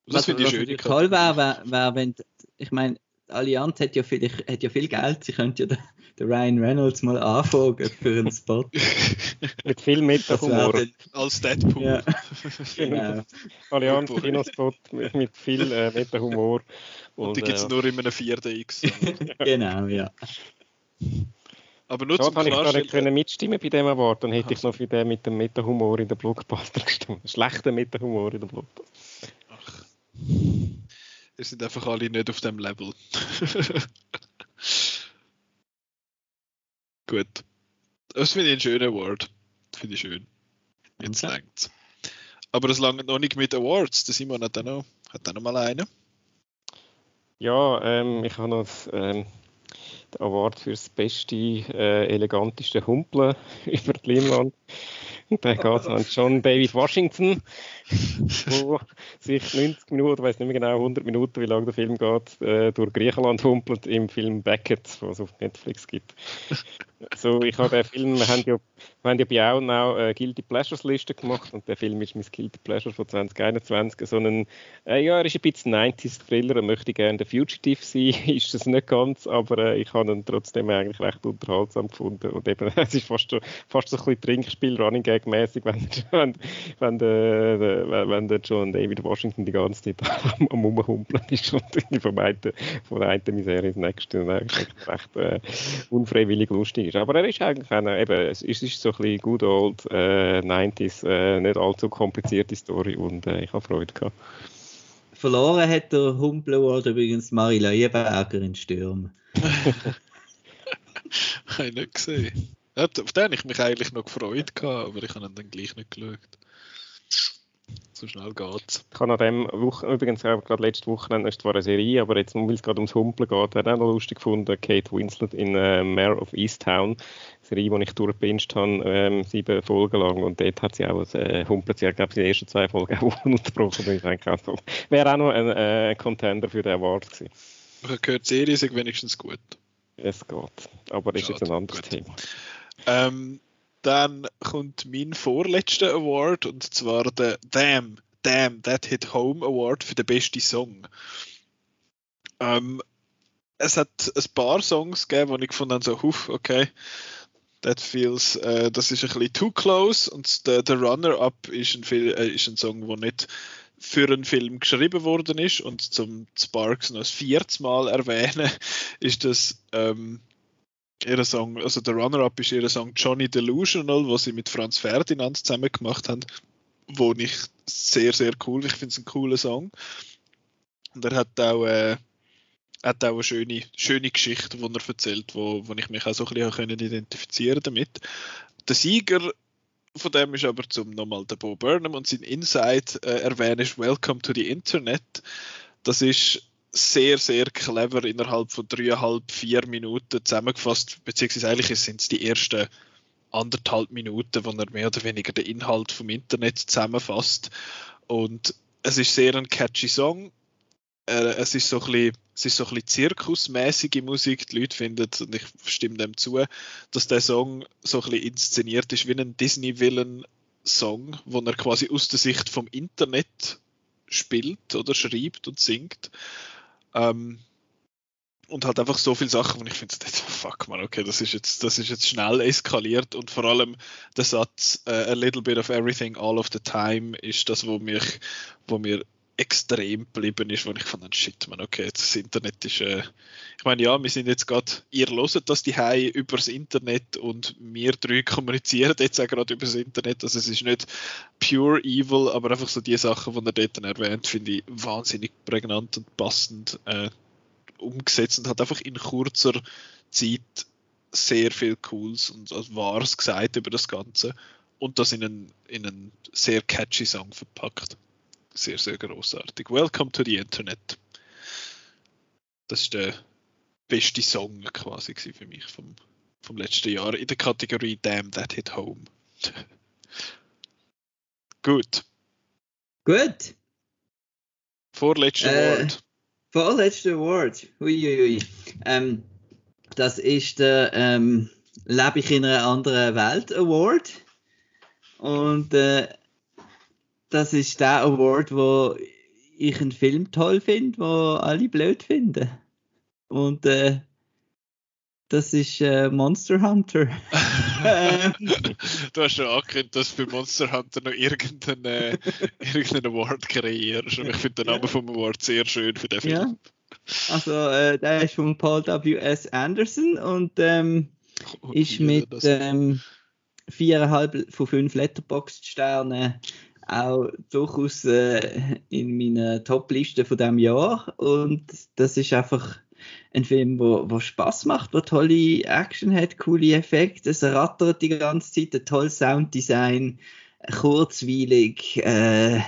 Das finde ich schön. Toll wäre, wär, wär, wenn, ich meine, Allianz hat ja, viel, hat ja viel Geld, sie könnte ja den, den Ryan Reynolds mal anfragen für einen Spot. Mit viel Meta-Humor. Als Deadpool. Ja. genau. Allianz Kinospot mit, mit viel äh, Meta-Humor. Und, und die gibt es äh, nur in einem 4DX. genau, ja. Aber nur zum kann ich gar nicht können mitstimmen bei dem Award, dann hätte ich noch für den mit dem Meta-Humor in der Blockbuster gestimmt. Schlechter Meta-Humor in der Blockbuster. Ach. Ihr sind einfach alle nicht auf dem Level. Gut. Das finde ich ein schöner Award. Finde ich schön. Jetzt okay. längt's. Aber es langt noch nicht mit Awards. Der Simon hat auch noch, hat auch noch mal einen. Ja, ähm, ich habe noch ähm, den Award für das beste, äh, eleganteste Humpeln über die Leinwand. Und dann geht es an John David Washington, wo sich 90 Minuten, ich weiß nicht mehr genau, 100 Minuten, wie lange der Film geht, äh, durch Griechenland humpelt im Film Beckett, was es auf Netflix gibt. So, ich habe den Film, wir haben ja, wir haben ja bei auch noch eine Guilty Pleasures Liste gemacht und der Film ist mein Guilty Pleasure von 2021. So ein, äh, ja, er ist ein bisschen 90s Thriller, er möchte gerne der Fugitive sein, ist das nicht ganz, aber äh, ich habe ihn trotzdem eigentlich recht unterhaltsam gefunden und eben, es ist fast, fast so ein bisschen Trinkspiel, Running Gag mäßig, wenn, wenn, wenn, der, wenn der John David Washington die ganze Zeit am, am Umhumpeln ist und von, einen, von der einen Misere ins nächste und eigentlich recht äh, unfreiwillig lustig ist. Aber er ist eigentlich eine, eben, es ist, ist so ein bisschen good old äh, 90s, äh, nicht allzu komplizierte Story und äh, ich habe Freude gehabt. Verloren hat der Humpel Award übrigens Marie Leuenberger in Stürm. habe ich nicht gesehen. auf den habe ich mich eigentlich noch gefreut, gehabt, aber ich habe ihn dann gleich nicht geschaut. So schnell geht's. Ich habe an dem Woche, übrigens gerade letzte Woche, ist zwar eine Serie, aber jetzt, weil es gerade ums Humpeln geht, habe ich auch noch lustig gefunden, Kate Winslet in äh, Mayor of Easttown, eine Serie, die ich durchgepinscht habe, ähm, sieben Folgen lang und dort hat sie auch, äh, humpelt sie, glaube ich, die ersten zwei Folgen auch unterbrochen, und ich denke, also, wäre auch noch ein äh, Contender für den Award gewesen. Ich habe gehört, die Serie ist wenigstens gut. Es geht, aber das ist jetzt ein anderes gut. Thema. Ähm, dann kommt mein vorletzter Award und zwar der Damn, Damn, That Hit Home Award für den besten Song. Ähm, es hat ein paar Songs gegeben, wo ich gefunden habe, so, huf, okay, that feels, äh, das ist ein bisschen too close und der, der Runner-Up ist, ein, äh, ist ein Song, der nicht für einen Film geschrieben worden ist und zum Sparks noch das vierte Mal erwähnen, ist das ähm, ihr Song, also der Runner-Up ist ihr Song Johnny Delusional, was sie mit Franz Ferdinand zusammen gemacht haben, wo ich sehr, sehr cool, ich finde es ein cooler Song. Und er hat auch, äh, hat auch eine schöne, schöne Geschichte, die er erzählt, wo, wo ich mich auch so ein bisschen können identifizieren damit. Der Sieger von dem ist aber zum nochmal der Bo Burnham und sein Inside äh, erwähnt ist Welcome to the Internet. Das ist sehr, sehr clever innerhalb von dreieinhalb, vier Minuten zusammengefasst, beziehungsweise eigentlich sind es die ersten anderthalb Minuten, wo er mehr oder weniger den Inhalt vom Internet zusammenfasst. Und es ist sehr ein catchy Song. Äh, es ist so ein bisschen, es ist so ein bisschen zirkusmäßige Musik. Die Leute finden, und ich stimme dem zu, dass der Song so ein bisschen inszeniert ist wie ein Disney-Villain-Song, wo er quasi aus der Sicht vom Internet spielt oder schreibt und singt. Ähm, und halt einfach so viele Sachen, wo ich finde, fuck man, okay, das ist jetzt, das ist jetzt schnell eskaliert. Und vor allem der Satz uh, a little bit of everything all of the time ist das, wo mich, wo mir extrem geblieben ist, wo ich fand, shit, man, okay, das Internet ist, äh, ich meine, ja, wir sind jetzt gerade, ihr loset das die Hai übers Internet und wir drei kommunizieren jetzt auch gerade übers Internet, also es ist nicht pure evil, aber einfach so die Sachen, die er dort erwähnt, finde ich wahnsinnig prägnant und passend äh, umgesetzt und hat einfach in kurzer Zeit sehr viel Cooles und Wahres gesagt über das Ganze und das in einen, in einen sehr catchy Song verpackt sehr, sehr großartig. Welcome to the Internet. Das ist der beste Song quasi für mich vom, vom letzten Jahr in der Kategorie Damn That Hit Home. Gut. Gut. Vorletzter äh, Award. Vorletzter Award. Uiuiui. Ähm, das ist der ähm, Lebe ich in einer anderen Welt Award. Und äh, das ist der Award, wo ich einen Film toll finde, wo alle blöd finden. Und äh, das ist äh, Monster Hunter. du hast schon angekündigt, dass für Monster Hunter noch irgendeinen, äh, irgendeinen Award kreierst. Und ich finde den Namen ja. vom Award sehr schön für den Film. Ja. Also, äh, der ist von Paul W.S. Anderson und ähm, oh, ist mit ähm, 4,5 von 5 Letterboxd-Sternen auch durchaus äh, in meiner Top-Liste von diesem Jahr. Und das ist einfach ein Film, wo, wo Spaß macht, wo tolle Action hat, coole Effekte, es rattert die ganze Zeit, ein tolles Sounddesign, kurzweilig, äh,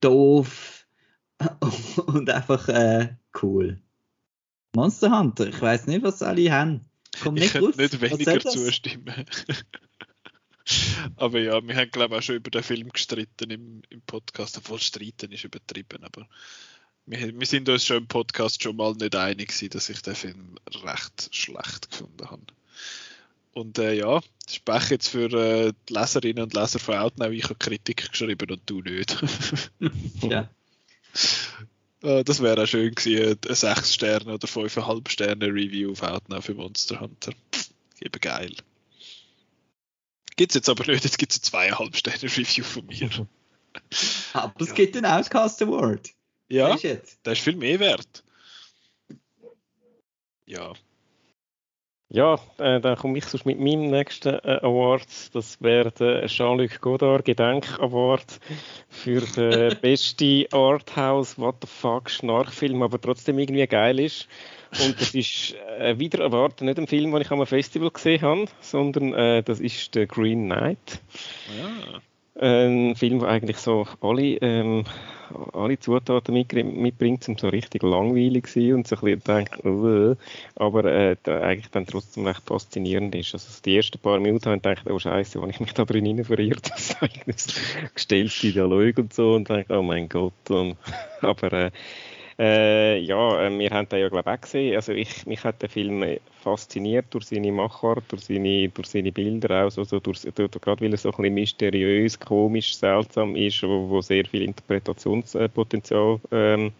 doof und einfach äh, cool. Monster Hunter, ich weiß nicht, was alle haben. Kommt nicht ich könnte nicht weniger zustimmen. aber ja, wir haben glaube ich auch schon über den Film gestritten im, im Podcast, obwohl streiten ist übertrieben, aber wir, wir, sind uns schon im Podcast schon mal nicht einig gewesen, dass ich den Film recht schlecht gefunden habe. Und äh, ja, spreche jetzt für äh, die Leserinnen und Leser von Outnow. Ich habe Kritik geschrieben und du nicht. ja. Äh, das wäre auch schön gewesen, ein 6 Sterne oder 5,5 Sterne Review auf Outnow für Monster Hunter. Eben geil. Gibt es jetzt aber nicht, jetzt gibt es ein 2,5 Sterne Review von mir. Aber es ja. gibt den Outcast Award. Ja, der ist viel mehr wert. Ja. Ja, äh, dann komme ich sonst mit meinem nächsten äh, Award. Das wäre der Jean-Luc Godard Gedenk Award für den besten Arthouse What the fuck Schnarchfilm, aber trotzdem irgendwie geil ist. Und das ist äh, wieder erwartet nicht ein Film, den ich am Festival gesehen habe, sondern äh, das ist der Green Knight. Ja. Ein Film, der eigentlich so alle, ähm, alle Zutaten mitbringt, um so richtig langweilig zu sein und so ein bisschen denkt, uh, aber äh, eigentlich dann trotzdem recht faszinierend ist. Also die ersten paar Minuten habe ich gedacht, oh Scheiße, wo ich mich da drin verirrt, das gestellte Dialog und so und denke, oh mein Gott. Und, aber äh, äh, ja, äh, wir haben den ja glaube ich gesehen. Also ich, mich hat der Film fasziniert durch seine Machart, durch seine, durch seine Bilder auch, so, so durch, durch, gerade weil er so ein bisschen mysteriös, komisch, seltsam ist, wo, wo sehr viel Interpretationspotenzial ähm,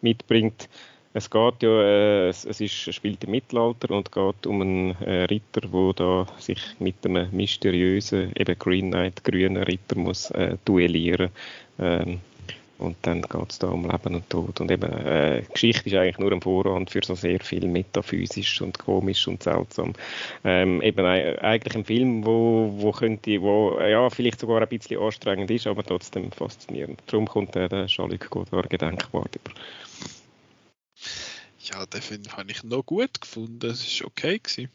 mitbringt. Es geht ja, äh, es, es ist, spielt im Mittelalter und geht um einen äh, Ritter, der da sich mit einem mysteriösen, eben Green Knight, grünen Ritter muss äh, duellieren. Ähm, und dann geht es da um Leben und Tod. Und eben, äh, Geschichte ist eigentlich nur ein Vorrang für so sehr viel metaphysisch und komisch und seltsam. Ähm, eben eigentlich ein Film, wo, wo könnte, wo ja, vielleicht sogar ein bisschen anstrengend ist, aber trotzdem faszinierend. Darum kommt äh, der Jean-Luc Godard Gedenkwort über. Ja, den Film habe ich noch gut gefunden. Es war okay. Gewesen.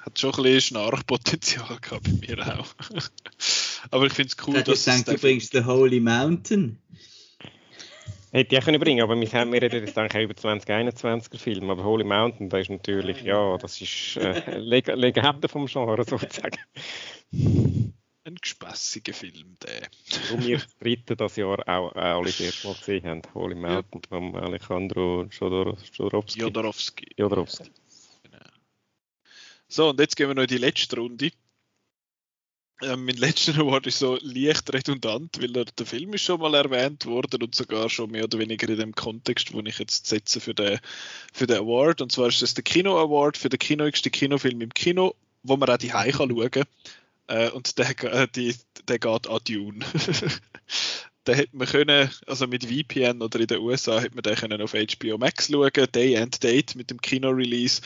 Hat schon ein bisschen Schnarchpotenzial gehabt bei mir auch. Aber ich finde es cool, dass du denkst, du bringst The Holy Mountain. Hätte ich können bringen, aber wir, haben, wir reden jetzt eigentlich über 2021er Film, aber Holy Mountain, da ist natürlich, ja, das ist äh, Leg Legende vom Genre sozusagen. Ein gespässiger Film, der. Und wir das dritte das Jahr auch, auch alle das erste Mal gesehen haben, Holy Mountain ja. von Alejandro Jodorowsky. Jodorowsky. Jodorowsky. Genau. So, und jetzt gehen wir noch in die letzte Runde. Ähm, mein letzter Award ist so leicht redundant, weil er, der Film ist schon mal erwähnt worden und sogar schon mehr oder weniger in dem Kontext, wo ich jetzt setze für den, für den Award. Und zwar ist das der Kino Award für den kinoigsten Kinofilm im Kino, wo man auch die Hause schauen kann. Äh, und der, äh, die, der geht an Dune. den hätte man können, also mit VPN oder in den USA hätte man den können auf HBO Max schauen, Day and Date mit dem Kino-Release.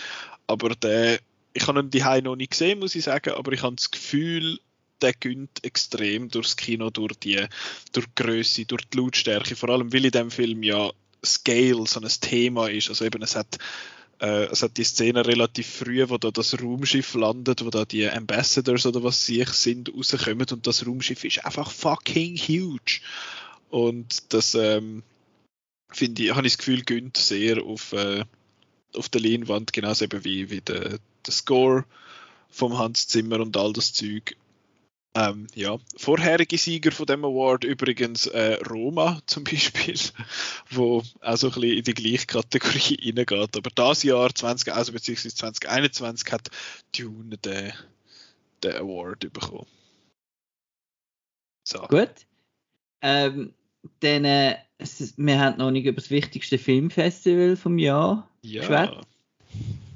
Aber der, ich habe ihn die noch nicht gesehen, muss ich sagen, aber ich habe das Gefühl, der gönnt extrem durchs Kino, durch die, durch die Größe, durch die Lautstärke, vor allem weil in dem Film ja Scale so ein Thema ist. Also eben, es hat, äh, es hat die Szene relativ früh, wo da das Raumschiff landet, wo da die Ambassadors oder was sie sind, rauskommen und das Raumschiff ist einfach fucking huge. Und das ähm, finde ich, habe ich das Gefühl, gönnt sehr auf, äh, auf der Leinwand, genauso eben wie, wie der, der Score vom Hans Zimmer und all das Zeug. Ähm, ja, vorherige Sieger von dem Award übrigens äh, Roma zum Beispiel, wo auch so ein bisschen in die gleiche Kategorie reingeht. Aber das Jahr 20, also beziehungsweise 2021 hat Dune den, den Award bekommen. So. Gut. Ähm, dann, äh, wir haben noch nicht über das wichtigste Filmfestival vom Jahr Ja.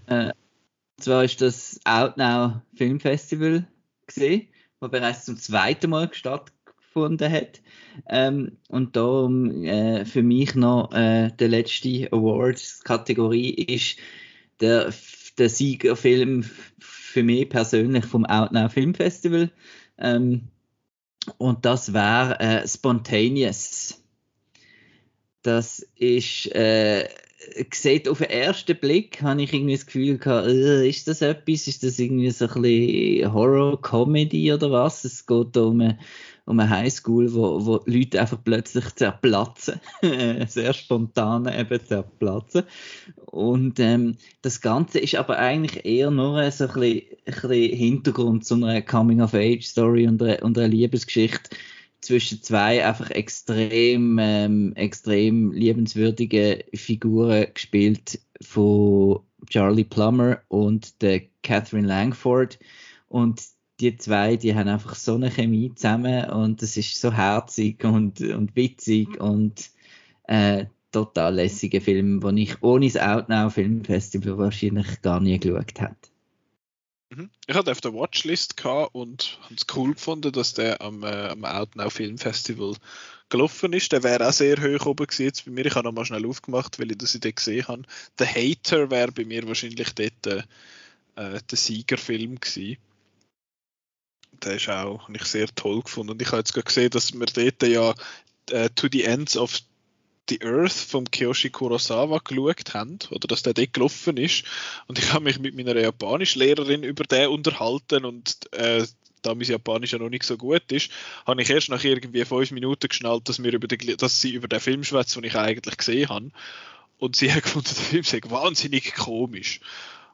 Äh, zwar ist das Outnow Film Festival gesehen, wo bereits zum zweiten Mal stattgefunden hat. Ähm, und darum äh, für mich noch äh, der letzte Awards-Kategorie ist der, der Siegerfilm für mich persönlich vom Outnow Film Festival. Ähm, und das wäre äh, Spontaneous. Das ist äh, sieht auf den ersten Blick, habe ich irgendwie das Gefühl gehabt, äh, ist das etwas? Ist das irgendwie so ein bisschen Horror-Comedy oder was? Es geht um eine, um eine Highschool, wo, wo Leute einfach plötzlich zerplatzen. Sehr spontan eben zerplatzen. Und ähm, das Ganze ist aber eigentlich eher nur so ein bisschen, ein bisschen Hintergrund zu einer Coming-of-Age-Story und und einer Liebesgeschichte zwischen zwei einfach extrem, ähm, extrem liebenswürdige Figuren gespielt von Charlie Plummer und der Catherine Langford. Und die zwei, die haben einfach so eine Chemie zusammen und es ist so herzig und, und witzig und äh, total lässiger Film, den ich ohne das Outnow Filmfestival wahrscheinlich gar nie geschaut hätte. Mhm. Ich hatte auf der Watchlist und habe es cool gefunden, dass der am, äh, am Outnow Film Festival gelaufen ist. Der wäre auch sehr hoch oben jetzt bei mir. Ich habe noch mal schnell aufgemacht, weil ich das dort gesehen habe. The Hater wäre bei mir wahrscheinlich dort äh, äh der Siegerfilm gewesen. Der ist auch ich sehr toll gefunden. Und ich habe jetzt gerade gesehen, dass wir dort ja äh, To the Ends of the Earth vom Kiyoshi Kurosawa geschaut haben, oder dass der dort gelaufen ist. Und ich habe mich mit meiner Japanischlehrerin über den unterhalten und äh, da mein Japanisch ja noch nicht so gut ist, habe ich erst nach irgendwie fünf Minuten geschnallt, dass, wir über den, dass sie über den Film schwätzt, den ich eigentlich gesehen habe. Und sie hat gefunden, der Film sei wahnsinnig komisch.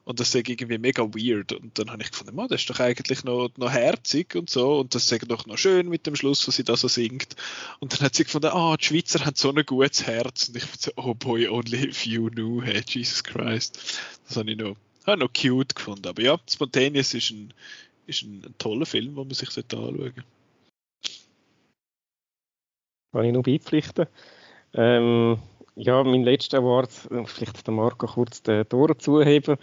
Und das ist irgendwie mega weird. Und dann habe ich gefunden, man, das ist doch eigentlich noch, noch herzig und so. Und das ist doch noch schön mit dem Schluss, was sie da so singt. Und dann hat sie gefunden, ah, oh, die Schweizer haben so ein gutes Herz. Und ich so, oh boy, only if you knew, hey, Jesus Christ. Das habe ich noch, habe noch cute gefunden. Aber ja, Spontaneous ist ein, ist ein toller Film, den man sich anschauen sollte. Kann ich noch beipflichten. Ähm, ja, mein letzter Award, äh, vielleicht der Marco kurz den Tor zuheben.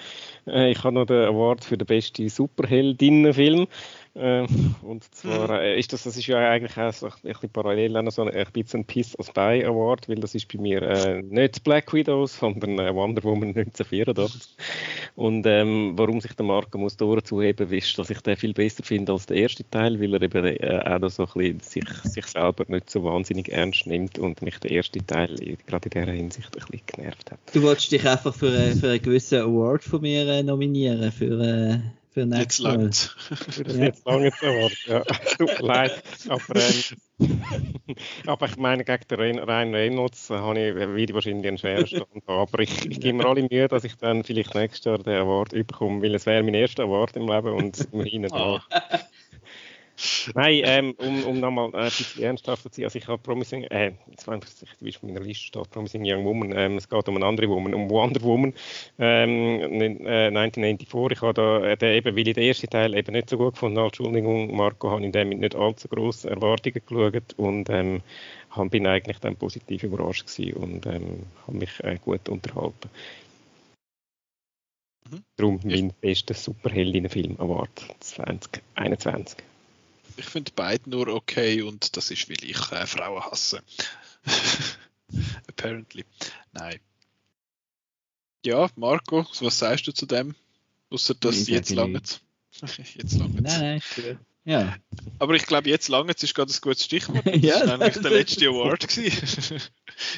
Äh, ich habe noch den Award für den besten Superheldinnenfilm. Äh, und zwar mhm. äh, ist das, das ist ja eigentlich auch so ein bisschen parallel auch so ein, bisschen Piece of Spy Award, weil das ist bei mir äh, nicht Black Widow, sondern äh, Wonder Woman 1984. Und ähm, warum sich der Marco muss zuheben, ist, dass ich den viel besser finde als der erste Teil, weil er eben äh, auch so ein bisschen sich, sich selber nicht so wahnsinnig ernst nimmt und mich der erste Teil gerade in dieser Hinsicht ein bisschen genervt hat. Du wolltest dich einfach für, äh, für einen gewissen Award von mir äh, nominieren, für für jetzt langt Für das jetzt lange Award, ja. Tut mir leid. Aber, ähm, aber ich meine, gegen den Ryan Reynolds äh, habe ich wieder wahrscheinlich einen schweren Stand. Aber ich, ich gebe mir alle Mühe, dass ich dann vielleicht nächstes Jahr den Award bekomme, weil es wäre mein erster Award im Leben und immerhin oh. Nein, ähm, um, um nochmal äh, ein bisschen ernsthafter zu sein, also ich habe Promising, äh, jetzt weiß ich wie es auf meiner Liste steht, Promising Young Woman, ähm, es geht um eine andere Woman, um Wonder Woman, ähm, äh, 1994, ich habe da, äh, eben, weil ich den ersten Teil eben nicht so gut gefunden habe, Entschuldigung, Marco, habe ich den mit nicht allzu grossen Erwartungen geschaut und ähm, bin eigentlich dann positiv überrascht gewesen und ähm, habe mich äh, gut unterhalten. Mhm. Darum mein bester Superheldinnenfilm Award 2021 ich finde beide nur okay und das ist, weil ich äh, Frauen hasse. Apparently. Nein. Ja, Marco, was sagst du zu dem? Außer dass jetzt lange. jetzt lange. Nein, nein, ja. Aber ich glaube, jetzt lange ist gerade ein gutes Stichwort. Das ja, war nämlich der letzte Award.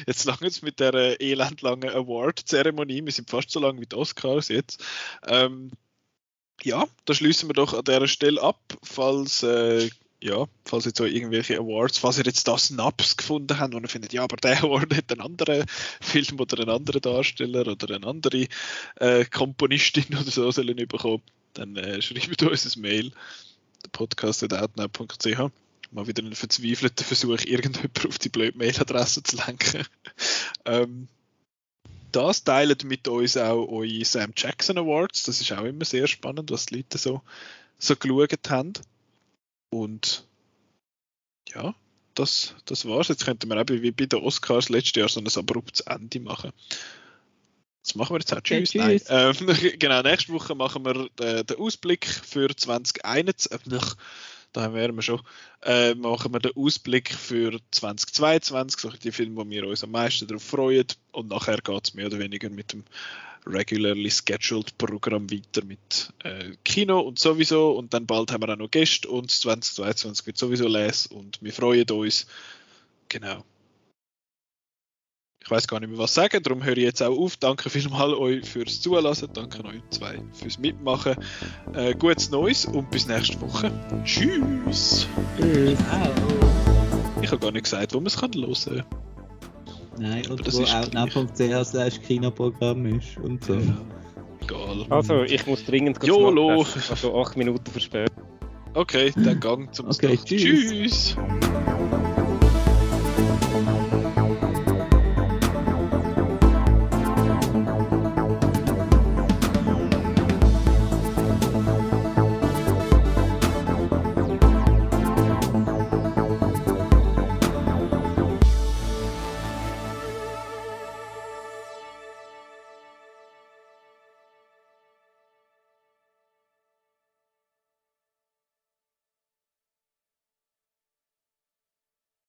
jetzt lange mit der äh, elendlangen Award-Zeremonie. Wir sind fast so lang wie die Oscars jetzt. Ähm, ja, da schließen wir doch an der Stelle ab, falls äh, ja, falls jetzt so irgendwelche Awards, falls ihr jetzt das Naps gefunden habt und ihr findet, ja, aber der Award hat einen anderen Film oder einen anderen Darsteller oder eine andere äh, Komponistin oder so sollen bekommen, dann äh, schreibt uns ein Mail, podcast.outnow.ch. Mal wieder einen verzweifelten Versuch, irgendjemand auf die blöde Mailadresse zu lenken. ähm, das teilt mit uns auch eure Sam Jackson Awards. Das ist auch immer sehr spannend, was die Leute so, so geschaut haben. Und ja, das, das war's. Jetzt könnten wir eben wie bei den Oscars letztes Jahr so ein abruptes Ende machen. Das machen wir jetzt auch. Tschüss. Okay, tschüss. Nein. Ähm, genau, nächste Woche machen wir äh, den Ausblick für 2021. Da wären wir schon. Äh, machen wir den Ausblick für 2022, so die Filme, wo wir uns am meisten darauf freuen. Und nachher geht es mehr oder weniger mit dem regularly scheduled Programm weiter mit äh, Kino und sowieso. Und dann bald haben wir auch noch Gäste und 2022 wird sowieso les und wir freuen uns. Genau. Ich weiß gar nicht mehr, was sagen, darum höre ich jetzt auch auf. Danke vielmals euch fürs Zulassen, danke euch zwei fürs Mitmachen. Äh, gutes Neues und bis nächste Woche. Tschüss! Tschüss! Ich habe gar nicht gesagt, wo man es hören kann. Nein, und wo outnow.ch slash Kinoprogramm ist und so. Ja, egal. Also, ich muss dringend YOLO! Also 8 Minuten verspätet. Okay, dann Gang zum okay, Tschüss. tschüss.